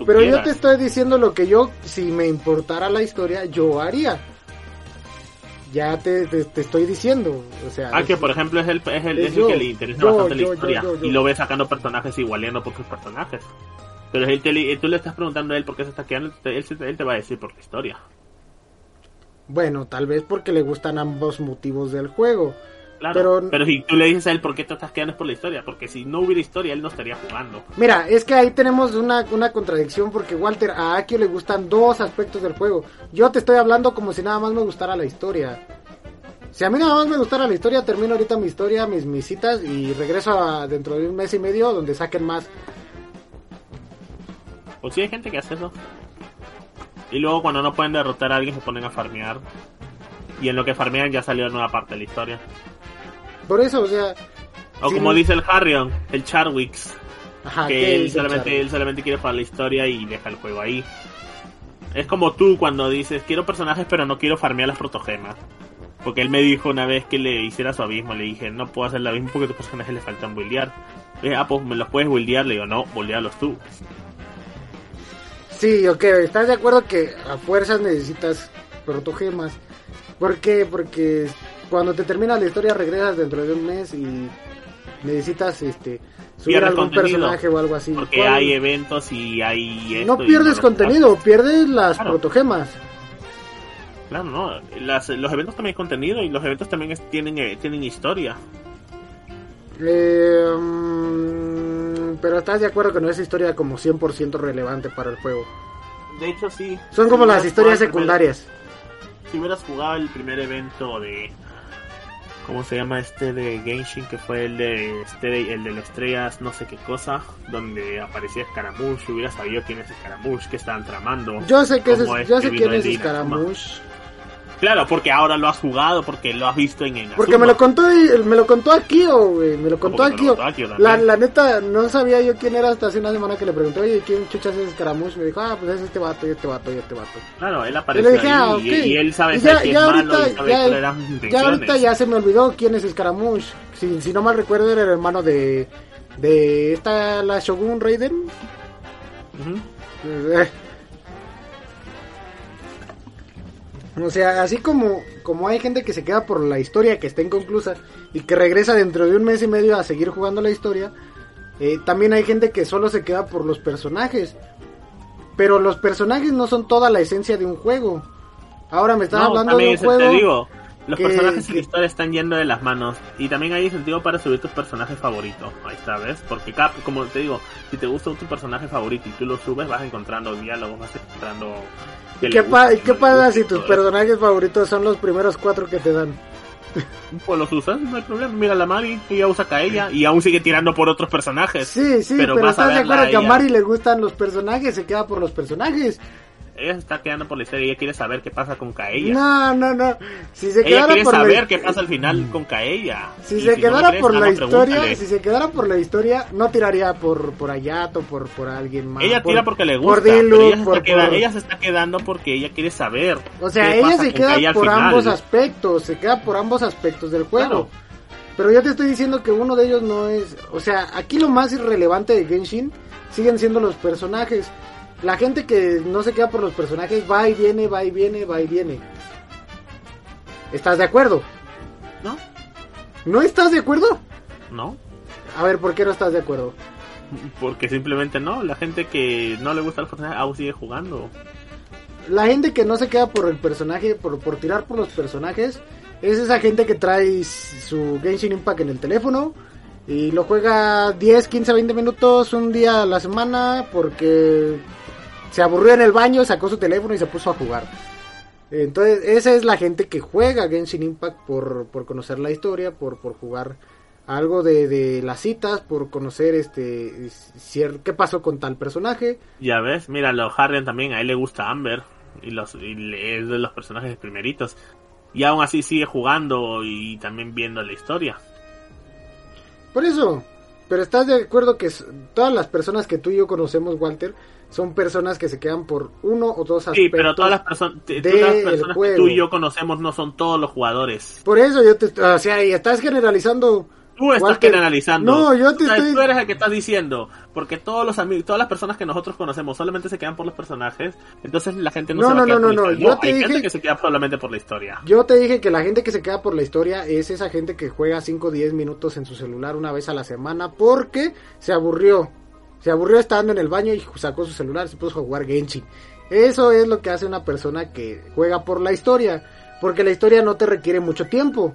Speaker 2: Pero yo te estoy diciendo lo que yo, si me importara la historia, yo haría. Ya te, te, te estoy diciendo. O sea,
Speaker 1: Ah,
Speaker 2: es-
Speaker 1: que por ejemplo es el, es el,
Speaker 2: es
Speaker 1: el
Speaker 2: yo.
Speaker 1: que le interesa
Speaker 2: Yo,
Speaker 1: bastante
Speaker 2: yo,
Speaker 1: la historia y lo ve sacando personajes igualeando por sus personajes. Pero él te, le- tú le estás preguntando a él por qué se está quedando, él, él te va a decir por la historia.
Speaker 2: Bueno, tal vez porque le gustan ambos motivos del juego.
Speaker 1: Claro.
Speaker 2: Pero-
Speaker 1: Pero, si tú le dices a él por qué te estás quedando es por la historia, porque si no hubiera historia él no estaría jugando.
Speaker 2: Mira, es que ahí tenemos una, una contradicción porque Walter, a Akio le gustan dos aspectos del juego. Yo te estoy hablando como si nada más me gustara la historia. Si a mí nada más me gustara la historia, termino ahorita mi historia, mis, mis citas y regreso a dentro de un mes y medio donde saquen más.
Speaker 1: Pues sí hay gente que hace eso. Y luego cuando no pueden derrotar a alguien se ponen a farmear. Y en lo que farmean ya salió nueva parte de la historia.
Speaker 2: Por eso, o sea...
Speaker 1: O como dice el Harrion, el Charwix,
Speaker 2: Ajá,
Speaker 1: que
Speaker 2: ¿qué
Speaker 1: él solamente, él solamente quiere jugar la historia y deja el juego ahí. Es como tú cuando dices, quiero personajes pero no quiero farmear las protogemas. Porque él me dijo una vez que le hiciera su abismo, le dije, no puedo hacer el abismo porque a tus personajes le faltan buildear. Eh, ah, pues me los puedes buildear, le digo, no, buildearlos tú.
Speaker 2: Sí, ok, ¿estás de acuerdo que a fuerzas necesitas protogemas? ¿Por qué? Porque cuando te termina la historia regresas dentro de un mes y necesitas este subir
Speaker 1: Pierdes
Speaker 2: algún personaje o algo así.
Speaker 1: Porque
Speaker 2: ¿Cuál?
Speaker 1: hay eventos y hay...
Speaker 2: No
Speaker 1: esto
Speaker 2: pierdes contenido, pierdes las
Speaker 1: Claro.
Speaker 2: protogemas.
Speaker 1: Claro, no. Las- los eventos también hay contenido y los eventos también es- tienen, eh, tienen historia.
Speaker 2: Eh, mm, pero estás de acuerdo que no es historia como 100% relevante para el juego.
Speaker 1: De hecho, sí.
Speaker 2: Son como las historias secundarias.
Speaker 1: Hubieras jugado el primer evento de ¿cómo se llama este de Genshin que fue el de este el de las estrellas no sé qué cosa donde aparecía Scaramouche hubiera sabido quién es Scaramouche que estaban tramando
Speaker 2: Yo sé que es, yo sé quién es. Scaramouche.
Speaker 1: Claro porque ahora lo has jugado porque lo has visto en Inazuma.
Speaker 2: Porque me lo contó me lo contó Akio, güey, me lo contó Akio. La, la neta, no sabía yo quién era hasta hace una semana que le pregunté, oye, ¿quién chuchas es Scaramouche? Me dijo, ah, pues es este vato, y este vato, y este vato.
Speaker 1: claro él apareció
Speaker 2: le dije,
Speaker 1: ahí
Speaker 2: ah,
Speaker 1: y,
Speaker 2: ok.
Speaker 1: y él sabe
Speaker 2: Y ya,
Speaker 1: que
Speaker 2: ya
Speaker 1: es
Speaker 2: ahorita,
Speaker 1: y sabe
Speaker 2: ya, ahorita ya se me olvidó quién es Scaramouche. Si, si no mal recuerdo, era el hermano de, de esta, la Shogun Raiden. Eh. O sea, así como, como hay gente que se queda por la historia que está inconclusa y que regresa dentro de un mes y medio a seguir jugando la historia, eh, también hay gente que solo se queda por los personajes. Pero los personajes no son toda la esencia de un juego. Ahora me estás
Speaker 1: No,
Speaker 2: hablando de un juego.
Speaker 1: te digo los
Speaker 2: que-
Speaker 1: personajes y la historia están yendo de las manos y también hay incentivo para subir tus personajes favoritos ahí está ves porque cada, como te digo si te gusta tu personaje favorito y tú lo subes vas encontrando diálogos vas encontrando que
Speaker 2: ¿Y
Speaker 1: le
Speaker 2: qué, pa- qué pasa si tus personajes favoritos son los primeros cuatro que te dan?
Speaker 1: pues los usas no hay problema mira la Mari ella usa Kaella y aún sigue tirando por otros personajes
Speaker 2: Sí, sí,
Speaker 1: Pero
Speaker 2: pero,
Speaker 1: a
Speaker 2: estás de acuerdo que a
Speaker 1: ella.
Speaker 2: Mari le gustan los personajes, se queda por los personajes.
Speaker 1: Ella se está quedando por la historia y ella quiere saber qué pasa con Kaella
Speaker 2: No, no, no. Si se
Speaker 1: ella quiere
Speaker 2: por
Speaker 1: saber qué pasa al final con Kaella
Speaker 2: Si
Speaker 1: Y
Speaker 2: se
Speaker 1: me
Speaker 2: quedara por la historia,
Speaker 1: pregúntale.
Speaker 2: si se quedara por la historia, no tiraría por por Ayato, por por alguien más.
Speaker 1: Ella
Speaker 2: por-
Speaker 1: tira porque le gusta,
Speaker 2: Por
Speaker 1: pero ella se,
Speaker 2: por-
Speaker 1: está queda-
Speaker 2: por-
Speaker 1: ella se está quedando porque ella quiere saber.
Speaker 2: O sea,
Speaker 1: qué
Speaker 2: ella
Speaker 1: pasa
Speaker 2: se queda por ambos aspectos, se queda por ambos aspectos del juego.
Speaker 1: Claro.
Speaker 2: Pero yo te estoy diciendo que uno de ellos no es, o sea, aquí lo más irrelevante de Genshin siguen siendo los personajes. La gente que no se queda por los personajes va y viene, va y viene, va y viene. ¿Estás de acuerdo?
Speaker 1: ¿No?
Speaker 2: ¿No estás de acuerdo?
Speaker 1: ¿No?
Speaker 2: A ver, ¿por qué no estás de acuerdo?
Speaker 1: Porque simplemente no. La gente que no le gusta el personaje aún sigue jugando.
Speaker 2: La gente que no se queda por el personaje, por, por tirar por los personajes, es esa gente que trae su Genshin Impact en el teléfono y lo juega 10, 15, 20 minutos un día a la semana porque se aburrió en el baño, sacó su teléfono y se puso a jugar. Entonces, esa es la gente que juega Genshin Impact por, por conocer la historia, por, por jugar algo de, de las citas, por conocer este qué pasó con tal personaje.
Speaker 1: Ya ves, mira, lo Harrian también, a él le gusta Amber. Y, los, y es de los personajes primeritos. Y aún así sigue jugando y también viendo la historia.
Speaker 2: Por eso, pero estás de acuerdo que todas las personas que tú y yo conocemos, Walter, son personas que se quedan por uno o dos aspectos.
Speaker 1: Sí, pero todas las, todas las personas que tú y yo conocemos no son todos los jugadores.
Speaker 2: Por eso yo te, o sea, y estás generalizando.
Speaker 1: Tú estás
Speaker 2: Walter.
Speaker 1: generalizando.
Speaker 2: No, yo te
Speaker 1: O sea,
Speaker 2: estoy-
Speaker 1: Tú eres el que estás diciendo. Porque todos los amigos, todas las personas que nosotros conocemos solamente se quedan por los personajes. Entonces la gente no,
Speaker 2: No,
Speaker 1: se va
Speaker 2: no,
Speaker 1: a quedar
Speaker 2: no,
Speaker 1: por la
Speaker 2: no,
Speaker 1: historia.
Speaker 2: yo te
Speaker 1: hay
Speaker 2: dije-
Speaker 1: gente que se queda solamente por la historia.
Speaker 2: Yo te dije que la gente que se queda por la historia es esa gente que juega 5 o 10 minutos en su celular una vez a la semana porque se aburrió. Se aburrió estando en el baño y sacó su celular y se puso a jugar Genshin. Eso es lo que hace una persona que juega por la historia. Porque la historia no te requiere mucho tiempo.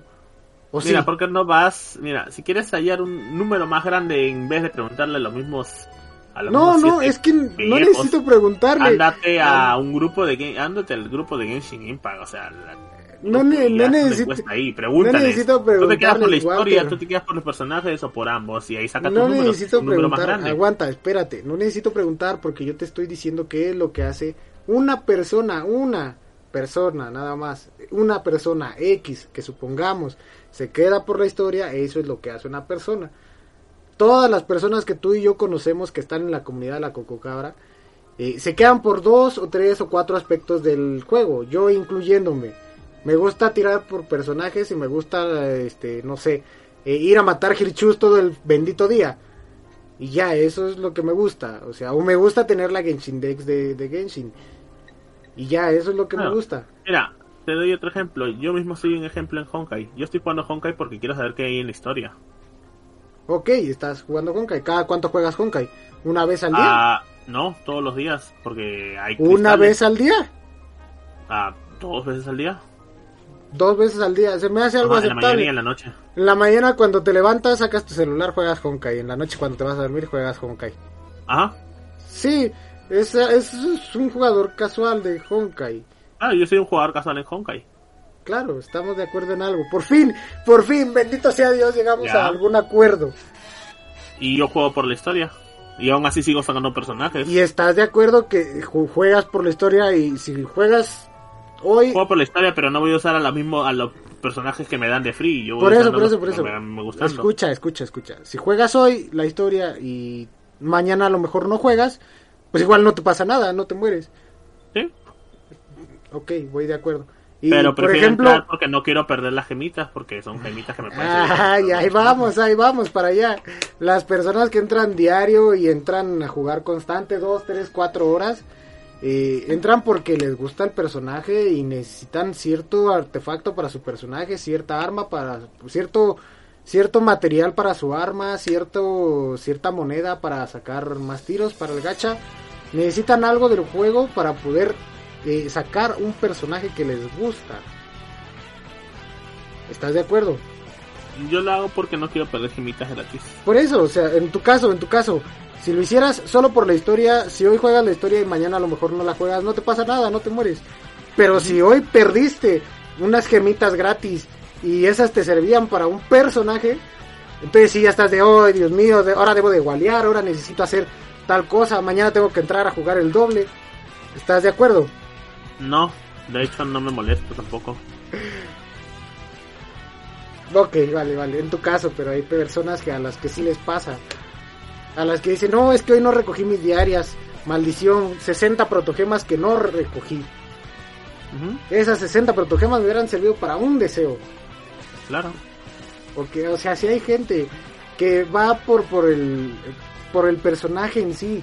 Speaker 2: ¿O?
Speaker 1: Mira, ¿por qué no vas? Mira, si quieres hallar un número más grande en vez de preguntarle a los mismos. A los
Speaker 2: No,
Speaker 1: mismos
Speaker 2: no, es que no necesito preguntarle.
Speaker 1: Ándate a un grupo de ándate al grupo de Genshin Impact, o sea, la-
Speaker 2: No, ne- necesito-
Speaker 1: ahí,
Speaker 2: no necesito
Speaker 1: ¿Tú te quedas por la historia,
Speaker 2: Walter.
Speaker 1: tú te quedas por los personajes o por ambos? Y ahí saca tu
Speaker 2: No
Speaker 1: número,
Speaker 2: necesito
Speaker 1: un número más
Speaker 2: preguntar,
Speaker 1: grande.
Speaker 2: aguanta, espérate, no necesito preguntar porque yo te estoy diciendo qué es lo que hace una persona, una persona nada más, una persona X que supongamos se queda por la historia, eso es lo que hace una persona. Todas las personas que tú y yo conocemos que están en la comunidad de la Cococabra, eh, se quedan por dos o tres o cuatro aspectos del juego, yo incluyéndome. Me gusta tirar por personajes y me gusta, este, no sé, eh, ir a matar Hirchus todo el bendito día. Y ya, eso es lo que me gusta. O sea, o me gusta tener la Genshin Dex de, de Genshin. Y ya, eso es lo que me gusta.
Speaker 1: Mira, te doy otro ejemplo. Yo mismo soy un ejemplo en Honkai. Yo estoy jugando Honkai porque quiero saber qué hay en la historia.
Speaker 2: Ok, estás jugando Honkai. ¿Cada cuánto juegas Honkai? ¿Una vez al día?
Speaker 1: Ah, no, todos los días, porque hay
Speaker 2: ¿Una
Speaker 1: cristales.
Speaker 2: vez al día?
Speaker 1: Ah, dos veces al día.
Speaker 2: Dos veces al día. Se me hace algo
Speaker 1: Ajá, en la mañana
Speaker 2: aceptable.
Speaker 1: y en la noche.
Speaker 2: En la mañana cuando te levantas sacas tu celular, juegas Honkai. En la noche cuando te vas a dormir juegas Honkai.
Speaker 1: Ajá.
Speaker 2: Sí, es, es, es un jugador casual de Honkai.
Speaker 1: Ah, yo soy un jugador casual en Honkai.
Speaker 2: Claro, estamos de acuerdo en algo. Por fin, por fin, bendito sea Dios, llegamos
Speaker 1: Ya.
Speaker 2: a algún acuerdo.
Speaker 1: Y yo juego por la historia. Y aún así sigo sacando personajes.
Speaker 2: Y estás de acuerdo que ju- juegas por la historia y si juegas hoy...
Speaker 1: Juego por la historia, pero no voy a usar a, la mismo, a los personajes que me dan de free. Yo
Speaker 2: Por eso, por eso, por eso. Escucha, escucha, escucha. Si juegas hoy la historia y mañana a lo mejor no juegas, pues igual no te pasa nada, no te mueres.
Speaker 1: Sí,
Speaker 2: Ok, voy de acuerdo. Y
Speaker 1: pero
Speaker 2: por
Speaker 1: prefiero
Speaker 2: ejemplo,
Speaker 1: entrar porque no quiero perder las gemitas, porque son gemitas que me servir.
Speaker 2: ay, ahí vamos, ahí vamos para allá. Las personas que entran diario y entran a jugar constante, dos, tres, cuatro horas, eh, entran porque les gusta el personaje y necesitan cierto artefacto para su personaje, cierta arma para cierto cierto material para su arma, cierto cierta moneda para sacar más tiros para el gacha. Necesitan algo del juego para poder eh, sacar un personaje que les gusta. ¿Estás de acuerdo?
Speaker 1: Yo lo hago porque no quiero perder gemitas gratis.
Speaker 2: Por eso, o sea, en tu caso, en tu caso, si lo hicieras solo por la historia, si hoy juegas la historia y mañana a lo mejor no la juegas, no te pasa nada, no te mueres. Pero si hoy perdiste unas gemitas gratis y esas te servían para un personaje, entonces sí ya estás de, oh Dios mío, de- ahora debo de gualear, ahora necesito hacer tal cosa, mañana tengo que entrar a jugar el doble. ¿Estás de acuerdo?
Speaker 1: No, de hecho no me molesto tampoco.
Speaker 2: Ok, vale, vale, en tu caso, pero hay personas que a las que sí les pasa. A las que dicen, no, es que hoy no recogí mis diarias. Maldición, 60 protogemas que no recogí. Esas 60 protogemas me hubieran servido para un deseo.
Speaker 1: claro.
Speaker 2: Porque, o sea, si hay gente que va por, por, el, por el personaje en sí.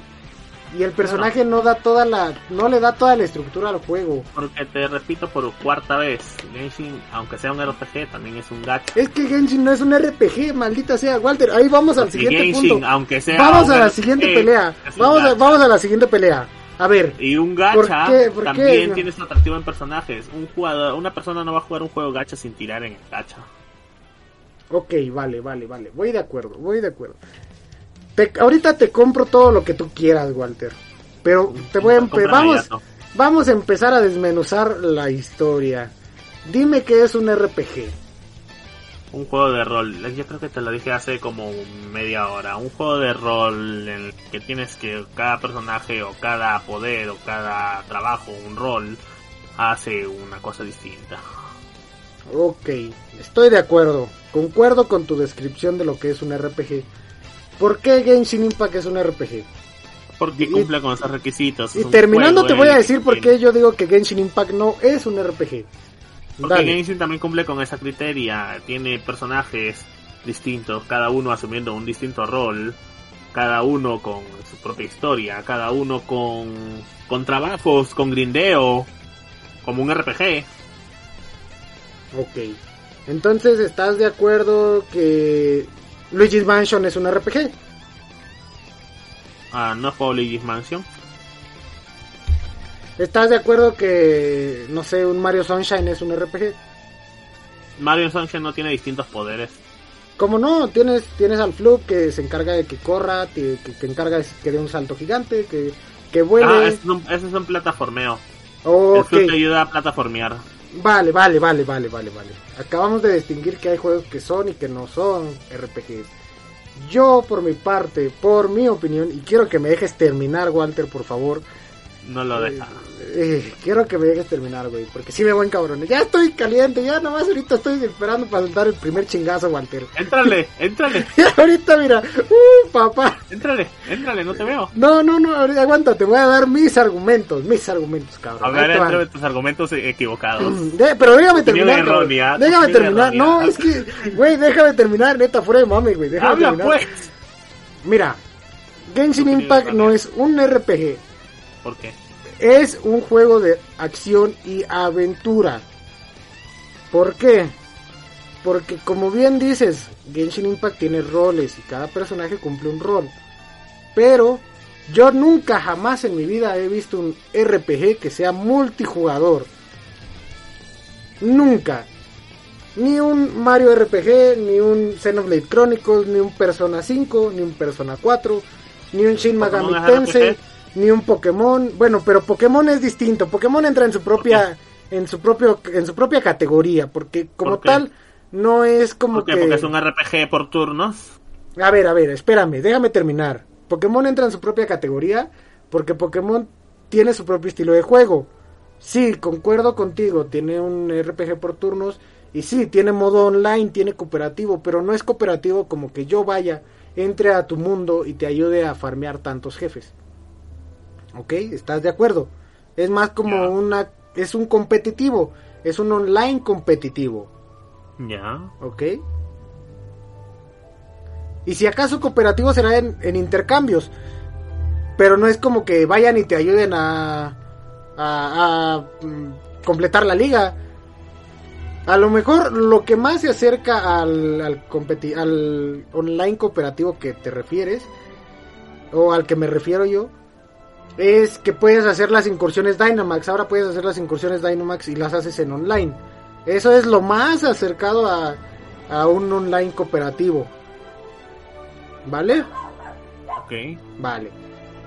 Speaker 2: Y el personaje no da toda la, no le da toda la estructura al juego.
Speaker 1: Porque te repito por cuarta vez, Genshin, aunque sea un RPG, también es un gacha.
Speaker 2: Es que Genshin no es un RPG, maldita sea, Walter. Ahí vamos al siguiente
Speaker 1: Genshin,
Speaker 2: punto.
Speaker 1: aunque sea
Speaker 2: Vamos a la
Speaker 1: RPG,
Speaker 2: siguiente pelea. Vamos a, vamos a la siguiente pelea. A ver,
Speaker 1: Y un
Speaker 2: ¿Por
Speaker 1: gacha
Speaker 2: qué? ¿Por qué?
Speaker 1: también
Speaker 2: No.
Speaker 1: tiene su atractivo en personajes. Un jugador, una persona no va a jugar un juego gacha sin tirar en el gacha.
Speaker 2: ok, vale, vale, vale. Voy de acuerdo, voy de acuerdo. Te- ahorita te compro todo lo que tú quieras, Walter. Pero te voy a vamos, vamos a empezar a desmenuzar la historia. Dime qué es un RPG.
Speaker 1: Un juego de rol. Yo creo que te lo dije hace como media hora. Un juego de rol en el que tienes que cada personaje o cada poder o cada trabajo, un rol, hace una cosa distinta.
Speaker 2: Ok, estoy de acuerdo. Concuerdo con tu descripción de lo que es un RPG. ¿Por qué Genshin Impact es un RPG?
Speaker 1: Porque
Speaker 2: Y-
Speaker 1: cumple con esos requisitos.
Speaker 2: Y terminando
Speaker 1: juego
Speaker 2: te voy a decir por qué yo digo que Genshin Impact no es un RPG.
Speaker 1: Porque
Speaker 2: Dale.
Speaker 1: Genshin también cumple con esa criteria. Tiene personajes distintos, cada uno asumiendo un distinto rol, cada uno con su propia historia, cada uno con, con trabajos, con grindeo, como un RPG.
Speaker 2: Ok. Entonces, ¿estás de acuerdo que Luigi's Mansion es un RPG?
Speaker 1: Ah, no juego Luigi's Mansion.
Speaker 2: ¿Estás de acuerdo que, no sé, un Mario Sunshine es un RPG?
Speaker 1: Mario Sunshine no tiene distintos poderes.
Speaker 2: Como no, tienes, tienes al Flub que se encarga de que corra, que, que, que encarga de que dé un salto gigante, que, que
Speaker 1: Ah,
Speaker 2: vuele.
Speaker 1: ese es un, ese es un plataformeo. El
Speaker 2: ok,
Speaker 1: Flute te ayuda a plataformear.
Speaker 2: Vale, vale, vale, vale, vale, vale. Acabamos de distinguir que hay juegos que son y que no son RPGs. Yo, por mi parte, por mi opinión, y quiero que me dejes terminar, Walter, por favor.
Speaker 1: No lo deja.
Speaker 2: Eh, quiero que me dejes terminar, güey, porque sí me voy en cabrón. Ya estoy caliente, ya nomás ahorita estoy esperando para soltar el primer chingazo, Walter.
Speaker 1: Éntrale, éntrale.
Speaker 2: Ahorita, mira, uh, papá.
Speaker 1: Éntrale, éntrale, no te veo.
Speaker 2: No, no, no, ahorita, aguanta, te voy a dar mis argumentos, mis argumentos, cabrón.
Speaker 1: A ver, entre tus argumentos equivocados.
Speaker 2: De- pero déjame terminar.
Speaker 1: errónea,
Speaker 2: Déjame terminar. No, es que, güey, déjame terminar, neta, fuera de mame, güey. Déjame
Speaker 1: Habla
Speaker 2: terminar.
Speaker 1: pues.
Speaker 2: Mira, Genshin Impact no es un RPG,
Speaker 1: ¿Por qué?
Speaker 2: es un juego de acción y aventura. ¿Por qué? Porque como bien dices, Genshin Impact tiene roles y cada personaje cumple un rol. Pero yo nunca jamás en mi vida he visto un RPG que sea multijugador. Nunca. Ni un Mario RPG, ni un Xenoblade Chronicles, ni un Persona 5, ni un Persona 4, ni un Shin Megami
Speaker 1: ¿Pokémon
Speaker 2: Tensei,
Speaker 1: RPG?
Speaker 2: Ni un Pokémon. Bueno, pero Pokémon es distinto. Pokémon entra en su propia en su propio en su propia categoría, porque como tal no es como
Speaker 1: ¿Por qué?
Speaker 2: que
Speaker 1: Porque es un RPG por turnos.
Speaker 2: a ver, a ver, espérame, déjame terminar. Pokémon entra en su propia categoría porque Pokémon tiene su propio estilo de juego. Sí, concuerdo contigo, tiene un RPG por turnos y sí, tiene modo online, tiene cooperativo, pero no es cooperativo como que yo vaya, entre a tu mundo y te ayude a farmear tantos jefes. ¿Ok? ¿Estás de acuerdo? Es más como una... es un competitivo, es un online competitivo.
Speaker 1: Ya.
Speaker 2: ¿Ok? Y si acaso cooperativo será en, en intercambios. Pero no es como que vayan y te ayuden a, a, a, mm, completar la liga. A lo mejor lo que más se acerca al, al, al online cooperativo que te refieres, o al que me refiero yo, es que puedes hacer las incursiones Dynamax. Ahora puedes hacer las incursiones Dynamax y las haces en online. Eso es lo más acercado a, a un online cooperativo. ¿Vale?
Speaker 1: Ok.
Speaker 2: Vale.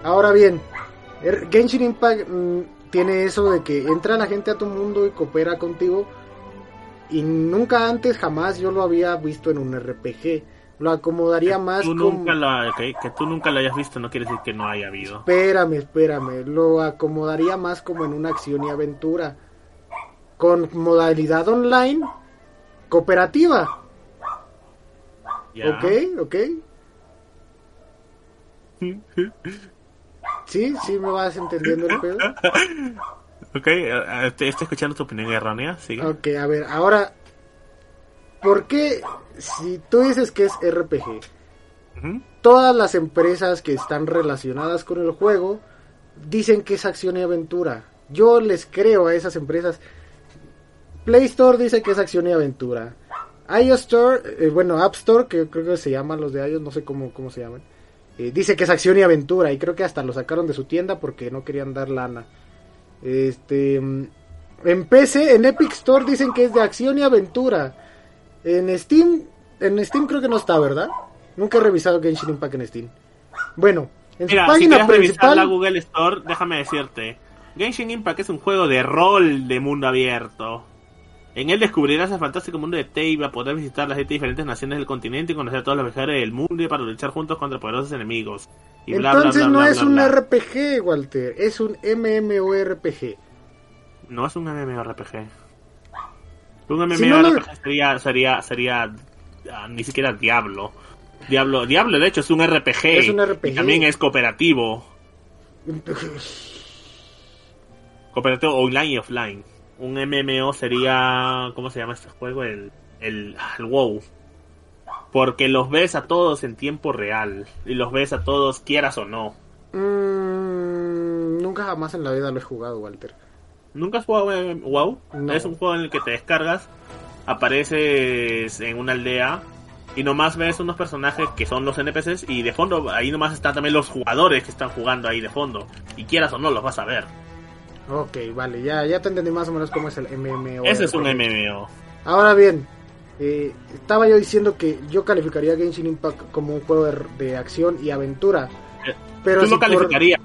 Speaker 2: Ahora bien, er- Genshin Impact mm, tiene eso de que entra la gente a tu mundo y coopera contigo. Y nunca antes, jamás yo lo había visto en un RPG. Lo acomodaría más
Speaker 1: Tú
Speaker 2: como...
Speaker 1: nunca que tú nunca lo hayas visto no quiere decir que no haya habido.
Speaker 2: Espérame, espérame. Lo acomodaría más como en una acción y aventura. Con modalidad online cooperativa.
Speaker 1: Ya.
Speaker 2: ¿Ok? ¿Ok? ¿Sí? ¿Sí me vas entendiendo el pedo?
Speaker 1: Ok, eh, estoy escuchando tu opinión errónea, sigue.
Speaker 2: Ok, a ver, ahora... ¿Por qué si tú dices que es RPG? Todas las empresas que están relacionadas con el juego dicen que es acción y aventura. Yo les creo a esas empresas. Play Store dice que es acción y aventura. iOS Store, eh, bueno, App Store, que creo que se llaman los de iOS, no sé cómo, cómo se llaman. eh, dice que es acción y aventura. Y creo que hasta lo sacaron de su tienda porque no querían dar lana. Este. mm, En PC, en Epic Store dicen que es de acción y aventura. En Steam, en Steam creo que no está, ¿verdad? Nunca he revisado Genshin Impact en Steam. Bueno, en su
Speaker 1: Mira, si
Speaker 2: página
Speaker 1: revisar
Speaker 2: principal.
Speaker 1: la Google Store, déjame decirte. Genshin Impact es un juego de rol de mundo abierto. En él descubrirás el fantástico mundo de Teiva, poder visitar las siete diferentes naciones del continente y conocer a todos los viajeros del mundo y para luchar juntos contra poderosos enemigos. Y bla, bla,
Speaker 2: Entonces
Speaker 1: bla,
Speaker 2: no
Speaker 1: bla,
Speaker 2: es
Speaker 1: bla,
Speaker 2: un
Speaker 1: bla.
Speaker 2: RPG, Walter, es un MMORPG.
Speaker 1: No es un MMORPG. Un
Speaker 2: Si no
Speaker 1: sería, sería, sería, ah, ni siquiera Diablo. Diablo, Diablo de hecho es un RPG.
Speaker 2: Es un RPG.
Speaker 1: Y también es cooperativo. Cooperativo online y offline. Un MMO sería, ¿cómo se llama este juego? El, el, el WoW. Porque los ves a todos en tiempo real. Y los ves a todos quieras o no.
Speaker 2: Mm, nunca jamás en la vida lo he jugado, Walter.
Speaker 1: ¿Nunca has jugado en WoW?
Speaker 2: No.
Speaker 1: Es un juego en el que te descargas, apareces en una aldea y nomás ves unos personajes que son los NPCs y de fondo ahí nomás están también los jugadores que están jugando ahí de fondo. Y quieras o no, los vas a ver.
Speaker 2: Ok, vale, ya, ya te entendí más o menos cómo es el MMO.
Speaker 1: Ese es un MMO.
Speaker 2: Ahora bien, eh, estaba yo diciendo que yo calificaría Genshin Impact como un juego de, de acción y aventura.
Speaker 1: Eh,
Speaker 2: Pero
Speaker 1: Tú
Speaker 2: si
Speaker 1: lo
Speaker 2: por-
Speaker 1: calificarías.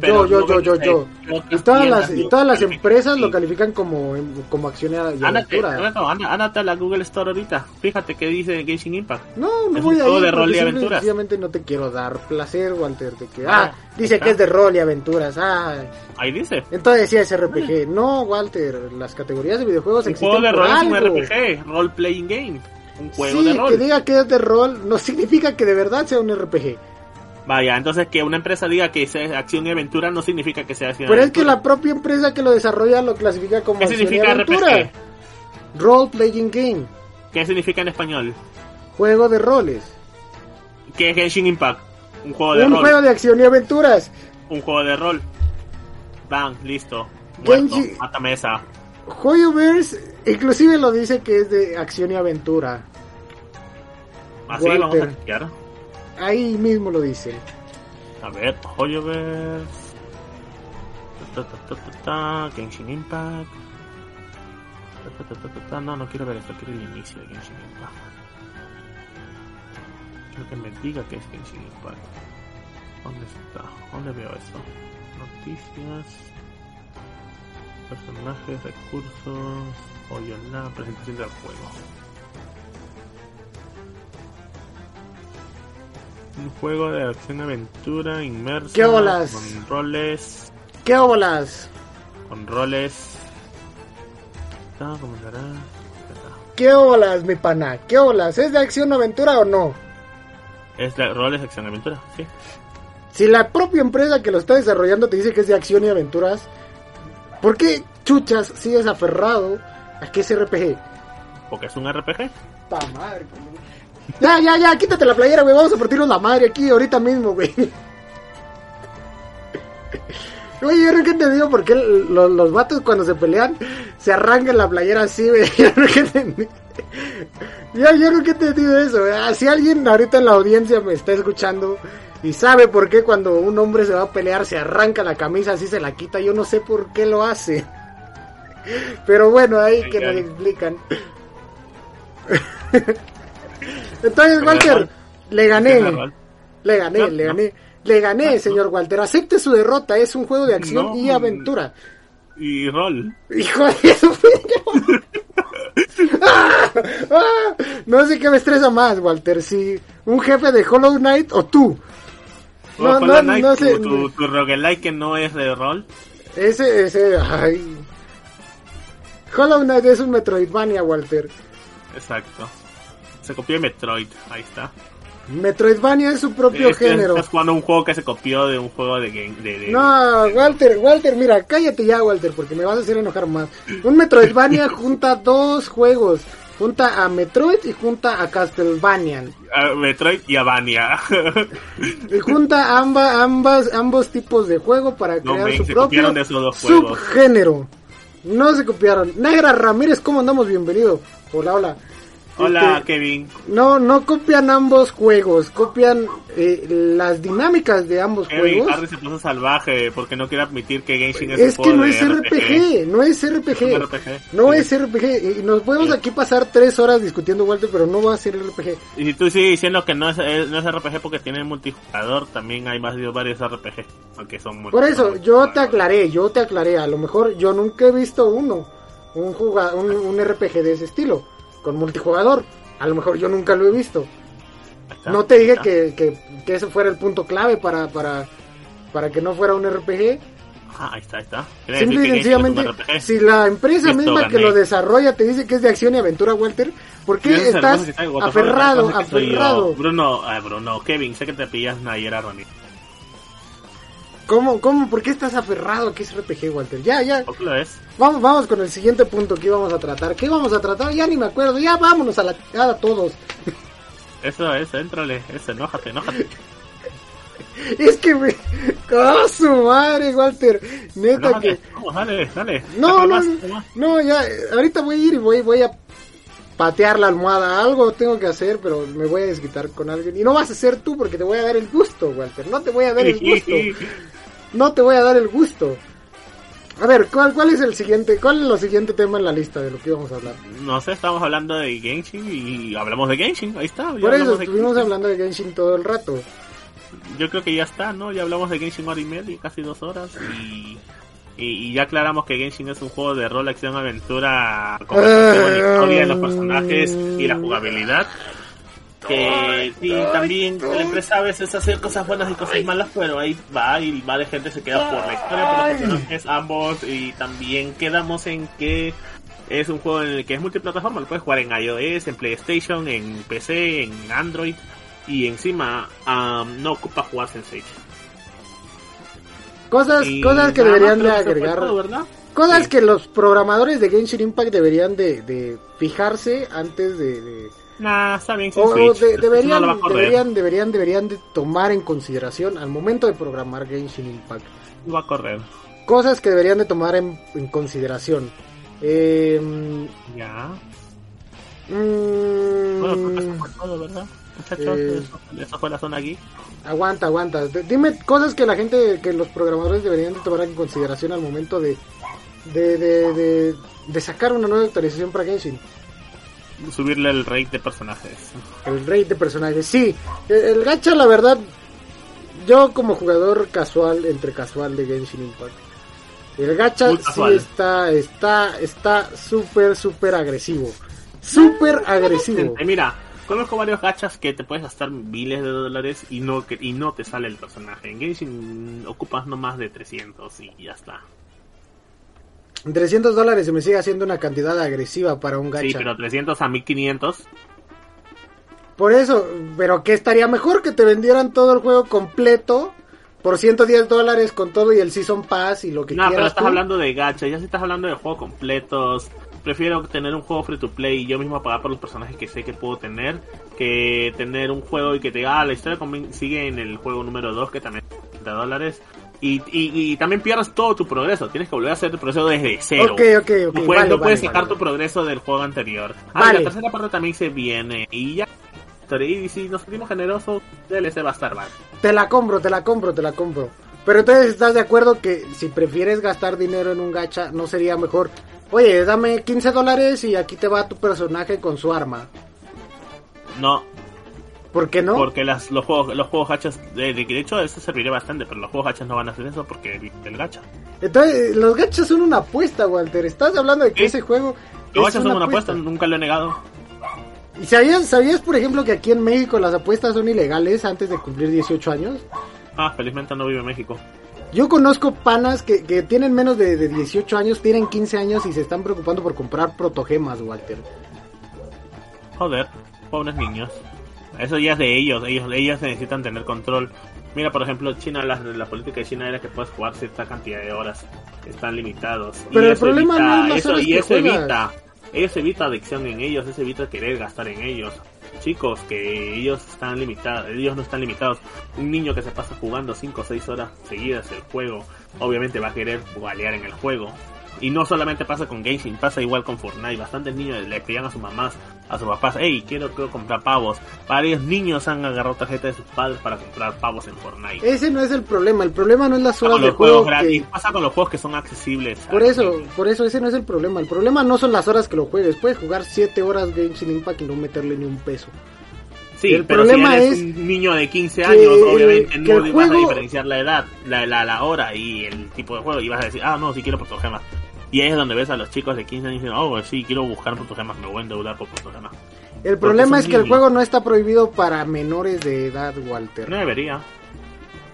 Speaker 1: Pero
Speaker 2: yo, yo, yo, yo, yo.
Speaker 1: que
Speaker 2: Y todas las, y
Speaker 1: lo
Speaker 2: todas las empresas lo
Speaker 1: Sí.
Speaker 2: califican como, como acción
Speaker 1: Ándate,
Speaker 2: aventura.
Speaker 1: Renato, anda- ándate a la Google Store ahorita. Fíjate qué dice Genshin Impact.
Speaker 2: No, no
Speaker 1: Es
Speaker 2: voy
Speaker 1: un
Speaker 2: a
Speaker 1: juego
Speaker 2: ir
Speaker 1: de rol y aventuras.
Speaker 2: sencillamente no te quiero dar placer, Walter, de que,
Speaker 1: Ah,
Speaker 2: ah, dice
Speaker 1: está.
Speaker 2: que es de rol y aventuras, ah,
Speaker 1: Ahí dice.
Speaker 2: entonces sí es RPG. No, Walter, las categorías de videojuegos
Speaker 1: Un
Speaker 2: existen
Speaker 1: juego de rol es un. RPG, role playing game. Un juego
Speaker 2: sí,
Speaker 1: de rol.
Speaker 2: que diga que es de rol no significa que de verdad sea un RPG.
Speaker 1: Vaya, entonces que una empresa diga que sea acción y aventura no significa que sea acción y
Speaker 2: Pero es que
Speaker 1: aventura.
Speaker 2: la propia empresa que lo desarrolla lo clasifica como
Speaker 1: ¿Qué
Speaker 2: acción y
Speaker 1: significa
Speaker 2: aventura.
Speaker 1: RPG?
Speaker 2: Role playing game,
Speaker 1: ¿Qué significa en español?
Speaker 2: juego de roles.
Speaker 1: ¿Qué es Genshin Impact? Un juego de
Speaker 2: Un
Speaker 1: rol.
Speaker 2: juego de acción y aventuras.
Speaker 1: Un juego de rol. Bang, listo. Muerto.
Speaker 2: Genji-
Speaker 1: Mátame esa.
Speaker 2: Hoyoverse inclusive lo dice que es de acción y aventura.
Speaker 1: Así vamos a
Speaker 2: Walter.
Speaker 1: chequear.
Speaker 2: Ahí mismo lo dice.
Speaker 1: A ver, Hoyoverse. Genshin Impact. No, no quiero ver esto, quiero el inicio de Genshin Impact. Quiero que me diga que es Genshin Impact. ¿Dónde está? ¿Dónde veo esto? Noticias. Personajes, recursos. Oyona, presentación del juego. Un juego de acción-aventura inmerso.
Speaker 2: ¿Qué bolas?
Speaker 1: Con roles.
Speaker 2: ¿Qué óbolas?
Speaker 1: Con roles.
Speaker 2: ¿Qué óbolas, mi pana? ¿Qué óbolas? ¿Es de acción o aventura o no?
Speaker 1: Es de roles acción-aventura, sí.
Speaker 2: Si la propia empresa que lo está desarrollando te dice que es de acción y aventuras, ¿por qué chuchas sigues aferrado a que es RPG?
Speaker 1: Porque es un RPG.
Speaker 2: ¡Ta madre! como- Ya, ya, ya, quítate la playera, güey. Vamos a partirnos la madre aquí ahorita mismo, güey. Oye, yo nunca he entendido por qué los, los vatos cuando se pelean se arrancan la playera así, güey. Yo nunca entendí. Yo, yo nunca he entendido eso. güey. Ah, Si alguien ahorita en la audiencia me está escuchando y sabe por qué cuando un hombre se va a pelear se arranca la camisa así se la quita, yo no sé por qué lo hace. Pero bueno, ahí que nos explican. Entonces, Walter, le gané, le gané, le gané, le gané, señor Walter. Acepte su derrota, es un juego de acción
Speaker 1: No.
Speaker 2: y aventura.
Speaker 1: Y rol.
Speaker 2: Hijo de ¡Ah! ¡Ah! No sé qué me estresa más, Walter, si un jefe de Hollow Knight o tú. No,
Speaker 1: Hollow
Speaker 2: no,
Speaker 1: Knight,
Speaker 2: no
Speaker 1: tu-
Speaker 2: sé.
Speaker 1: Tu, tu roguelike que no es de rol.
Speaker 2: Ese, ese, ay. Hollow Knight es un Metroidvania, Walter.
Speaker 1: Exacto. Se copió de Metroid. Ahí está.
Speaker 2: Metroidvania es su propio
Speaker 1: Es que
Speaker 2: género.
Speaker 1: Estás jugando un juego que se copió de un juego de game. De, de-
Speaker 2: No, Walter, Walter, mira, cállate ya, Walter, porque me vas a hacer enojar más. Un Metroidvania junta dos juegos. Junta a Metroid y junta a Castlevania.
Speaker 1: a Metroid y a Vania.
Speaker 2: Y junta amba, ambas, ambos tipos de juego para
Speaker 1: No,
Speaker 2: crear
Speaker 1: men,
Speaker 2: su
Speaker 1: se
Speaker 2: propio
Speaker 1: copiaron de esos dos juegos.
Speaker 2: subgénero. No se copiaron. Negra Ramírez, ¿cómo andamos? Bienvenido. Hola, hola.
Speaker 1: Hola,
Speaker 2: Este,
Speaker 1: Kevin.
Speaker 2: No, no copian ambos juegos, copian eh, las dinámicas de ambos
Speaker 1: Kevin
Speaker 2: juegos.
Speaker 1: Harry se puso salvaje porque no quiere admitir que Genshin es,
Speaker 2: Es
Speaker 1: un
Speaker 2: que
Speaker 1: juego
Speaker 2: no es RPG, no es RPG.
Speaker 1: Es un RPG.
Speaker 2: No
Speaker 1: Sí.
Speaker 2: es RPG. Y nos podemos
Speaker 1: Sí.
Speaker 2: aquí pasar tres horas discutiendo, Walter, pero no va a ser RPG.
Speaker 1: Y si tú sigues diciendo que no es, es- no es RPG porque tiene multijugador, también hay más de varios RPG. Aunque son
Speaker 2: Por eso, yo te aclaré, yo te aclaré. A lo mejor yo nunca he visto uno, un, un, un RPG de ese estilo, con multijugador. A lo mejor yo nunca lo he visto.
Speaker 1: Está,
Speaker 2: No te dije que, que, que ese fuera el punto clave para, para, para que no fuera un RPG.
Speaker 1: Ah, ahí está, ahí está.
Speaker 2: Simple y sencillamente, si la empresa misma que lo desarrolla te dice que es de acción y aventura, Walter, ¿por qué estás aferrado, aferrado?
Speaker 1: Bruno, ah, Bruno, Kevin, sé que te pillas Nayera Ronnie.
Speaker 2: ¿Cómo, cómo, por qué estás aferrado a que es RPG, Walter? Ya, ya, vamos, vamos con el siguiente punto que íbamos a tratar. ¿Qué íbamos a tratar? Ya ni me acuerdo, ya vámonos a la a todos.
Speaker 1: Eso es, éntrale, eso, enójate, enójate.
Speaker 2: Es que me... ¡Ah, su madre, Walter! Neta
Speaker 1: enójate.
Speaker 2: que...
Speaker 1: Vamos, dale, dale.
Speaker 2: No, no,
Speaker 1: más.
Speaker 2: no, ya, ahorita voy a ir y voy, voy a patear la almohada. Algo tengo que hacer, pero me voy a desquitar con alguien. Y no vas a ser tú porque te voy a dar el gusto, Walter. No te voy a dar el gusto. No te voy a dar el gusto. A ver, ¿cuál, cuál es el siguiente? ¿Cuál es el siguiente tema en la lista de lo que íbamos a hablar?
Speaker 1: No sé, estamos hablando de Genshin y hablamos de Genshin, ahí está.
Speaker 2: Por eso
Speaker 1: de
Speaker 2: estuvimos hablando de Genshin todo el rato.
Speaker 1: yo creo que ya está, ¿no? Ya hablamos de Genshin hora y media, casi dos horas, y, y, ya aclaramos que Genshin es un juego de rol, acción, aventura, con la historia, los personajes y la jugabilidad. Que y también la empresa a veces hace cosas buenas y cosas malas, pero ahí va y va de gente se queda por la historia, por los personajes ambos, y también quedamos en que es un juego en el que es multiplataforma, lo puedes jugar en iOS, en PlayStation, en PC, en Android y encima no ocupa jugar Sensei.
Speaker 2: Cosas, cosas que deberían de agregar. Cosas que los programadores de Genshin Impact deberían de, fijarse antes de...
Speaker 1: Nah, está bien
Speaker 2: deberían, deberían, deberían, deberían de tomar en consideración al momento de programar Genshin Impact.
Speaker 1: No va a correr.
Speaker 2: Cosas que deberían de tomar en, consideración. Eh,
Speaker 1: ya. Mmm, bueno, todo, ¿verdad? Eh, eso, fue la zona aquí.
Speaker 2: Aguanta, aguanta. Dime cosas que la gente, que los programadores deberían de tomar en consideración al momento de, de, de, sacar una nueva actualización para Genshin.
Speaker 1: Subirle el rate de personajes.
Speaker 2: El rate de personajes, sí. El, gacha, la verdad, yo como jugador casual, entre casual de Genshin Impact, el gacha sí está, está, está súper, súper agresivo. Súper agresivo.
Speaker 1: Mira, Conozco varios gachas que te puedes gastar miles de dólares y no y no te sale el personaje. En Genshin ocupas no más de 300 y ya está.
Speaker 2: 300 dólares se me sigue haciendo una cantidad agresiva para un gacha. Sí,
Speaker 1: pero 300 a 1500.
Speaker 2: Por eso, pero que estaría mejor que te vendieran todo el juego completo por 110 dólares con todo y el Season Pass y lo que quieras.
Speaker 1: No, pero estás hablando de gacha, ya si estás hablando de juegos completos, prefiero tener un juego free to play y yo mismo pagar por los personajes que sé que puedo tener que tener un juego y que te diga, ah, la historia sigue en el juego número 2 que también de dólares. Y, y, también pierdes todo tu progreso. Tienes que volver a hacer tu progreso desde cero.
Speaker 2: Ok, ok, ok.
Speaker 1: No puedes, no puedes sacar tu progreso del juego anterior. Ah, la tercera parte también se viene. Y ya. Y si nos sentimos generosos, DLC va a estar mal.
Speaker 2: Te la compro, te la compro, te la compro. Pero entonces estás de acuerdo que si prefieres gastar dinero en un gacha, ¿no sería mejor Oye, dame 15 dólares y aquí te va tu personaje con su arma.
Speaker 1: No.
Speaker 2: ¿Por qué no?
Speaker 1: Porque las, los juegos los juegos gachas, de, de hecho eso serviría bastante, pero los juegos gachas no van a hacer eso porque el gacha.
Speaker 2: Entonces, los gachas son una apuesta, Walter. Estás hablando de que ese juego...
Speaker 1: Los gachas son una apuesta, nunca lo he negado.
Speaker 2: ¿Y sabías, sabías, por ejemplo, que aquí en México las apuestas son ilegales antes de cumplir 18 años?
Speaker 1: Ah, felizmente no vive en México.
Speaker 2: Yo conozco panas que, que tienen menos de, de, 18 años, tienen 15 años y se están preocupando por comprar protogemas, Walter.
Speaker 1: Joder, pobres niños. Eso ya es de ellos, ellos, ellas necesitan tener control. Mira, por ejemplo, China, la, la política de China era que puedes jugar cierta cantidad de horas. Están limitados.
Speaker 2: Pero el problema no es
Speaker 1: eso, y eso evita, ellos evita adicción en ellos, eso evita querer gastar en ellos chicos que ellos están limitados, ellos no están limitados. Un niño que se pasa jugando 5 o 6 horas seguidas el juego, obviamente va a querer balear en el juego. Y no solamente pasa con Genshin, pasa igual con Fortnite. Bastantes niños le pedían a sus mamás, a sus papás, hey, quiero, quiero comprar pavos. Varios niños han agarrado tarjeta de sus padres para comprar pavos en Fortnite.
Speaker 2: Ese no es el problema, el problema no es las horas de juego.
Speaker 1: Que... Pasa con los juegos que son accesibles.
Speaker 2: Por eso, por eso ese no es el problema. El problema no son las horas que lo juegues. Puedes jugar 7 horas Genshin Impact y no meterle ni un peso.
Speaker 1: Sí, el problema es un niño de 15 años, obviamente no vas a diferenciar la edad, la, la, la, hora y el tipo de juego y vas a decir, ah, no, si quiero protogemas. Y ahí es donde ves a los chicos de 15 años diciendo, oh, sí, quiero buscar protogemas, me voy a endeudar por protogemas.
Speaker 2: El problema es que el juego no está prohibido para menores de edad, Walter.
Speaker 1: No debería.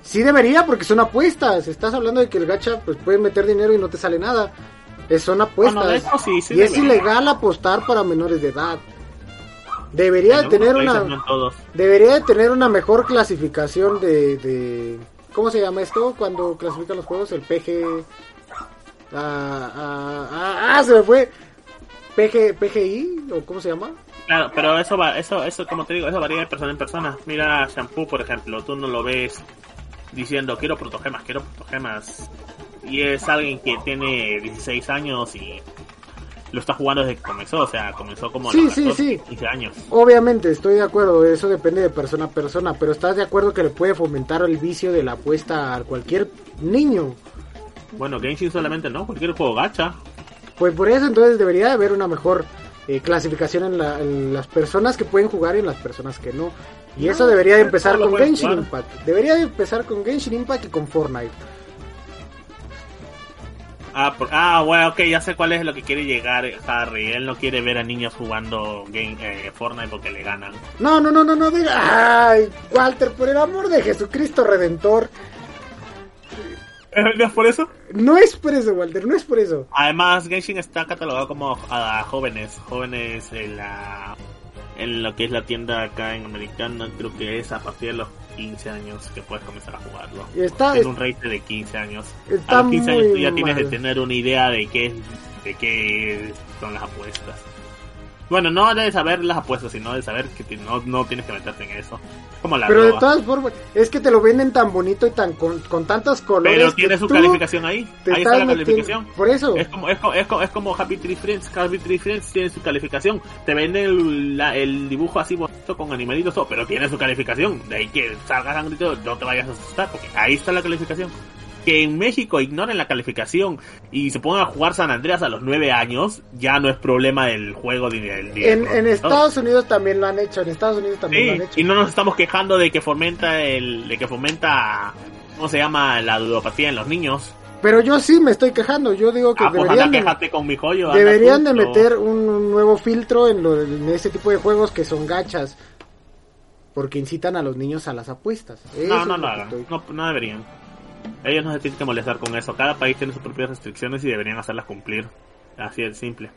Speaker 2: Sí debería, porque son apuestas. Estás hablando de que el gacha pues puede meter dinero y no te sale nada. son apuestas. y es ilegal apostar para menores de edad. Debería de tener una debería de tener una mejor clasificación de, de ¿cómo se llama esto cuando clasifican los juegos? El PG ah, se me fue PG PGI o cómo se llama?
Speaker 1: Claro, pero eso va, eso eso como te digo, eso varía de persona en persona. Mira Shampoo, por ejemplo, tú no lo ves diciendo quiero protogemas, quiero protogemas y es alguien que tiene 16 años y lo está jugando desde que comenzó, o sea, comenzó como
Speaker 2: sí, sí, sí.
Speaker 1: 15 años.
Speaker 2: Obviamente, estoy de acuerdo, eso depende de persona a persona, pero ¿estás de acuerdo que le puede fomentar el vicio de la apuesta a cualquier niño?
Speaker 1: Bueno, Genshin solamente no, cualquier juego gacha.
Speaker 2: Pues por eso entonces debería haber una mejor eh, clasificación en, las personas que pueden jugar y en las personas que no. Y
Speaker 1: No,
Speaker 2: eso debería de empezar con Genshin
Speaker 1: jugar.
Speaker 2: Impact. Debería de empezar con Genshin Impact y con Fortnite.
Speaker 1: Ah, por- ah, bueno, ok, ya sé cuál es lo que quiere llegar Harry. Él no quiere ver a niños jugando game, eh, Fortnite porque le ganan.
Speaker 2: No, no, no, no, no diga. Ay, Walter, por el amor de Jesucristo Redentor.
Speaker 1: ¿No es por eso?
Speaker 2: No es por eso, Walter, no es por eso.
Speaker 1: Además, Genshin está catalogado como a, jóvenes, jóvenes en la en lo que es la tienda acá en Americana, creo que es a partir de los 15 años que puedes comenzar a jugarlo.
Speaker 2: Está,
Speaker 1: Tiene un rate de 15 años.
Speaker 2: está
Speaker 1: a los 15 años tú ya
Speaker 2: muy
Speaker 1: tienes de
Speaker 2: mal.
Speaker 1: tener una idea de qué es- de qué son las apuestas. Bueno, no de saber las apuestas, sino de saber que no, no tienes que meterte en eso. Como la
Speaker 2: Pero de todas formas, es que te lo venden tan bonito y tan con, con tantos colores.
Speaker 1: Pero
Speaker 2: que
Speaker 1: tiene su calificación ahí. Ahí está la calificación.
Speaker 2: Por eso.
Speaker 1: Es como, es, como, es, como, es como Happy Tree Friends. Happy Tree Friends tiene su calificación. Te venden el, la- el dibujo así bonito con animalitos, pero tiene su calificación. De ahí que salgas sangrito, no te vayas a asustar, porque ahí está la calificación. Que en México ignoren la calificación y se pongan a jugar San Andreas a los 9 años, ya no es problema del juego del
Speaker 2: En. Estados Unidos también lo han hecho. En Estados Unidos también lo han hecho.
Speaker 1: y no nos estamos quejando de que fomenta el, de que fomenta, ¿cómo se llama? La ludopatía en los niños.
Speaker 2: Pero yo sí me estoy quejando. Yo digo que
Speaker 1: Ah, pues
Speaker 2: deberían,
Speaker 1: anda,
Speaker 2: de,
Speaker 1: con mi joyo.
Speaker 2: deberían de meter un, nuevo filtro en, lo, en ese tipo de juegos que son gachas. Porque incitan a los niños a las apuestas. Eso
Speaker 1: No, no hagan.
Speaker 2: estoy-
Speaker 1: No, no deberían. Ellos no se tienen que molestar con eso. Cada país tiene sus propias restricciones y deberían hacerlas cumplir. Así de simple.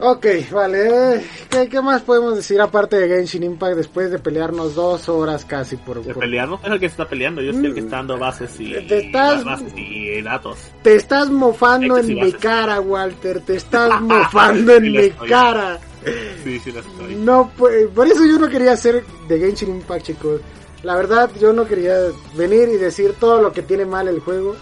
Speaker 2: Ok, vale. ¿Qué, qué más podemos decir aparte de Genshin Impact después de pelearnos dos horas casi por...
Speaker 1: De
Speaker 2: por-
Speaker 1: pelear no es el que se está peleando. Yo soy el que está dando bases y,
Speaker 2: Te estás-
Speaker 1: bases y datos.
Speaker 2: Te estás mofando
Speaker 1: Hechos
Speaker 2: en mi cara, Walter. Te estás mofando en
Speaker 1: Sí
Speaker 2: mi
Speaker 1: estoy.
Speaker 2: cara.
Speaker 1: Sí, sí, lo estoy.
Speaker 2: No, pues, por eso yo no quería hacer de Genshin Impact, chicos. La verdad, yo no quería venir y decir todo lo que tiene mal el juego.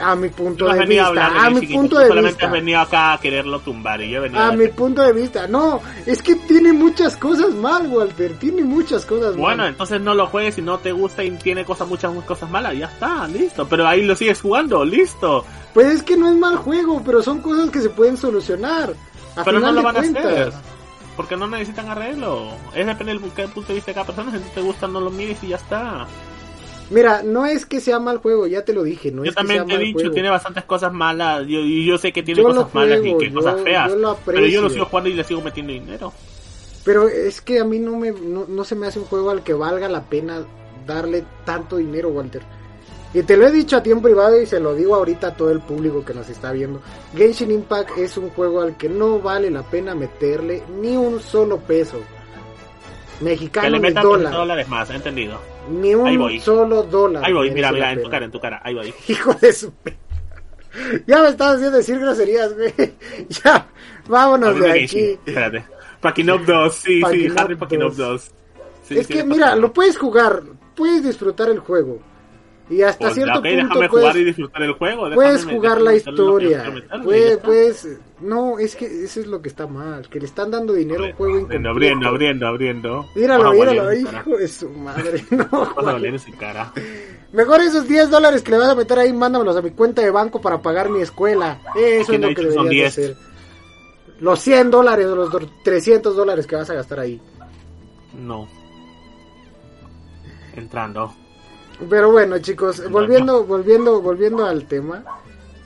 Speaker 2: A mi punto
Speaker 1: no
Speaker 2: de
Speaker 1: a
Speaker 2: vista. A mi punto
Speaker 1: tú
Speaker 2: de
Speaker 1: solamente
Speaker 2: vista.
Speaker 1: has venido acá a quererlo tumbar y yo he venido
Speaker 2: A
Speaker 1: a
Speaker 2: mi punto de vista. No, es que tiene muchas cosas mal, Walter. Tiene muchas cosas
Speaker 1: Bueno,
Speaker 2: mal.
Speaker 1: entonces no lo juegues si no te gusta y tiene cosas muchas cosas malas, ya está, listo. Pero ahí lo sigues jugando, listo.
Speaker 2: Pues es que no es mal juego, pero son cosas que se pueden solucionar. A
Speaker 1: pero no lo van a hacer. Porque no necesitan arreglo. Es depende del qué punto de vista de cada persona. Si te gusta, no lo mires y ya está.
Speaker 2: Mira, no es que sea mal juego, ya te lo dije. No
Speaker 1: yo
Speaker 2: es
Speaker 1: también
Speaker 2: que
Speaker 1: te he dicho,
Speaker 2: juego.
Speaker 1: tiene bastantes cosas malas. Yo, y yo sé que tiene
Speaker 2: Yo
Speaker 1: cosas malas y que
Speaker 2: yo-
Speaker 1: cosas feas. pero yo lo sigo jugando y le sigo metiendo dinero.
Speaker 2: Pero es que a mí no, me, no, no se me hace un juego al que valga la pena darle tanto dinero, Walter. Y te lo he dicho a ti en privado y se lo digo ahorita a todo el público que nos está viendo. Genshin Impact es un juego al que no vale la pena meterle ni un solo peso.
Speaker 1: Que
Speaker 2: Mexicano
Speaker 1: le
Speaker 2: ni
Speaker 1: metan 30
Speaker 2: dólar.
Speaker 1: dólares más, ¿he entendido?
Speaker 2: Ni
Speaker 1: Ahí
Speaker 2: un
Speaker 1: voy.
Speaker 2: solo dólar.
Speaker 1: Ahí voy, mira, mira, en tu cara, en tu cara, ahí voy.
Speaker 2: Hijo de su... Ya me estabas haciendo decir groserías, güey. Ya, vámonos de aquí.
Speaker 1: Genshin, Espérate. Packing Up 2, sí, sí,
Speaker 2: Packing
Speaker 1: Harry Packing Up
Speaker 2: 2.
Speaker 1: 2. Sí,
Speaker 2: es
Speaker 1: sí,
Speaker 2: que
Speaker 1: le
Speaker 2: mira, lo puedes jugar, puedes disfrutar el juego. Y hasta
Speaker 1: Pues,
Speaker 2: cierto
Speaker 1: ok,
Speaker 2: punto
Speaker 1: déjame
Speaker 2: puedes,
Speaker 1: jugar y disfrutar el juego.
Speaker 2: puedes jugar la historia. Puedes, puedes- no, es que eso es lo que está mal, que le están dando dinero a un juego
Speaker 1: Abriendo,
Speaker 2: incompleto.
Speaker 1: abriendo, abriendo, abriendo.
Speaker 2: Míralo, míralo, hijo de su madre. No,
Speaker 1: Vas a cara.
Speaker 2: Mejor esos 10 dólares que le vas a meter ahí, mándamelos a mi cuenta de banco para pagar mi escuela. Eso
Speaker 1: ¿Quién
Speaker 2: es lo que deberías de
Speaker 1: 10?
Speaker 2: hacer. Los 100 dólares o los do- 300 dólares que vas a gastar ahí.
Speaker 1: No. Entrando.
Speaker 2: Pero bueno, chicos, volviendo, volviendo, volviendo al tema.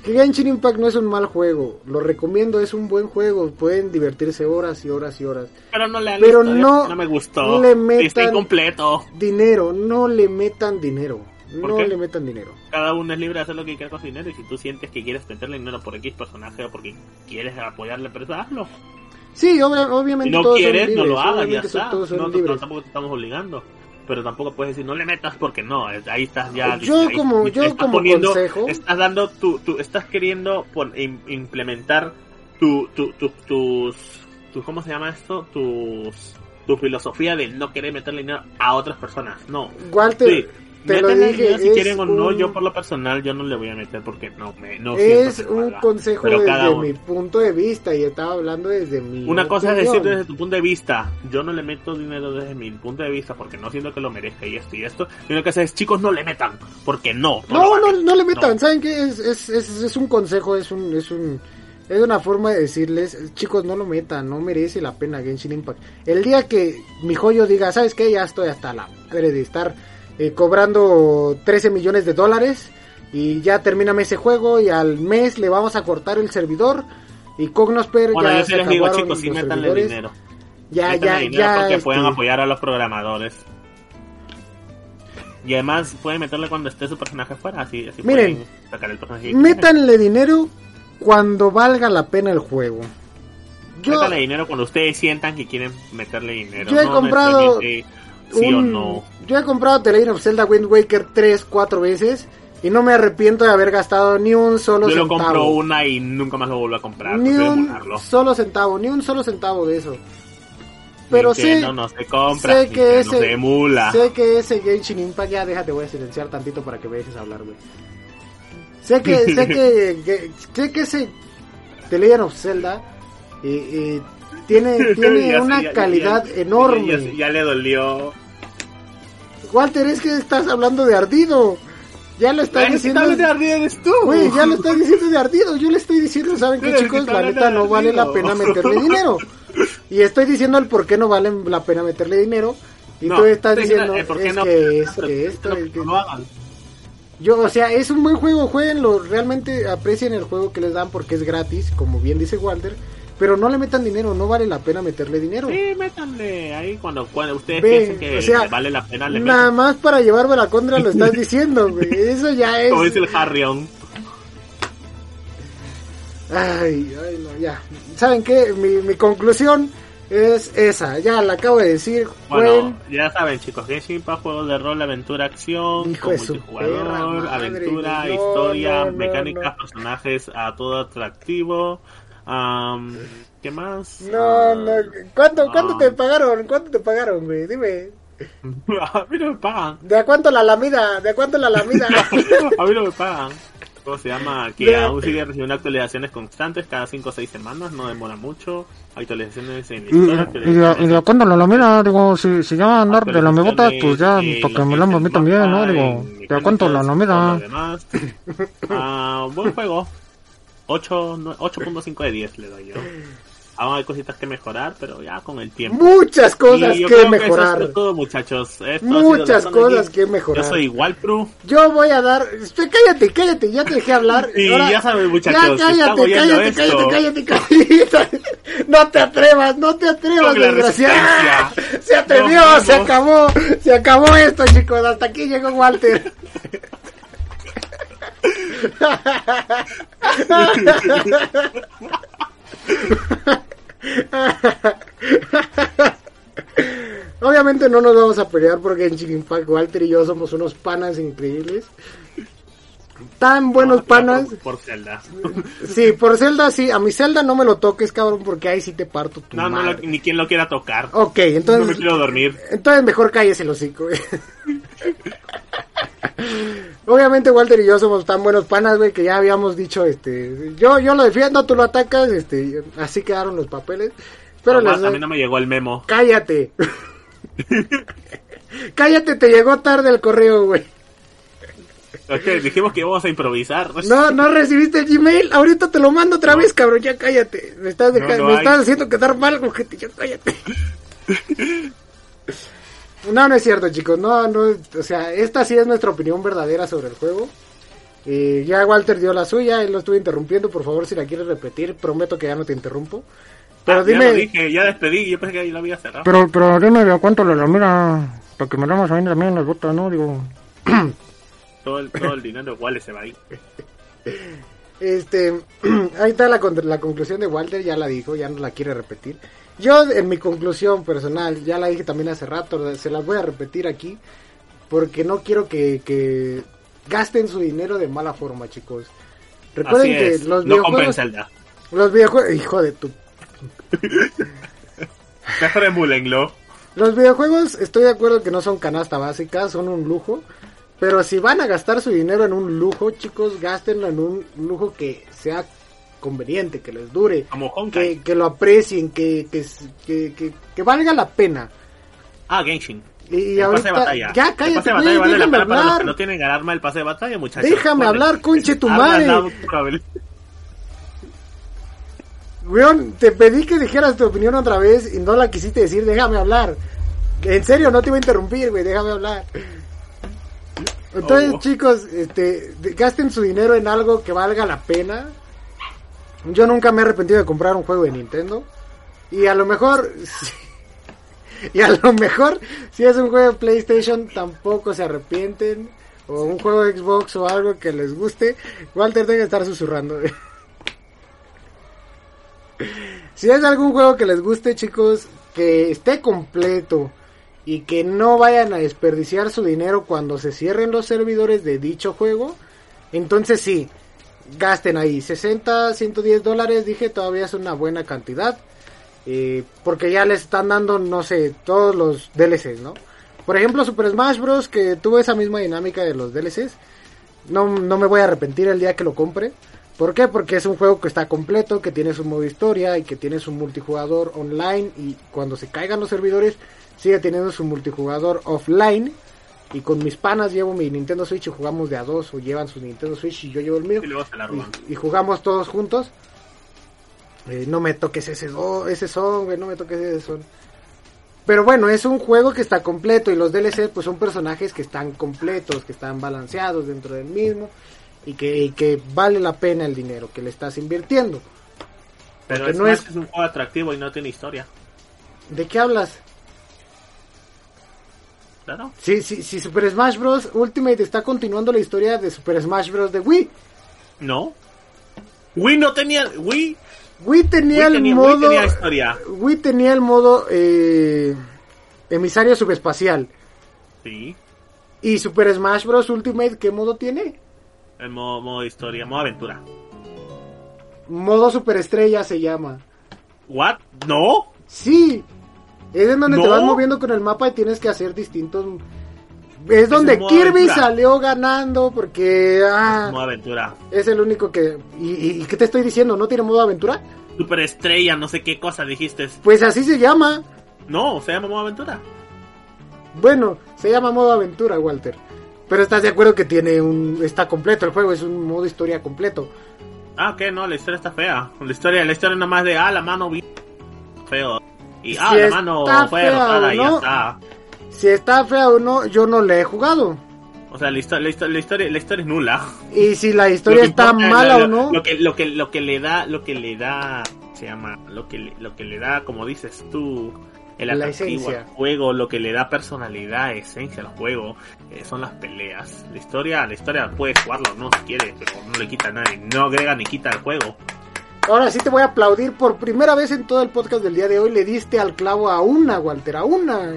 Speaker 2: Genshin Impact no es un mal juego. Lo recomiendo, es un buen juego. Pueden divertirse horas y horas y horas.
Speaker 1: Pero no le
Speaker 2: Pero no
Speaker 1: no me gustó.
Speaker 2: le metan-
Speaker 1: incompleto.
Speaker 2: Dinero, no le metan dinero.
Speaker 1: ¿Por
Speaker 2: No
Speaker 1: qué?
Speaker 2: le metan dinero.
Speaker 1: Cada uno es libre de hacer lo que quiera con su dinero. Y si tú sientes que quieres meterle dinero por X personaje o porque quieres apoyarle, pero hazlo.
Speaker 2: Sí,
Speaker 1: Si
Speaker 2: obviamente
Speaker 1: no
Speaker 2: todos
Speaker 1: quieres,
Speaker 2: son
Speaker 1: no lo hagas, ya está. No, no, no, tampoco te estamos obligando. Pero tampoco puedes decir, no le metas porque no. Ahí estás ya.
Speaker 2: Yo
Speaker 1: ahí-
Speaker 2: como- yo
Speaker 1: estás
Speaker 2: como
Speaker 1: poniendo-
Speaker 2: consejo-
Speaker 1: Estás dando tu, tu estás queriendo im- implementar tu, tu, tu, tus, tu, ¿cómo se llama esto? Tus, tu filosofía de no querer meterle dinero a otras personas. No.
Speaker 2: Walter,
Speaker 1: Sí,
Speaker 2: te lo dije,
Speaker 1: si quieren o no.
Speaker 2: un-
Speaker 1: Yo por lo personal, yo no le voy a meter porque no me, no
Speaker 2: es
Speaker 1: que lo
Speaker 2: un consejo desde
Speaker 1: uno.
Speaker 2: mi punto de vista y estaba hablando desde mi
Speaker 1: Una cosa es
Speaker 2: opinión.
Speaker 1: decir desde tu punto de vista, yo no le meto dinero desde mi punto de vista porque no siento que lo merezca y esto y esto. Y una cosa es, chicos, no le metan, porque no.
Speaker 2: No,
Speaker 1: lo
Speaker 2: no,
Speaker 1: hagan.
Speaker 2: no le metan,
Speaker 1: No.
Speaker 2: ¿saben qué? Es, es, es, es un consejo, es un, es un... Es una forma de decirles, chicos, no lo metan, no merece la pena Genshin Impact. El día que mi joyo diga, ¿sabes qué? Ya estoy hasta la madre de estar eh, cobrando 13 millones de dólares y ya termíname ese juego y al mes le vamos a cortar el servidor y Cognosper
Speaker 1: Bueno,
Speaker 2: ya
Speaker 1: yo sí
Speaker 2: se
Speaker 1: les digo, chicos, sí
Speaker 2: servidores.
Speaker 1: dinero.
Speaker 2: Ya,
Speaker 1: Métanle
Speaker 2: ya,
Speaker 1: dinero
Speaker 2: ya.
Speaker 1: porque pueden
Speaker 2: este,
Speaker 1: apoyar a los programadores. Y además pueden meterle cuando esté su personaje fuera, así, así
Speaker 2: Miren,
Speaker 1: pueden sacar el personaje.
Speaker 2: métanle dinero cuando valga la pena el juego. Yo,
Speaker 1: Métanle dinero cuando ustedes sientan que quieren meterle dinero.
Speaker 2: Yo he
Speaker 1: no
Speaker 2: comprado
Speaker 1: sí o no.
Speaker 2: Yo he comprado The Legend of Zelda Wind Waker 3, 4 veces y no me arrepiento de haber gastado ni un solo
Speaker 1: Yo lo
Speaker 2: centavo.
Speaker 1: compro una y nunca más lo vuelvo a comprar.
Speaker 2: ni un solo centavo, ni un solo centavo de eso. Pero sé,
Speaker 1: no se compra,
Speaker 2: sé que ese,
Speaker 1: se emula.
Speaker 2: sé que ese Genshin Impact, ya déjate, voy a silenciar tantito para que me dejes hablar, güey. Sé que, sé que, que- sé que ese The Legend of Zelda eh, eh, tiene, tiene
Speaker 1: Ya-
Speaker 2: una
Speaker 1: ya-
Speaker 2: calidad
Speaker 1: ya-
Speaker 2: enorme.
Speaker 1: Ya, le dolió.
Speaker 2: Walter, es que estás hablando de ardido. Ya lo estás diciendo.
Speaker 1: ¿qué tal de ardido eres tú?
Speaker 2: Güey, ya lo estás diciendo de ardido. Yo le estoy diciendo, ¿saben qué, chicos? La neta no vale la pena meterle dinero. Y estoy diciendo el por qué no vale la pena meterle dinero. Y
Speaker 1: No,
Speaker 2: tú estás diciendo,
Speaker 1: diciendo, eh, ¿por qué
Speaker 2: es
Speaker 1: no?
Speaker 2: que es
Speaker 1: Pero,
Speaker 2: que esto,
Speaker 1: no,
Speaker 2: es que-
Speaker 1: no hagan.
Speaker 2: Yo, o sea, es un buen juego, jueguenlo. Realmente aprecien el juego que les dan porque es gratis, como bien dice Walter. Pero no le metan dinero, no vale la pena meterle dinero.
Speaker 1: Sí, métanle ahí cuando, cuando ustedes piensen que
Speaker 2: o sea,
Speaker 1: le vale la pena, le
Speaker 2: Nada
Speaker 1: metan.
Speaker 2: más para llevarme la contra lo estás diciendo, güey. Eso ya es.
Speaker 1: Como dice el Harrion.
Speaker 2: Ay, ay, no, ya. ¿Saben qué? Mi, mi conclusión es esa. Ya la acabo de decir.
Speaker 1: Bueno, ya saben chicos, Genshin Impact, juegos de rol, aventura, acción,
Speaker 2: Hijo
Speaker 1: con multijugador,
Speaker 2: madre,
Speaker 1: aventura,
Speaker 2: no,
Speaker 1: historia,
Speaker 2: no,
Speaker 1: mecánicas, personajes, a todo atractivo. Am, ¿Qué más?
Speaker 2: No, no. ¿Cuánto, cuánto
Speaker 1: Ah.
Speaker 2: te pagaron? ¿Cuánto te pagaron, güey? Dime.
Speaker 1: a mí no me pagan.
Speaker 2: ¿De a cuánto la lamida? ¿De a cuánto la lamida?
Speaker 1: a mí no me pagan. ¿Cómo se llama? Que
Speaker 2: De-
Speaker 1: aún sigue recibiendo actualizaciones constantes cada 5 o 6 semanas, no demora mucho. Actualizaciones en
Speaker 3: Y,
Speaker 1: historia.
Speaker 3: y, y, y de cuándo la lamina, digo, si, si ya andar de la mebotas, pues ya, para que
Speaker 1: lo
Speaker 3: me lamba a mí también, ¿no? Digo, ¿de cuánto la
Speaker 1: demás. Ah, buen juego. 8, no- 8.5 de 10 le doy yo. Aún hay cositas que mejorar, pero ya con el tiempo.
Speaker 2: Muchas cosas
Speaker 1: Y yo
Speaker 2: que
Speaker 1: creo eso
Speaker 2: mejorar.
Speaker 1: es todo, muchachos. Esto
Speaker 2: Muchas cosas que mejorar.
Speaker 1: Yo soy igual, Pru.
Speaker 2: Yo voy a dar. Espera, Cállate, cállate, ya te dejé hablar.
Speaker 1: Y
Speaker 2: Ahora-
Speaker 1: ya saben, muchachos,
Speaker 2: Ya cállate, cállate, cállate, cállate, cállate. No te atrevas, no te atrevas, desgraciado. Se atrevió, se acabó, se acabó esto, chicos. Hasta aquí llegó Walter. Obviamente no nos vamos a pelear porque en Chicken Walter y yo somos unos panas increíbles. Tan buenos panas.
Speaker 1: Por, por Zelda.
Speaker 2: Sí, por Zelda sí. A mi Zelda no me lo toques, cabrón, porque ahí sí te parto tu
Speaker 1: No, no,
Speaker 2: madre.
Speaker 1: lo- ni quien lo quiera tocar.
Speaker 2: Ok,
Speaker 1: no me
Speaker 2: entonces...
Speaker 1: quiero dormir.
Speaker 2: Entonces mejor cállese el hocico. Obviamente Walter y yo somos tan buenos panas, güey, que ya habíamos dicho, este... Yo, yo lo defiendo, tú lo atacas, este... Así quedaron los papeles. Pero
Speaker 1: Además,
Speaker 2: les
Speaker 1: a mí no me llegó el memo.
Speaker 2: Cállate. Cállate, te llegó tarde el correo, güey.
Speaker 1: Que dijimos que íbamos a improvisar.
Speaker 2: No, no recibiste el Gmail. Ahorita te lo mando otra vez, cabrón. Ya cállate. Me estás, deja-
Speaker 1: No, no
Speaker 2: me
Speaker 1: hay.
Speaker 2: estás haciendo quedar mal, gente. Ya cállate. No, no es cierto, chicos. No, no. O sea, esta sí es nuestra opinión verdadera sobre el juego. Eh, ya Walter dio la suya. Él lo estuve interrumpiendo. Por favor, si la quieres repetir, prometo que ya no te interrumpo. Pero
Speaker 1: Ah,
Speaker 2: dime.
Speaker 1: Ya lo dije, ya despedí. Yo pensé que ahí lo había cerrado.
Speaker 3: Pero, pero dime de a cuánto la lamina, para que me damos a mí también las botas, ¿no? Digo,
Speaker 1: Todo el, todo el dinero igual se va ahí.
Speaker 2: Este, ahí está la, la conclusión de Walter, ya la dijo, ya no la quiere repetir. Yo, en mi conclusión personal, ya la dije también hace rato, se las voy a repetir aquí, porque no quiero que, que gasten su dinero de mala forma, chicos. Recuerden
Speaker 1: Así
Speaker 2: que
Speaker 1: es.
Speaker 2: los
Speaker 1: no
Speaker 2: videojuegos, los videojuegos, hijo de tu,
Speaker 1: Mejor emulenlo.
Speaker 2: los videojuegos, estoy de acuerdo que no son canasta básica, son un lujo. Pero si van a gastar su dinero en un lujo, chicos, gástenlo en un lujo que sea conveniente, que les dure. Que, que lo aprecien, que, que, que, valga la pena.
Speaker 1: Ah, Genshin.
Speaker 2: Y,
Speaker 1: el pase
Speaker 2: ahorita,
Speaker 1: de batalla.
Speaker 2: ya
Speaker 1: el
Speaker 2: cállate,
Speaker 1: pase de batalla vale la pena para los que no tienen arma el pase de batalla, muchachos.
Speaker 2: Déjame hablar, conche tu madre. Weón, te pedí que dijeras tu opinión otra vez y no la quisiste decir, déjame hablar. En serio, no te iba a interrumpir, güey, déjame hablar. Entonces,
Speaker 1: Oh.
Speaker 2: chicos, este, gasten su dinero en algo que valga la pena. Yo nunca me he arrepentido de comprar un juego de Nintendo. Y a lo mejor, y a lo mejor, si es un juego de PlayStation, tampoco se arrepienten. O un juego de Xbox o algo que les guste. Walter debe estar susurrando. Si es algún juego que les guste, chicos, que esté completo y que no vayan a desperdiciar su dinero cuando se cierren los servidores de dicho juego, entonces sí, gasten ahí 60, 110 dólares, dije, todavía es una buena cantidad. eh, porque ya les están dando, no sé, todos los DLCs, ¿no? Por ejemplo, Super Smash Bros. que tuvo esa misma dinámica de los DLCs. No, no me voy a arrepentir el día que lo compre. ¿Por qué? Porque es un juego que está completo, que tiene su modo historia y que tiene su multijugador online y cuando se caigan los servidores sigue teniendo su multijugador offline y con mis panas llevo mi Nintendo Switch y jugamos de a dos o llevan su Nintendo Switch y yo llevo el mío
Speaker 1: Y luego se la roban.
Speaker 2: y, y jugamos todos juntos. Eh, no me toques ese, do- ese son, güey, no me toques ese son. Pero bueno, es un juego que está completo y los DLC pues son personajes que están completos, que están balanceados dentro del mismo y que, y que vale la pena el dinero que le estás invirtiendo.
Speaker 1: Pero es,
Speaker 2: no es-
Speaker 1: es un juego atractivo y no tiene historia.
Speaker 2: ¿De qué hablas?
Speaker 1: Claro.
Speaker 2: Si, si, si Super Smash Bros. Ultimate está continuando la historia de Super Smash Bros. de Wii.
Speaker 1: No. Wii no tenía. Wii,
Speaker 2: Wii tenía
Speaker 1: Wii
Speaker 2: el modo...
Speaker 1: Wii tenía historia.
Speaker 2: Wii tenía el modo eh, emisario subespacial.
Speaker 1: Sí.
Speaker 2: ¿Y Super Smash Bros. Ultimate qué modo tiene?
Speaker 1: El modo, modo historia, modo aventura.
Speaker 2: Modo superestrella se llama.
Speaker 1: ¿What? ¿No?
Speaker 2: Sí. Es en donde te vas moviendo con el mapa y tienes que hacer distintos... Es donde Kirby salió ganando porque... ah,
Speaker 1: Modo aventura.
Speaker 2: es el único que... ¿Y, y, qué te estoy diciendo? ¿No tiene modo aventura?
Speaker 1: Super estrella, no sé qué cosa dijiste.
Speaker 2: Pues así se llama.
Speaker 1: No, se llama modo aventura.
Speaker 2: Bueno, se llama modo aventura, Walter. Pero estás de acuerdo que tiene un... Está completo el juego, es un modo historia completo.
Speaker 1: Ah, ok, no, la historia está fea. La historia, la historia nomás de, ah, la mano vi feo. Y, ah,
Speaker 2: Si
Speaker 1: la mano
Speaker 2: está
Speaker 1: fue
Speaker 2: fea
Speaker 1: derrotada
Speaker 2: o
Speaker 1: y ya
Speaker 2: no.
Speaker 1: está.
Speaker 2: Si está fea o no, yo no le he jugado.
Speaker 1: O sea, la, histo- la histo- la historia, la historia es nula.
Speaker 2: Y si la historia está mala o no,
Speaker 1: Lo que, lo que, lo que le da, lo que le da, se llama, lo que, le- lo que le da, como dices tú, el atractivo al juego, lo que le da personalidad, esencia al juego, eh, son las peleas. La historia, la historia puedes jugarlo, no si quieres, pero no le quita nada, y no agrega ni quita al juego.
Speaker 2: Ahora sí te voy a aplaudir por primera vez en todo el podcast del día de hoy. Le diste al clavo a una, Walter, a una.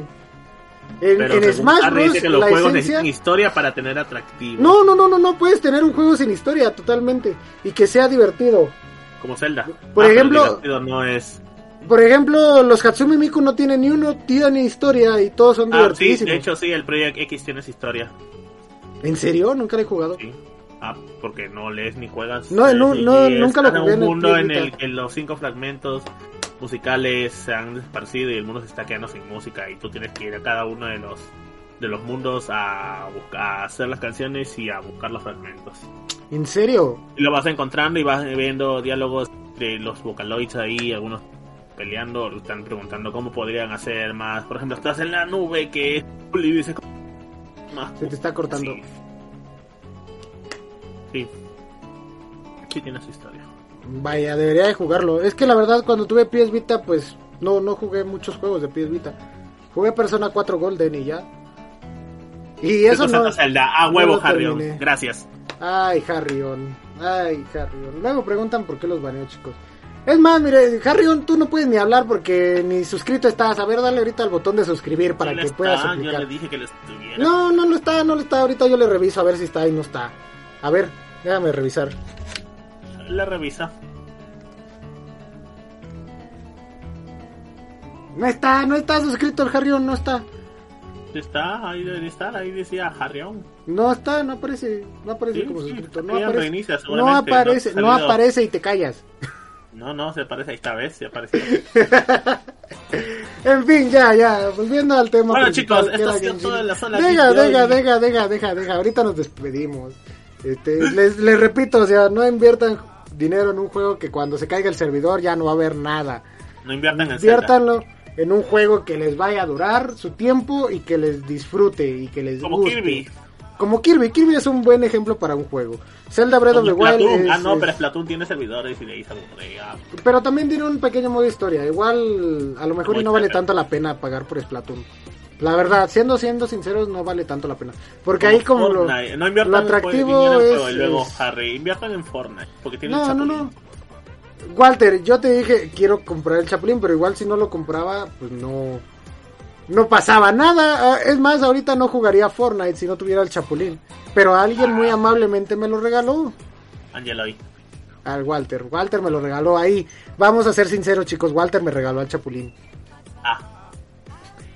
Speaker 2: En, Smash Bros.
Speaker 1: que los
Speaker 2: la
Speaker 1: juegos
Speaker 2: esencia.
Speaker 1: historia para tener atractivo.
Speaker 2: No, no, no, no, no puedes tener un juego sin historia totalmente y que sea divertido.
Speaker 1: Como Zelda.
Speaker 2: Por
Speaker 1: Ah,
Speaker 2: ejemplo-
Speaker 1: divertido no es.
Speaker 2: Por ejemplo, los Hatsumi Miku no tienen ni uno, tiene historia y todos son
Speaker 1: Ah, sí, de hecho sí, el Project X tiene su historia.
Speaker 2: ¿En serio? Nunca lo he jugado.
Speaker 1: Sí. Ah, porque no lees ni juegas.
Speaker 2: No, no, nunca lo jugué
Speaker 1: un mundo en el que los cinco fragmentos musicales se han esparcido y el mundo se está quedando sin música y tú tienes que ir a cada uno de los de los mundos a buscar a hacer las canciones y a buscar los fragmentos.
Speaker 2: ¿En serio?
Speaker 1: Y lo vas encontrando y vas viendo diálogos de los Vocaloids ahí, algunos peleando, están preguntando cómo podrían hacer más. Por ejemplo, estás en la nube que es.
Speaker 2: Se te está cortando.
Speaker 1: Sí. Sí. Sí tiene su historia.
Speaker 2: Vaya, debería de jugarlo. Es que la verdad, cuando tuve PS Vita, pues no, no jugué muchos juegos de PS Vita. Jugué Persona 4 Golden y ya. Y eso no.
Speaker 1: Santa Zelda, a huevo,
Speaker 2: no
Speaker 1: Harrion. Gracias.
Speaker 2: Ay, Harrion. Ay, Harrion. Luego preguntan por qué los baneo, chicos. Es más, mire, Harrion, tú no puedes ni hablar porque ni suscrito estás. A ver, dale ahorita al botón de suscribir para que
Speaker 1: le
Speaker 2: puedas
Speaker 1: está, Yo
Speaker 2: explicar.
Speaker 1: le dije que lo estuviera.
Speaker 2: No, no lo está, no lo está. Ahorita yo le reviso a ver si está y no está. A ver, déjame revisar.
Speaker 1: Le revisa.
Speaker 2: No está, no está suscrito el Harrion, no está.
Speaker 1: Está, ahí debe estar, ahí decía Harrion.
Speaker 2: No está, no aparece, no aparece
Speaker 1: Sí,
Speaker 2: como
Speaker 1: sí,
Speaker 2: suscrito, no aparece.
Speaker 1: reinicia,
Speaker 2: no aparece,
Speaker 1: no
Speaker 2: aparece y te callas.
Speaker 1: No, no, se parece esta vez, se apareció.
Speaker 2: En fin, ya, ya, volviendo al tema.
Speaker 1: Bueno, chicos, esto ha sido en la zona
Speaker 2: Deja, deja, deja, deja, deja, deja, ahorita nos despedimos. Este, les, les repito, o sea, no inviertan dinero en un juego que cuando se caiga el servidor ya no va a haber nada.
Speaker 1: No inviertan en.
Speaker 2: Inviértanlo en un juego que les vaya a durar su tiempo y que les disfrute y que les
Speaker 1: Como
Speaker 2: guste.
Speaker 1: Kirby.
Speaker 2: Como Kirby, Kirby es un buen ejemplo para un juego. Zelda Breath of the Wild
Speaker 1: Splatoon.
Speaker 2: es-
Speaker 1: ah, no,
Speaker 2: es-
Speaker 1: pero Splatoon tiene servidores y de ahí se ah.
Speaker 2: pero también tiene un pequeño modo historia. Igual, a lo mejor y no vale tanto la pena pagar por Splatoon. La verdad, siendo siendo sinceros, no vale tanto la pena. Porque
Speaker 1: Como
Speaker 2: ahí como lo,
Speaker 1: no
Speaker 2: lo atractivo
Speaker 1: en
Speaker 2: es,
Speaker 1: y luego
Speaker 2: es-
Speaker 1: Harry, inviertan en Fortnite, porque tiene
Speaker 2: No,
Speaker 1: el
Speaker 2: no,
Speaker 1: Chapulín.
Speaker 2: no. Walter, yo te dije, quiero comprar el Chapulín, pero igual si no lo compraba, pues no... No pasaba nada. Ah, Es más, ahorita no jugaría Fortnite si no tuviera el Chapulín. Pero alguien muy amablemente me lo regaló.
Speaker 1: Angeloy.
Speaker 2: Al Walter. Walter me lo regaló ahí. Vamos a ser sinceros, chicos. Walter me regaló al Chapulín.
Speaker 1: Ah,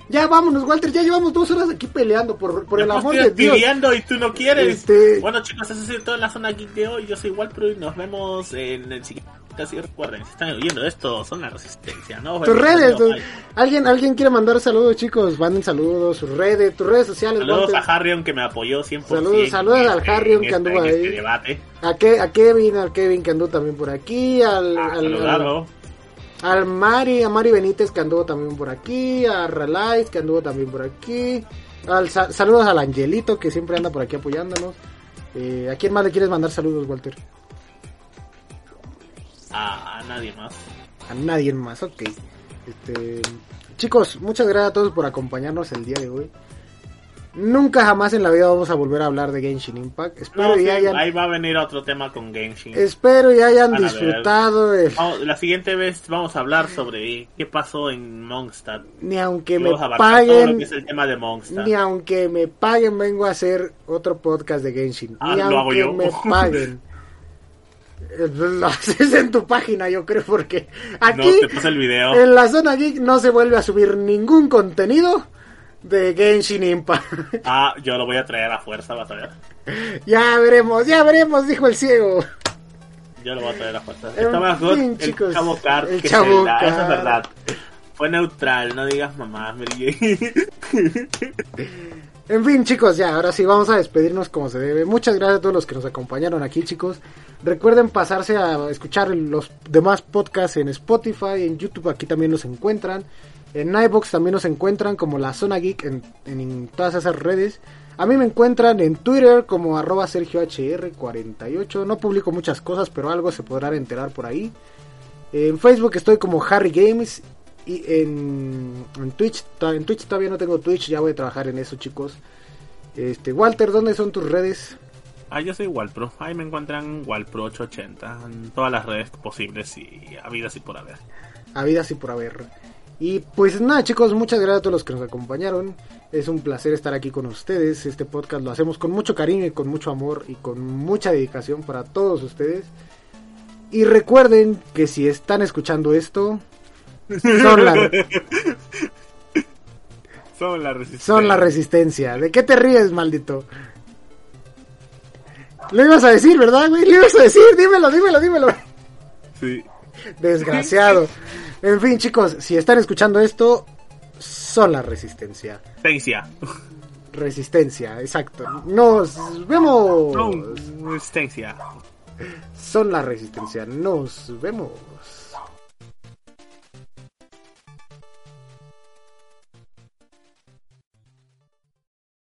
Speaker 2: Ya vámonos, Walter. Ya llevamos dos horas aquí peleando por, por el amor de Dios.
Speaker 1: y tú no quieres.
Speaker 2: Este-
Speaker 1: Bueno, chicos, eso sido todo en la zona geek de hoy. Yo soy Walpro y nos vemos en el siguiente. Casi recuerden, si están oyendo esto, son la resistencia, ¿no?
Speaker 2: Tus redes. Tu- ¿Alguien, alguien quiere mandar saludos, chicos. Manden saludos. Sus redes, tus redes sociales,
Speaker 1: Saludos
Speaker 2: Walter.
Speaker 1: a Harrion que me apoyó 100%.
Speaker 2: Saludos- saludos al
Speaker 1: este-
Speaker 2: Harrion que anduvo ahí.
Speaker 1: este debate.
Speaker 2: A, Ke- a Kevin, al Kevin que anduvo también por aquí, al,
Speaker 1: Ah,
Speaker 2: al. Al Mari, a Mari Benítez que anduvo también por aquí, a Relight que anduvo también por aquí, al, sa- saludos al Angelito que siempre anda por aquí apoyándonos. Eh, ¿A quién más le quieres mandar saludos, Walter?
Speaker 1: A, a nadie más.
Speaker 2: A nadie más, ok. Este, chicos, muchas gracias a todos por acompañarnos el día de hoy. Nunca jamás en la vida vamos a volver a hablar de Genshin Impact. Espero
Speaker 1: No,
Speaker 2: hayan,
Speaker 1: ahí va a venir otro tema con Genshin.
Speaker 2: espero y hayan disfrutado el-
Speaker 1: Vamos- la siguiente vez vamos a hablar sobre qué pasó en Mondstadt.
Speaker 2: ni aunque me paguen
Speaker 1: que es el tema de.
Speaker 2: Ni aunque me paguen vengo a hacer otro podcast de Genshin.
Speaker 1: Ah,
Speaker 2: Ni
Speaker 1: lo hago
Speaker 2: aunque
Speaker 1: yo.
Speaker 2: me paguen. Eh, Lo haces en tu página, yo creo, porque aquí
Speaker 1: No, te puse el video.
Speaker 2: en la zona geek no se vuelve a subir ningún contenido de Genshin Impact.
Speaker 1: Ah, yo lo voy a traer a fuerza, vas a ver.
Speaker 2: ya veremos, ya veremos, dijo el ciego.
Speaker 1: Yo lo voy a traer a fuerza.
Speaker 2: En
Speaker 1: Está más
Speaker 2: fin,
Speaker 1: el
Speaker 2: chicos,
Speaker 1: Chavo
Speaker 2: el
Speaker 1: que
Speaker 2: Chavo
Speaker 1: Zelda, eso es verdad. Fue neutral, no digas mamá, Mary Jane.
Speaker 2: En fin, chicos, ya, ahora sí vamos a despedirnos como se debe. Muchas gracias a todos los que nos acompañaron aquí, chicos. Recuerden pasarse a escuchar los demás podcasts en Spotify, en YouTube, aquí también los encuentran. En iBox también nos encuentran como la Zona Geek en, en todas esas redes. A mí me encuentran en Twitter como arroba SergioHR48. No publico muchas cosas, pero algo se podrán enterar por ahí. En Facebook estoy como Harry Games. Y en, en Twitch, en Twitch todavía no tengo Twitch, ya voy a trabajar en eso, chicos. Este, Walter, ¿dónde son tus redes?
Speaker 1: Ah, yo soy Walpro. Ahí me encuentran Walpro880 en todas las redes posibles y habidas y por haber.
Speaker 2: Habidas y por haber. Y pues nada, chicos, muchas gracias a todos los que nos acompañaron. Es un placer estar aquí con ustedes. Este podcast lo hacemos con mucho cariño y con mucho amor y con mucha dedicación para todos ustedes. Y recuerden que si están escuchando esto, son la,
Speaker 1: Son la resistencia.
Speaker 2: son la resistencia. ¿De qué te ríes, maldito? Lo ibas a decir, ¿verdad, güey? Lo ibas a decir, dímelo, dímelo, dímelo.
Speaker 1: Sí.
Speaker 2: Desgraciado. En fin, chicos, si están escuchando esto, son la resistencia.
Speaker 1: Resistencia.
Speaker 2: Resistencia, exacto. Nos vemos.
Speaker 1: No, resistencia.
Speaker 2: Son la resistencia. Nos vemos.